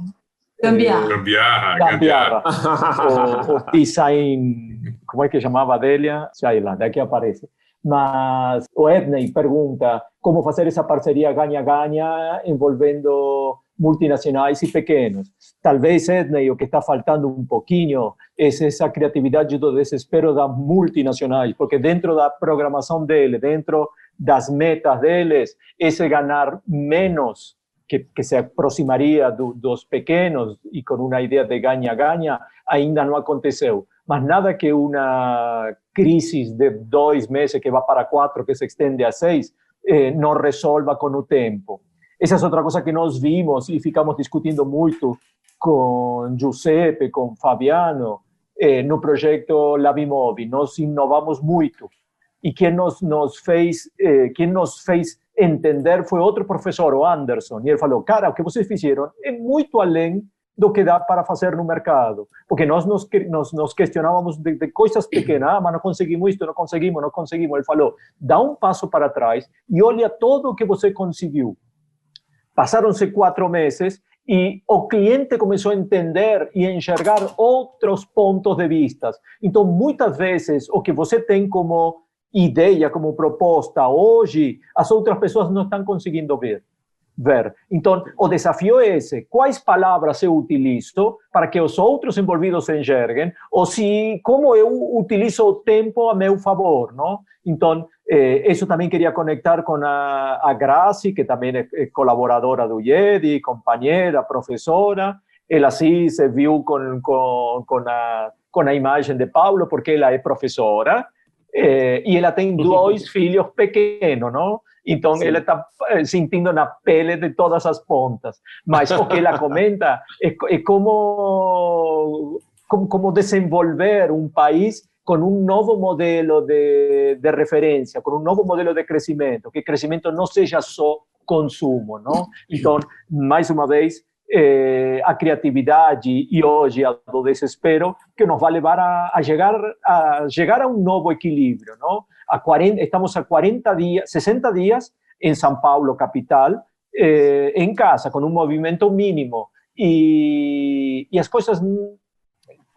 Cambiar.
Cambiar.
Cambiar. o, o, design, como é que chamava Delia? Sei lá, daqui aparece. Mas o Edney pergunta como fazer essa parceria ganha-ganha envolvendo multinacionais e pequenos. Talvez, Edney, o que está faltando um pouquinho é essa criatividade do desespero das multinacionais, porque dentro da programação dele, dentro das metas deles, esse ganhar menos que, se aproximaria do, dos pequenos e com uma ideia de ganha-ganha, ainda não aconteceu. Mas nada que uma crise de dois meses que vai para quatro, que se estende a seis, eh, não resolva com o tempo. Esa es otra cosa que nos vimos y ficamos discutiendo mucho con Giuseppe, con Fabiano, eh, no proyecto Labimovi. Nos innovamos mucho. Y quien nos, nos, fez, eh, quien nos fez entender fue outro professor, o Anderson. E ele falou, cara, o que vocês fizeram é muito além do que dá para fazer no mercado. Porque nós nos, nos, nos questionávamos de, de, coisas pequenas, ah, mas não conseguimos isto, não conseguimos, não conseguimos. Ele falou, dá um passo para trás e olha todo o que você conseguiu. Pasaronse cuatro meses y o cliente comenzó a entender y enxergar outros pontos de vista. Então, muitas vezes, o que você tem como ideia, como proposta hoje, as outras pessoas não estão conseguindo ver. ver. Então, o desafio é esse: quais palavras eu utilizo para que os outros envolvidos enxerguem, ou se como eu utilizo o tempo a meu favor, não? Então, Eh, eso también quería conectar con a, a Graci, que también es, es, colaboradora do IEDI, compañera, profesora. Ela assim se viu com, com, com, a, com a imagem de Paulo, porque ela é professora, eh, e ela tem dois filhos pequenos, não? Então, Sim. ela está eh, sentindo na pele de todas as pontas. Mas o que ela comenta é, é como, como, como desenvolver um país con un nuevo modelo de, de, referencia, con un nuevo modelo de crecimiento, que el crecimiento no sea solo consumo, ¿no? Entonces, más una vez, eh, a criatividade e hoje ao desespero que nos vai levar a, a, chegar a chegar a um novo equilíbrio, não? A 40, estamos a 40 dias, 60 dias em São Paulo capital, eh, em casa com um movimento mínimo e, e as coisas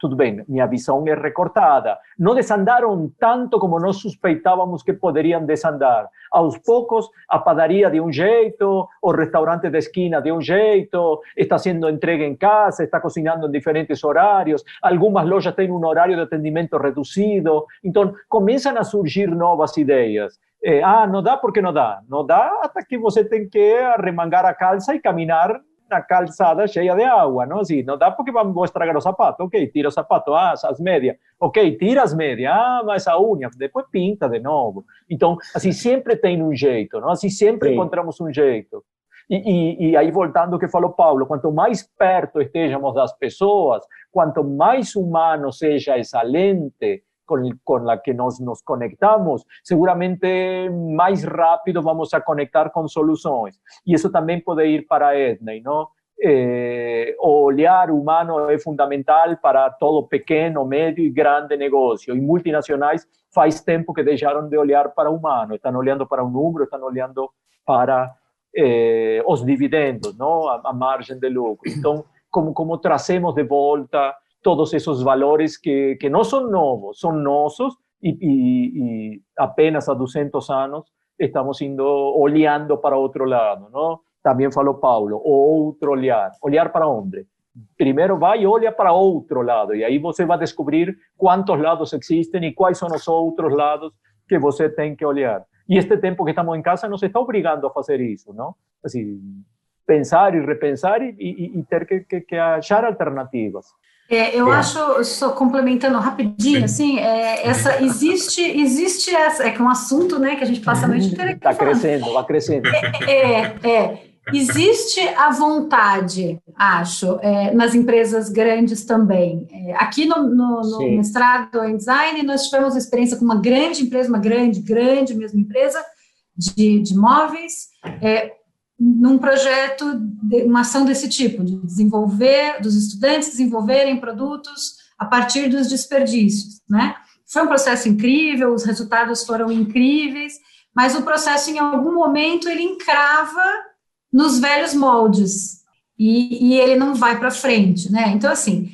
tudo bem, minha visão é recortada. Não desandaram tanto como nós suspeitávamos que poderiam desandar. Aos poucos, a padaria de um jeito, o restaurante da esquina de um jeito, está sendo entregue em casa, está cozinhando em diferentes horários, algumas lojas têm um horário de atendimento reduzido. Então, começam a surgir novas ideias. Eh, ah, não dá porque não dá. Não dá até que você tem que arremangar a calça e caminhar una calzada llena de agua, ¿no? Así, no da porque vamos a estragar los zapatos, ok, tira los zapatos, ah, as medias, ok, tira as medias, ah, mas a unha, depois pinta de novo. Então, assim, sempre tem um jeito, não? Assim, sempre Sim. encontramos um jeito. E, e, e, aí, voltando ao que falou Paulo, quanto mais perto estejamos das pessoas, quanto mais humano seja essa lente, con, con, la que nos, nos conectamos, seguramente más rápido vamos a conectar con soluciones. Y eso también puede ir para Edney, ¿no? Eh, o olhar humano é fundamental para todo pequeno, médio e grande negócio. E multinacionais faz tempo que deixaram de olhar para o humano, estão olhando para o número, estão olhando para eh, os dividendos, não? A, a, margem de lucro. Então, como, como trazemos de volta todos esos valores que, que no son nuevos, son nosos y, y, y, apenas a 200 años estamos indo olhando para otro lado, ¿no? También falou Paulo, outro olhar, olhar para onde? Primeiro vai e olha para outro lado, e aí você vai descobrir quantos lados existem e quais são os outros lados que você tem que olhar. E este tempo que estamos em casa nos está obrigando a fazer isso, não? Assim, pensar e repensar e, e, e ter que, que, que achar alternativas.
É, eu é. acho, só complementando rapidinho, assim, é, essa existe, existe essa, é que é um assunto, né, que a gente passa a noite inteira
Está crescendo, está crescendo.
É, é, é, existe a vontade, acho, é, nas empresas grandes também. É, aqui no, no, no mestrado em design, nós tivemos experiência com uma grande empresa, uma grande, grande mesmo empresa de, de móveis, é, num projeto, de, uma ação desse tipo, de desenvolver, dos estudantes desenvolverem produtos a partir dos desperdícios, né? Foi um processo incrível, os resultados foram incríveis, mas o processo, em algum momento, ele encrava nos velhos moldes e, e ele não vai para frente, né? Então, assim,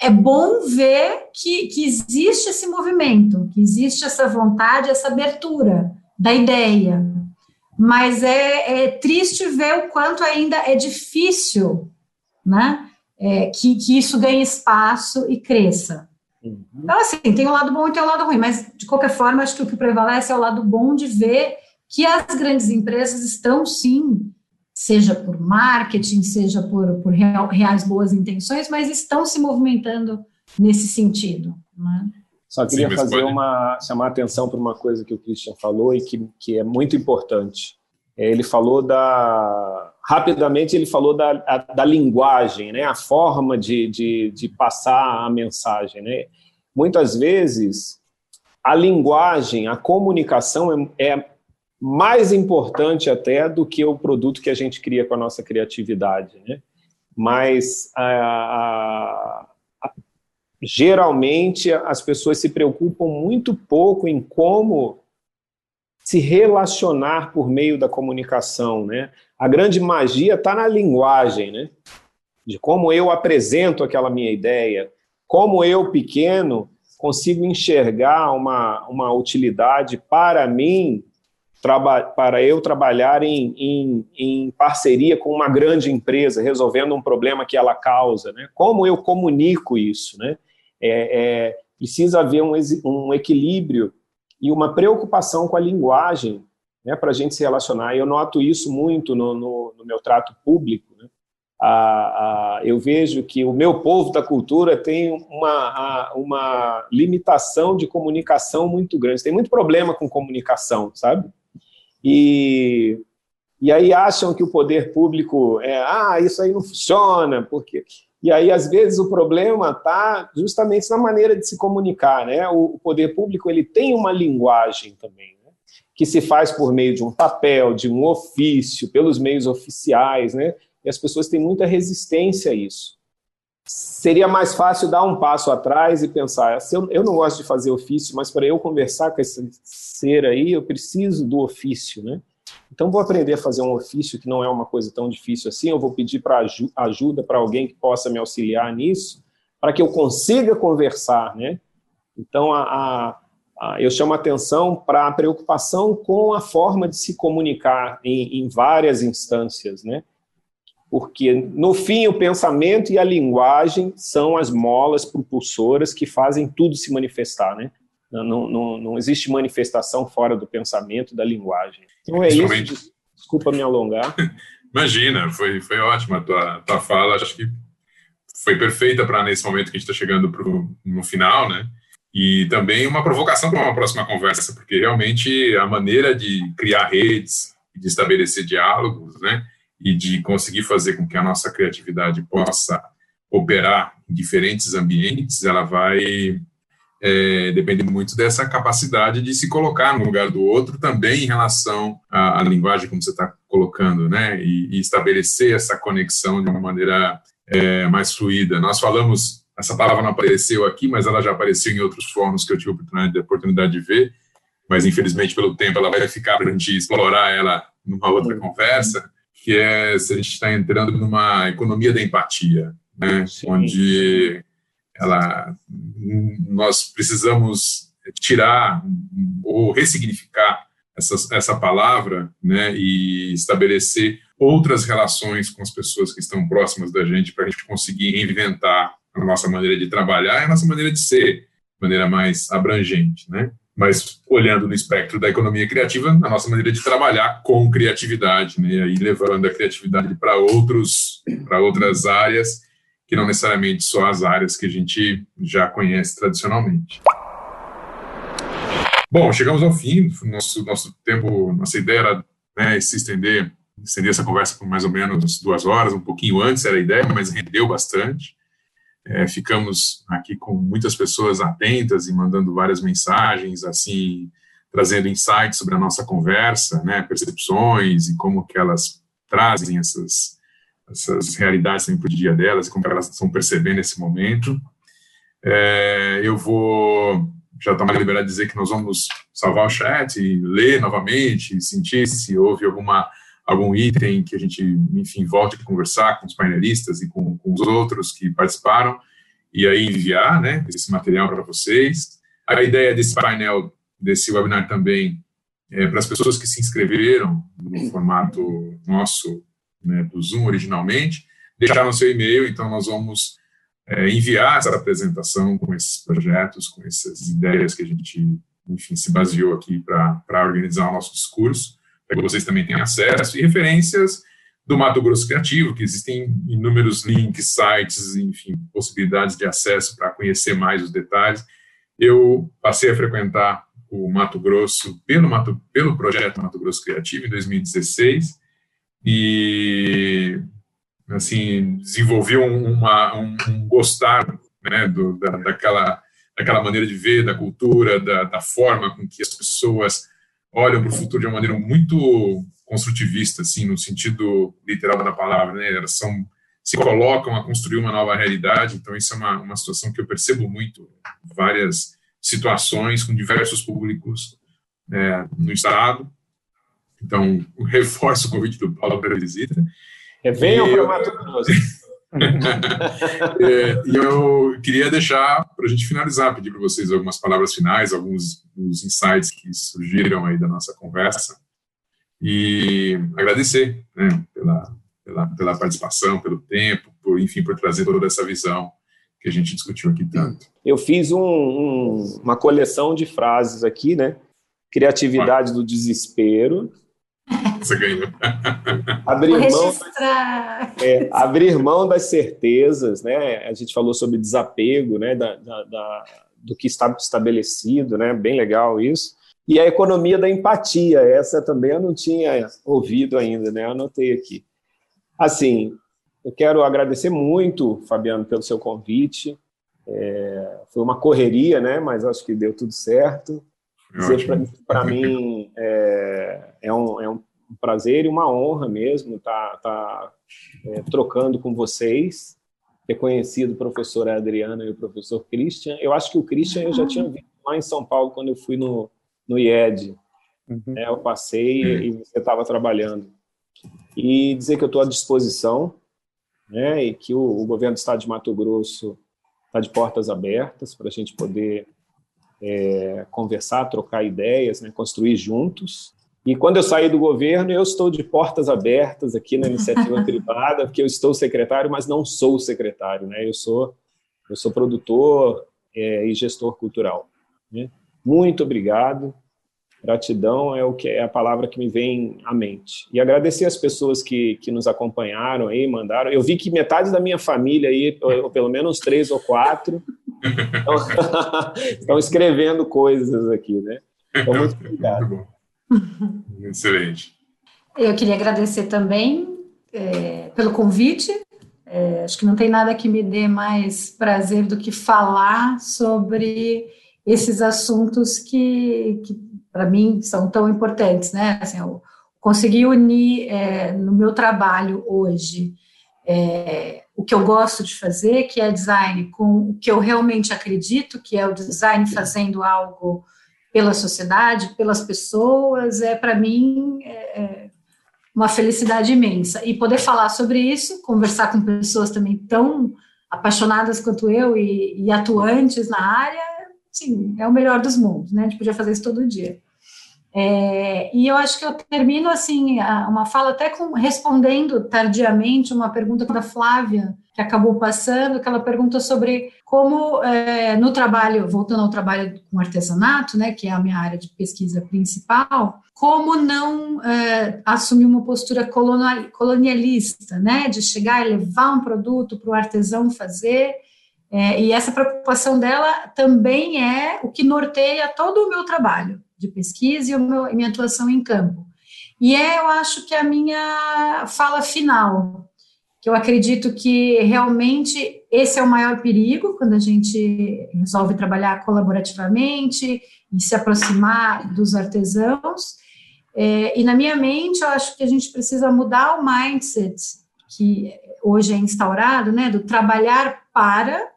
é bom ver que, que existe esse movimento, que existe essa vontade, essa abertura da ideia, mas é, é, triste ver o quanto ainda é difícil, né, é, que, que, isso ganhe espaço e cresça. Uhum. Então, assim, tem um lado bom e tem um lado ruim, mas, de qualquer forma, acho que o que prevalece é o lado bom de ver que as grandes empresas estão, sim, seja por marketing, seja por, por reais boas intenções, mas estão se movimentando nesse sentido, né?
Só queria Sim, fazer pode... uma chamar a atenção para uma coisa que o Christian falou e que, que é muito importante. É, ele falou da rapidamente ele falou da, a, da linguagem, né, a forma de, de, de passar a mensagem, né. Muitas vezes a linguagem, a comunicação é, é mais importante até do que o produto que a gente cria com a nossa criatividade, né. Mas a, a geralmente as pessoas se preocupam muito pouco em como se relacionar por meio da comunicação, né? A grande magia está na linguagem, né? De como eu apresento aquela minha ideia, como eu pequeno consigo enxergar uma, uma utilidade para mim, para eu trabalhar em, em, em, parceria com uma grande empresa, resolvendo um problema que ela causa, né? Como eu comunico isso, né? É, é, precisa haver um, um equilíbrio e uma preocupação com a linguagem né, para a gente se relacionar. Eu noto isso muito no, no, no meu trato público. Né? A, a, eu vejo que o meu povo da cultura tem uma, a, uma limitação de comunicação muito grande. Tem muito problema com comunicação, sabe? E, e aí acham que o poder público é, ah, isso aí não funciona, porque e aí, às vezes, o problema está justamente na maneira de se comunicar. Né? O poder público ele tem uma linguagem também, né? que se faz por meio de um papel, de um ofício, pelos meios oficiais, né? e as pessoas têm muita resistência a isso. Seria mais fácil dar um passo atrás e pensar: eu, eu não gosto de fazer ofício, mas para eu conversar com esse ser aí, eu preciso do ofício. Né? Então, vou aprender a fazer um ofício que não é uma coisa tão difícil assim. Eu vou pedir para ajuda para alguém que possa me auxiliar nisso, para que eu consiga conversar, né? Então, a, a, a, eu chamo atenção para a preocupação com a forma de se comunicar em, em várias instâncias, né? Porque, no fim, o pensamento e a linguagem são as molas propulsoras que fazem tudo se manifestar, né? Não, não, não existe manifestação fora do pensamento, da linguagem. Então é isso. Desculpa me alongar. [LAUGHS]
Imagina, foi, foi ótima a tua, tua fala. Acho que foi perfeita para nesse momento que a gente está chegando pro, no final, né? E também uma provocação para uma próxima conversa, porque realmente a maneira de criar redes, de estabelecer diálogos, né? E de conseguir fazer com que a nossa criatividade possa operar em diferentes ambientes, ela vai é, depende muito dessa capacidade de se colocar no lugar do outro também em relação à, à linguagem, como você está colocando, né? E, e, estabelecer essa conexão de uma maneira é, mais fluida. Nós falamos, essa palavra não apareceu aqui, mas ela já apareceu em outros fóruns que eu tive a oportunidade, de ver, mas infelizmente pelo tempo ela vai ficar para a gente explorar ela numa outra conversa, que é se a gente está entrando numa economia da empatia, né? Onde ela, nós precisamos tirar ou ressignificar essa, essa palavra né, e estabelecer outras relações com as pessoas que estão próximas da gente para a gente conseguir reinventar a nossa maneira de trabalhar e a nossa maneira de ser, de maneira mais abrangente, né? Mas olhando no espectro da economia criativa, a nossa maneira de trabalhar com criatividade, né? E aí levando a criatividade para outros, para outras áreas que não necessariamente só as áreas que a gente já conhece tradicionalmente. Bom, chegamos ao fim. Nosso, nosso tempo, nossa ideia era né, se estender, estender essa conversa por mais ou menos duas horas, um pouquinho antes era a ideia, mas rendeu bastante. É, ficamos aqui com muitas pessoas atentas e mandando várias mensagens, assim, trazendo insights sobre a nossa conversa, né, percepções e como que elas trazem essas essas realidades também para o dia delas como elas estão percebendo esse momento. É, eu vou já tomar a liberdade de dizer que nós vamos salvar o chat e ler novamente, sentir se houve alguma algum item que a gente, enfim, volte a conversar com os painelistas e com, com os outros que participaram e aí enviar, né, esse material para vocês. A ideia desse painel, desse webinar também, é para as pessoas que se inscreveram no formato nosso né, do Zoom originalmente, deixaram seu e-mail, então nós vamos é, enviar essa apresentação com esses projetos, com essas ideias que a gente, enfim, se baseou aqui para organizar o nosso discurso, para que vocês também tenham acesso, e referências do Mato Grosso Criativo, que existem inúmeros links, sites, enfim, possibilidades de acesso para conhecer mais os detalhes. Eu passei a frequentar o Mato Grosso pelo, Mato, pelo projeto Mato Grosso Criativo em 2016, e assim desenvolveu uma, um, um gostar né, do, da, daquela, daquela maneira de ver, da cultura, da, da forma com que as pessoas olham para o futuro de uma maneira muito construtivista, assim, no sentido literal da palavra, né? Elas são se colocam a construir uma nova realidade. Então isso é uma, uma situação que eu percebo muito, várias situações com diversos públicos é, no estado então, [LAUGHS] reforço o convite do Paulo para a visita.
É, venham para o Mato Grosso. [LAUGHS]
e eu queria deixar, para a gente finalizar, pedir para vocês algumas palavras finais, alguns dos insights que surgiram aí da nossa conversa, e agradecer né, pela, pela, pela participação, pelo tempo, por, enfim, por trazer toda essa visão que a gente discutiu aqui tanto.
Eu fiz um, um, uma coleção de frases aqui, né? criatividade do desespero. [LAUGHS]
Você ganhou.
abrir, mão, é, abrir mão das certezas, né? A gente falou sobre desapego, né? Da, da, da, do que está estabelecido, né? Bem legal isso. E a economia da empatia, essa também eu não tinha ouvido ainda, né? Eu anotei aqui. Assim, eu quero agradecer muito, Fabiano, pelo seu convite. É, foi uma correria, né? Mas acho que deu tudo certo. Para mim é, é, um, é um prazer e uma honra mesmo estar tá, tá, é, trocando com vocês, ter conhecido a professora Adriana e o professor Christian. Eu acho que o Christian eu já tinha visto lá em São Paulo quando eu fui no, no IED. Uhum. É, eu passei e você estava trabalhando. E dizer que eu estou à disposição né, e que o, o governo do estado de Mato Grosso está de portas abertas para a gente poder é, conversar, trocar ideias, né, construir juntos. E quando eu sair do governo, eu estou de portas abertas aqui na iniciativa [LAUGHS] privada, porque eu estou secretário, mas não sou secretário, né? Eu sou eu sou produtor é, e gestor cultural. Né? Muito obrigado. Gratidão é o que é a palavra que me vem à mente. E agradecer as pessoas que, que nos acompanharam aí, mandaram. Eu vi que metade da minha família aí, ou pelo menos três ou quatro, [LAUGHS] estão, [LAUGHS] estão escrevendo coisas aqui, né? Então, muito obrigado. [LAUGHS]
Excelente.
Eu queria agradecer também é, pelo convite. É, acho que não tem nada que me dê mais prazer do que falar sobre esses assuntos que, que para mim, são tão importantes, né? Assim, eu consegui unir é, no meu trabalho hoje é, o que eu gosto de fazer, que é design, com o que eu realmente acredito, que é o design fazendo algo pela sociedade, pelas pessoas, é para mim é, é, uma felicidade imensa. E poder falar sobre isso, conversar com pessoas também tão apaixonadas quanto eu e, e atuantes na área, sim, é o melhor dos mundos, né? A gente podia fazer isso todo dia. É, e eu acho que eu termino assim uma fala até com, respondendo tardiamente uma pergunta da Flávia que acabou passando, que ela pergunta sobre como é, no trabalho, voltando ao trabalho com artesanato, né, que é a minha área de pesquisa principal, como não é, assumir uma postura colonialista, né, de chegar e levar um produto para o artesão fazer. É, e essa preocupação dela também é o que norteia todo o meu trabalho de pesquisa e minha atuação em campo. E é, eu acho que a minha fala final, que eu acredito que realmente esse é o maior perigo quando a gente resolve trabalhar colaborativamente e se aproximar dos artesãos. É, e na minha mente, eu acho que a gente precisa mudar o mindset que hoje é instaurado, né, do trabalhar para,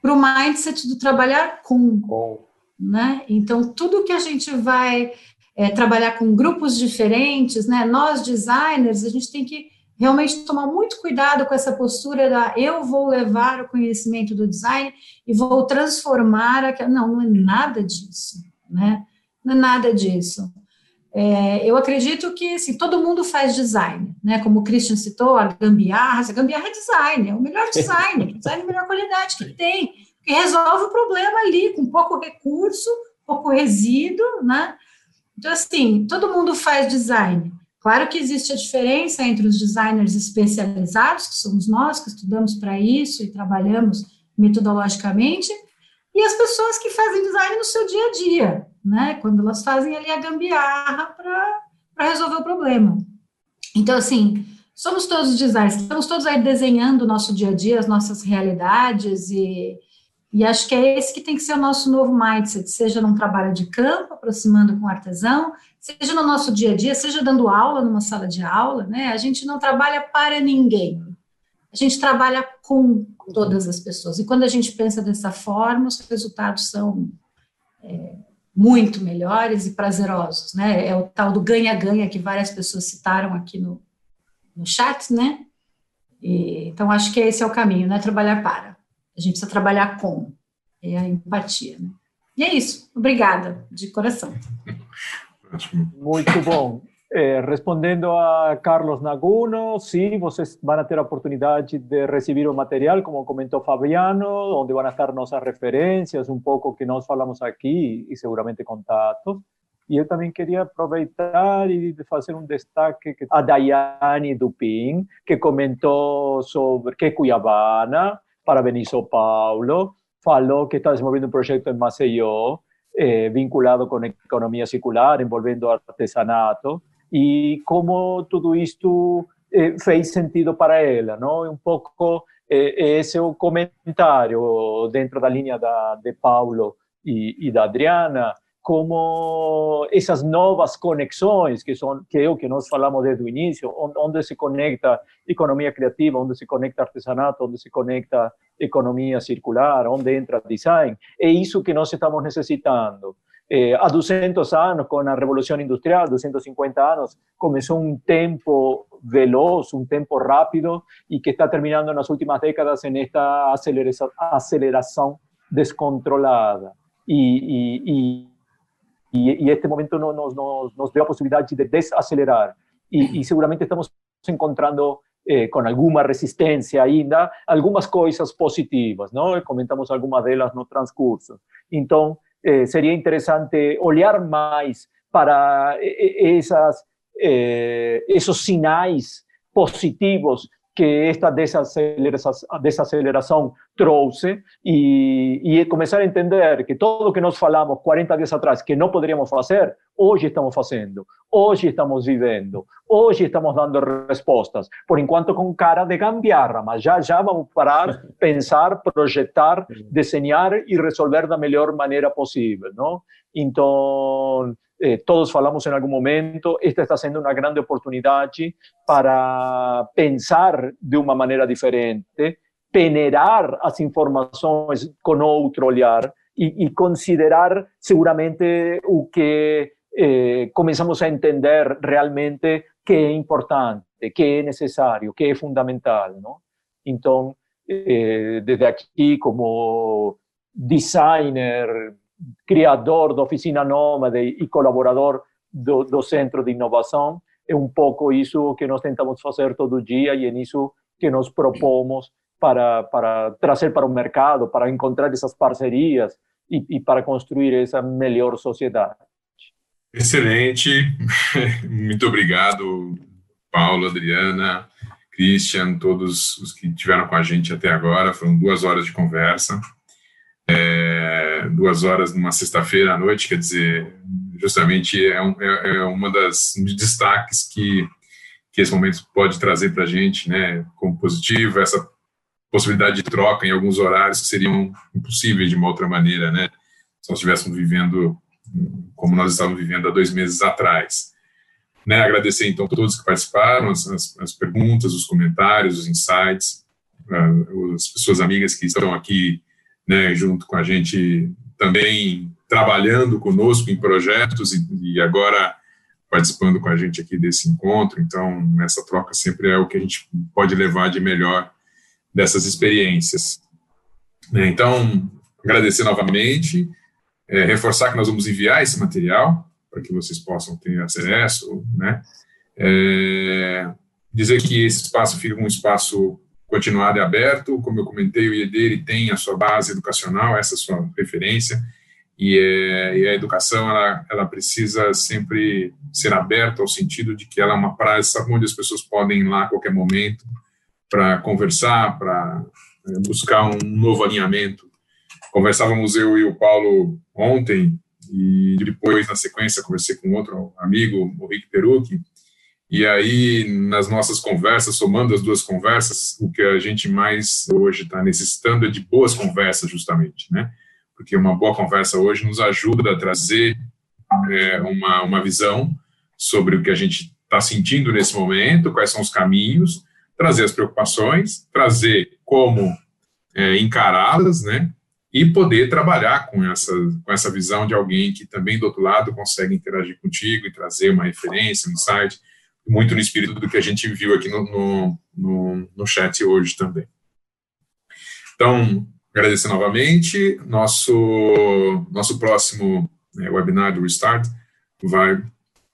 para o mindset do trabalhar com. Né? Então, tudo que a gente vai é, trabalhar com grupos diferentes, né? Nós, designers, a gente tem que realmente tomar muito cuidado com essa postura da eu vou levar o conhecimento do design e vou transformar aquela. Não, não é nada disso, né? Não é nada disso. É, eu acredito que assim, todo mundo faz design, né? Como o Christian citou, a gambiarra, a gambiarra é design, é o melhor design, [LAUGHS] design é a melhor qualidade que tem e resolve o problema ali, com pouco recurso, pouco resíduo, né? Então, assim, todo mundo faz design. Claro que existe a diferença entre os designers especializados, que somos nós, que estudamos para isso e trabalhamos metodologicamente, e as pessoas que fazem design no seu dia a dia, né? Quando elas fazem ali a gambiarra para resolver o problema. Então, assim, somos todos designers, estamos todos aí desenhando o nosso dia a dia, as nossas realidades e e acho que é esse que tem que ser o nosso novo mindset, seja num trabalho de campo, aproximando com o artesão, seja no nosso dia a dia, seja dando aula numa sala de aula, né? A gente não trabalha para ninguém. A gente trabalha com todas as pessoas. E quando a gente pensa dessa forma, os resultados são é, muito melhores e prazerosos, né? É o tal do ganha-ganha que várias pessoas citaram aqui no, no chat, né? E, então, acho que esse é o caminho, né? Trabalhar para. A gente precisa trabalhar com. É a empatia. Né? E é isso. Obrigada, de coração.
Muito bom. Eh, respondendo a Carlos Naguno, sim, vocês vão ter a oportunidade de receber o material, como comentou Fabiano, onde vão estar nossas referências, um pouco que nós falamos aqui e seguramente contatos. E eu também queria aproveitar e fazer um destaque a Daiane Dupin, que comentou sobre que é cuiabana, parabéns São Paulo, falou que está desenvolvendo um projeto em Maceió, eh, vinculado com economia circular, envolvendo artesanato, e como tudo isto eh, fez sentido para ela, não? Um pouco eh, esse dentro da linha da, de Paulo e, e da Adriana, como essas novas conexões que são que é o que nós falamos desde o início, onde se conecta economia criativa, onde se conecta artesanato, onde se conecta economia circular, onde entra design, é isso que nós estamos necessitando. Eh, há 200 anos, com a Revolução Industrial, 250 anos, começou um tempo veloz, um tempo rápido e que está terminando nas últimas décadas em esta aceleração descontrolada. E, e, e, e este momento nos, nos, nos, deu a possibilidade de desacelerar. E, e seguramente estamos encontrando eh, com alguma resistência ainda algumas coisas positivas, não? Comentamos algumas delas no transcurso. Então, eh, seria interessante olhar para essas, eh, esses sinais positivos que esta desaceleração trouxe e, e, começar a entender que tudo que nós falamos 40 dias atrás que não poderíamos fazer, hoje estamos fazendo, hoje estamos vivendo, hoje estamos dando respostas, por enquanto com cara de gambiarra, mas já já vamos parar, [LAUGHS] pensar, projetar, desenhar e resolver da melhor maneira possível, não? Então, eh, todos falamos en algún momento, esta está sendo uma grande oportunidade para pensar de uma maneira diferente, peneirar as informações com outro olhar e, e considerar seguramente o que eh, a entender realmente que é importante, que é necessário, que é fundamental. Não? Então, eh, desde aqui, como designer, criador da oficina nômade e colaborador do, do centro de inovação. É um pouco isso que nós tentamos fazer todo dia e é nisso que nós propomos para, para trazer para o mercado, para encontrar essas parcerias e, e para construir essa melhor sociedade.
Excelente, [LAUGHS] muito obrigado, Paulo, Adriana, Christian, todos os que estiveram com a gente até agora. Foram duas horas de conversa é, duas horas numa sexta-feira à noite, quer dizer, justamente é, um, é, é uma das um dos destaques que, que esse momento pode trazer para a gente, né, como positivo, essa possibilidade de troca em alguns horários que seriam impossíveis de uma outra maneira, né, se nós estivéssemos vivendo como nós estávamos vivendo há dois meses atrás. Né, agradecer então a todos que participaram, as, as, as perguntas, os comentários, os insights, as pessoas amigas que estão aqui né, junto com a gente também trabalhando conosco em projetos e, e, agora participando com a gente aqui desse encontro. Então, essa troca sempre é o que a gente pode levar de melhor dessas experiências. Né, então, agradecer novamente, é, reforçar que nós vamos enviar esse material para que vocês possam ter acesso, né? É, dizer que esse espaço fica um espaço continuado e aberto. Como eu comentei, o IED tem a sua base educacional, essa é a sua referência, e, é, e a educação ela, ela, precisa sempre ser aberta ao sentido de que ela é uma praça onde as pessoas podem ir lá a qualquer momento para conversar, para é, buscar um novo alinhamento. Conversávamos eu e o Paulo ontem, e depois, na sequência, conversei com outro amigo, o Rick Perucci, e aí, nas nossas conversas, somando as duas conversas, o que a gente mais hoje está necessitando é de boas conversas, justamente, né? Porque uma boa conversa hoje nos ajuda a trazer é, uma, uma visão sobre o que a gente está sentindo nesse momento, quais são os caminhos, trazer as preocupações, trazer como é, encará-las, né? E poder trabalhar com essa, com essa visão de alguém que também do outro lado consegue interagir contigo e trazer uma referência, um insight muito no espírito do que a gente viu aqui no, no, no, no chat hoje também. Então, agradecer novamente. Nosso, nosso próximo né, webinar do Restart vai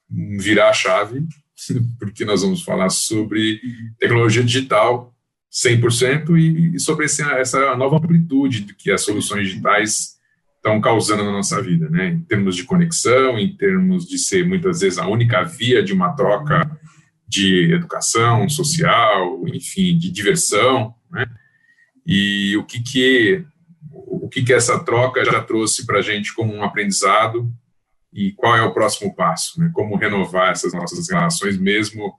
virar a chave, [LAUGHS] porque nós vamos falar sobre tecnologia digital 100% e, e sobre esse, essa nova amplitude que as soluções digitais estão causando na nossa vida, né? Em termos de conexão, em termos de ser muitas vezes a única via de uma troca de educação social, enfim, de diversão, né? E o que que o que que essa troca já trouxe para a gente como um aprendizado e qual é o próximo passo, né? Como renovar essas nossas relações mesmo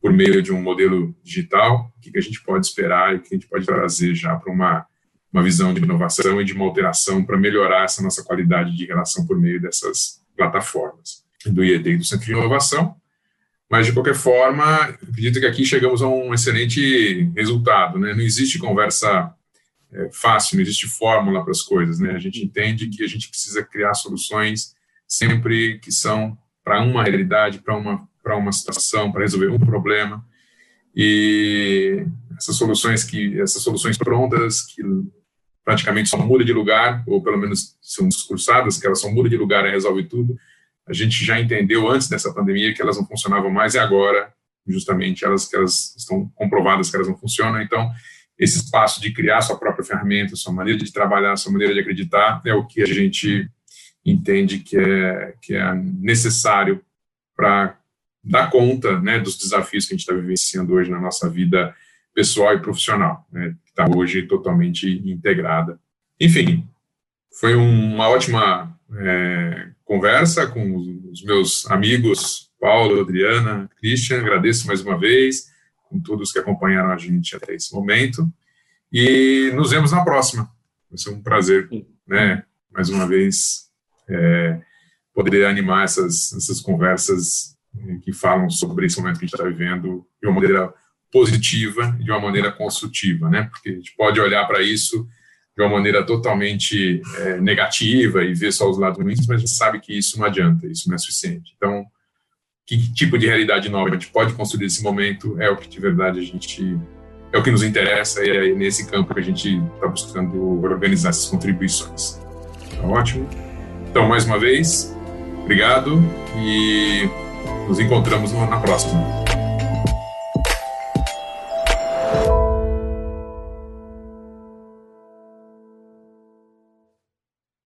por meio de um modelo digital? O que que a gente pode esperar e o que a gente pode trazer já para uma uma visão de inovação e de uma alteração para melhorar essa nossa qualidade de relação por meio dessas plataformas do IED e do Centro de Inovação. Mas, de qualquer forma, acredito que aqui chegamos a um excelente resultado. Né? Não existe conversa é, fácil, não existe fórmula para as coisas. Né? A gente entende que a gente precisa criar soluções sempre que são para uma realidade, para uma, para uma situação, para resolver um problema. E essas soluções que essas soluções prontas que praticamente só muda de lugar, ou pelo menos são discursadas, que elas só mudam de lugar e resolve tudo. A gente já entendeu antes dessa pandemia que elas não funcionavam mais e agora, justamente, elas que elas estão comprovadas que elas não funcionam. Então, esse espaço de criar sua própria ferramenta, sua maneira de trabalhar, sua maneira de acreditar, é o que a gente entende que é, que é necessário para dar conta né, dos desafios que a gente está vivenciando hoje na nossa vida pessoal e profissional, né, que está hoje totalmente integrada. Enfim, foi uma ótima é, conversa com os meus amigos Paulo, Adriana, Christian. Agradeço mais uma vez com todos que acompanharam a gente até esse momento e nos vemos na próxima. Vai ser um prazer, né? Mais uma vez é, poder animar essas, essas conversas que falam sobre esse momento que a gente está vivendo de uma maneira positiva de uma maneira construtiva, né? Porque a gente pode olhar para isso de uma maneira totalmente é, negativa e ver só os lados ruins, mas a gente sabe que isso não adianta, isso não é suficiente. Então, que tipo de realidade nova a gente pode construir nesse momento é o que de verdade a gente é o que nos interessa e é nesse campo que a gente está buscando organizar essas contribuições. Tá ótimo. Então, mais uma vez, obrigado e nos encontramos na próxima.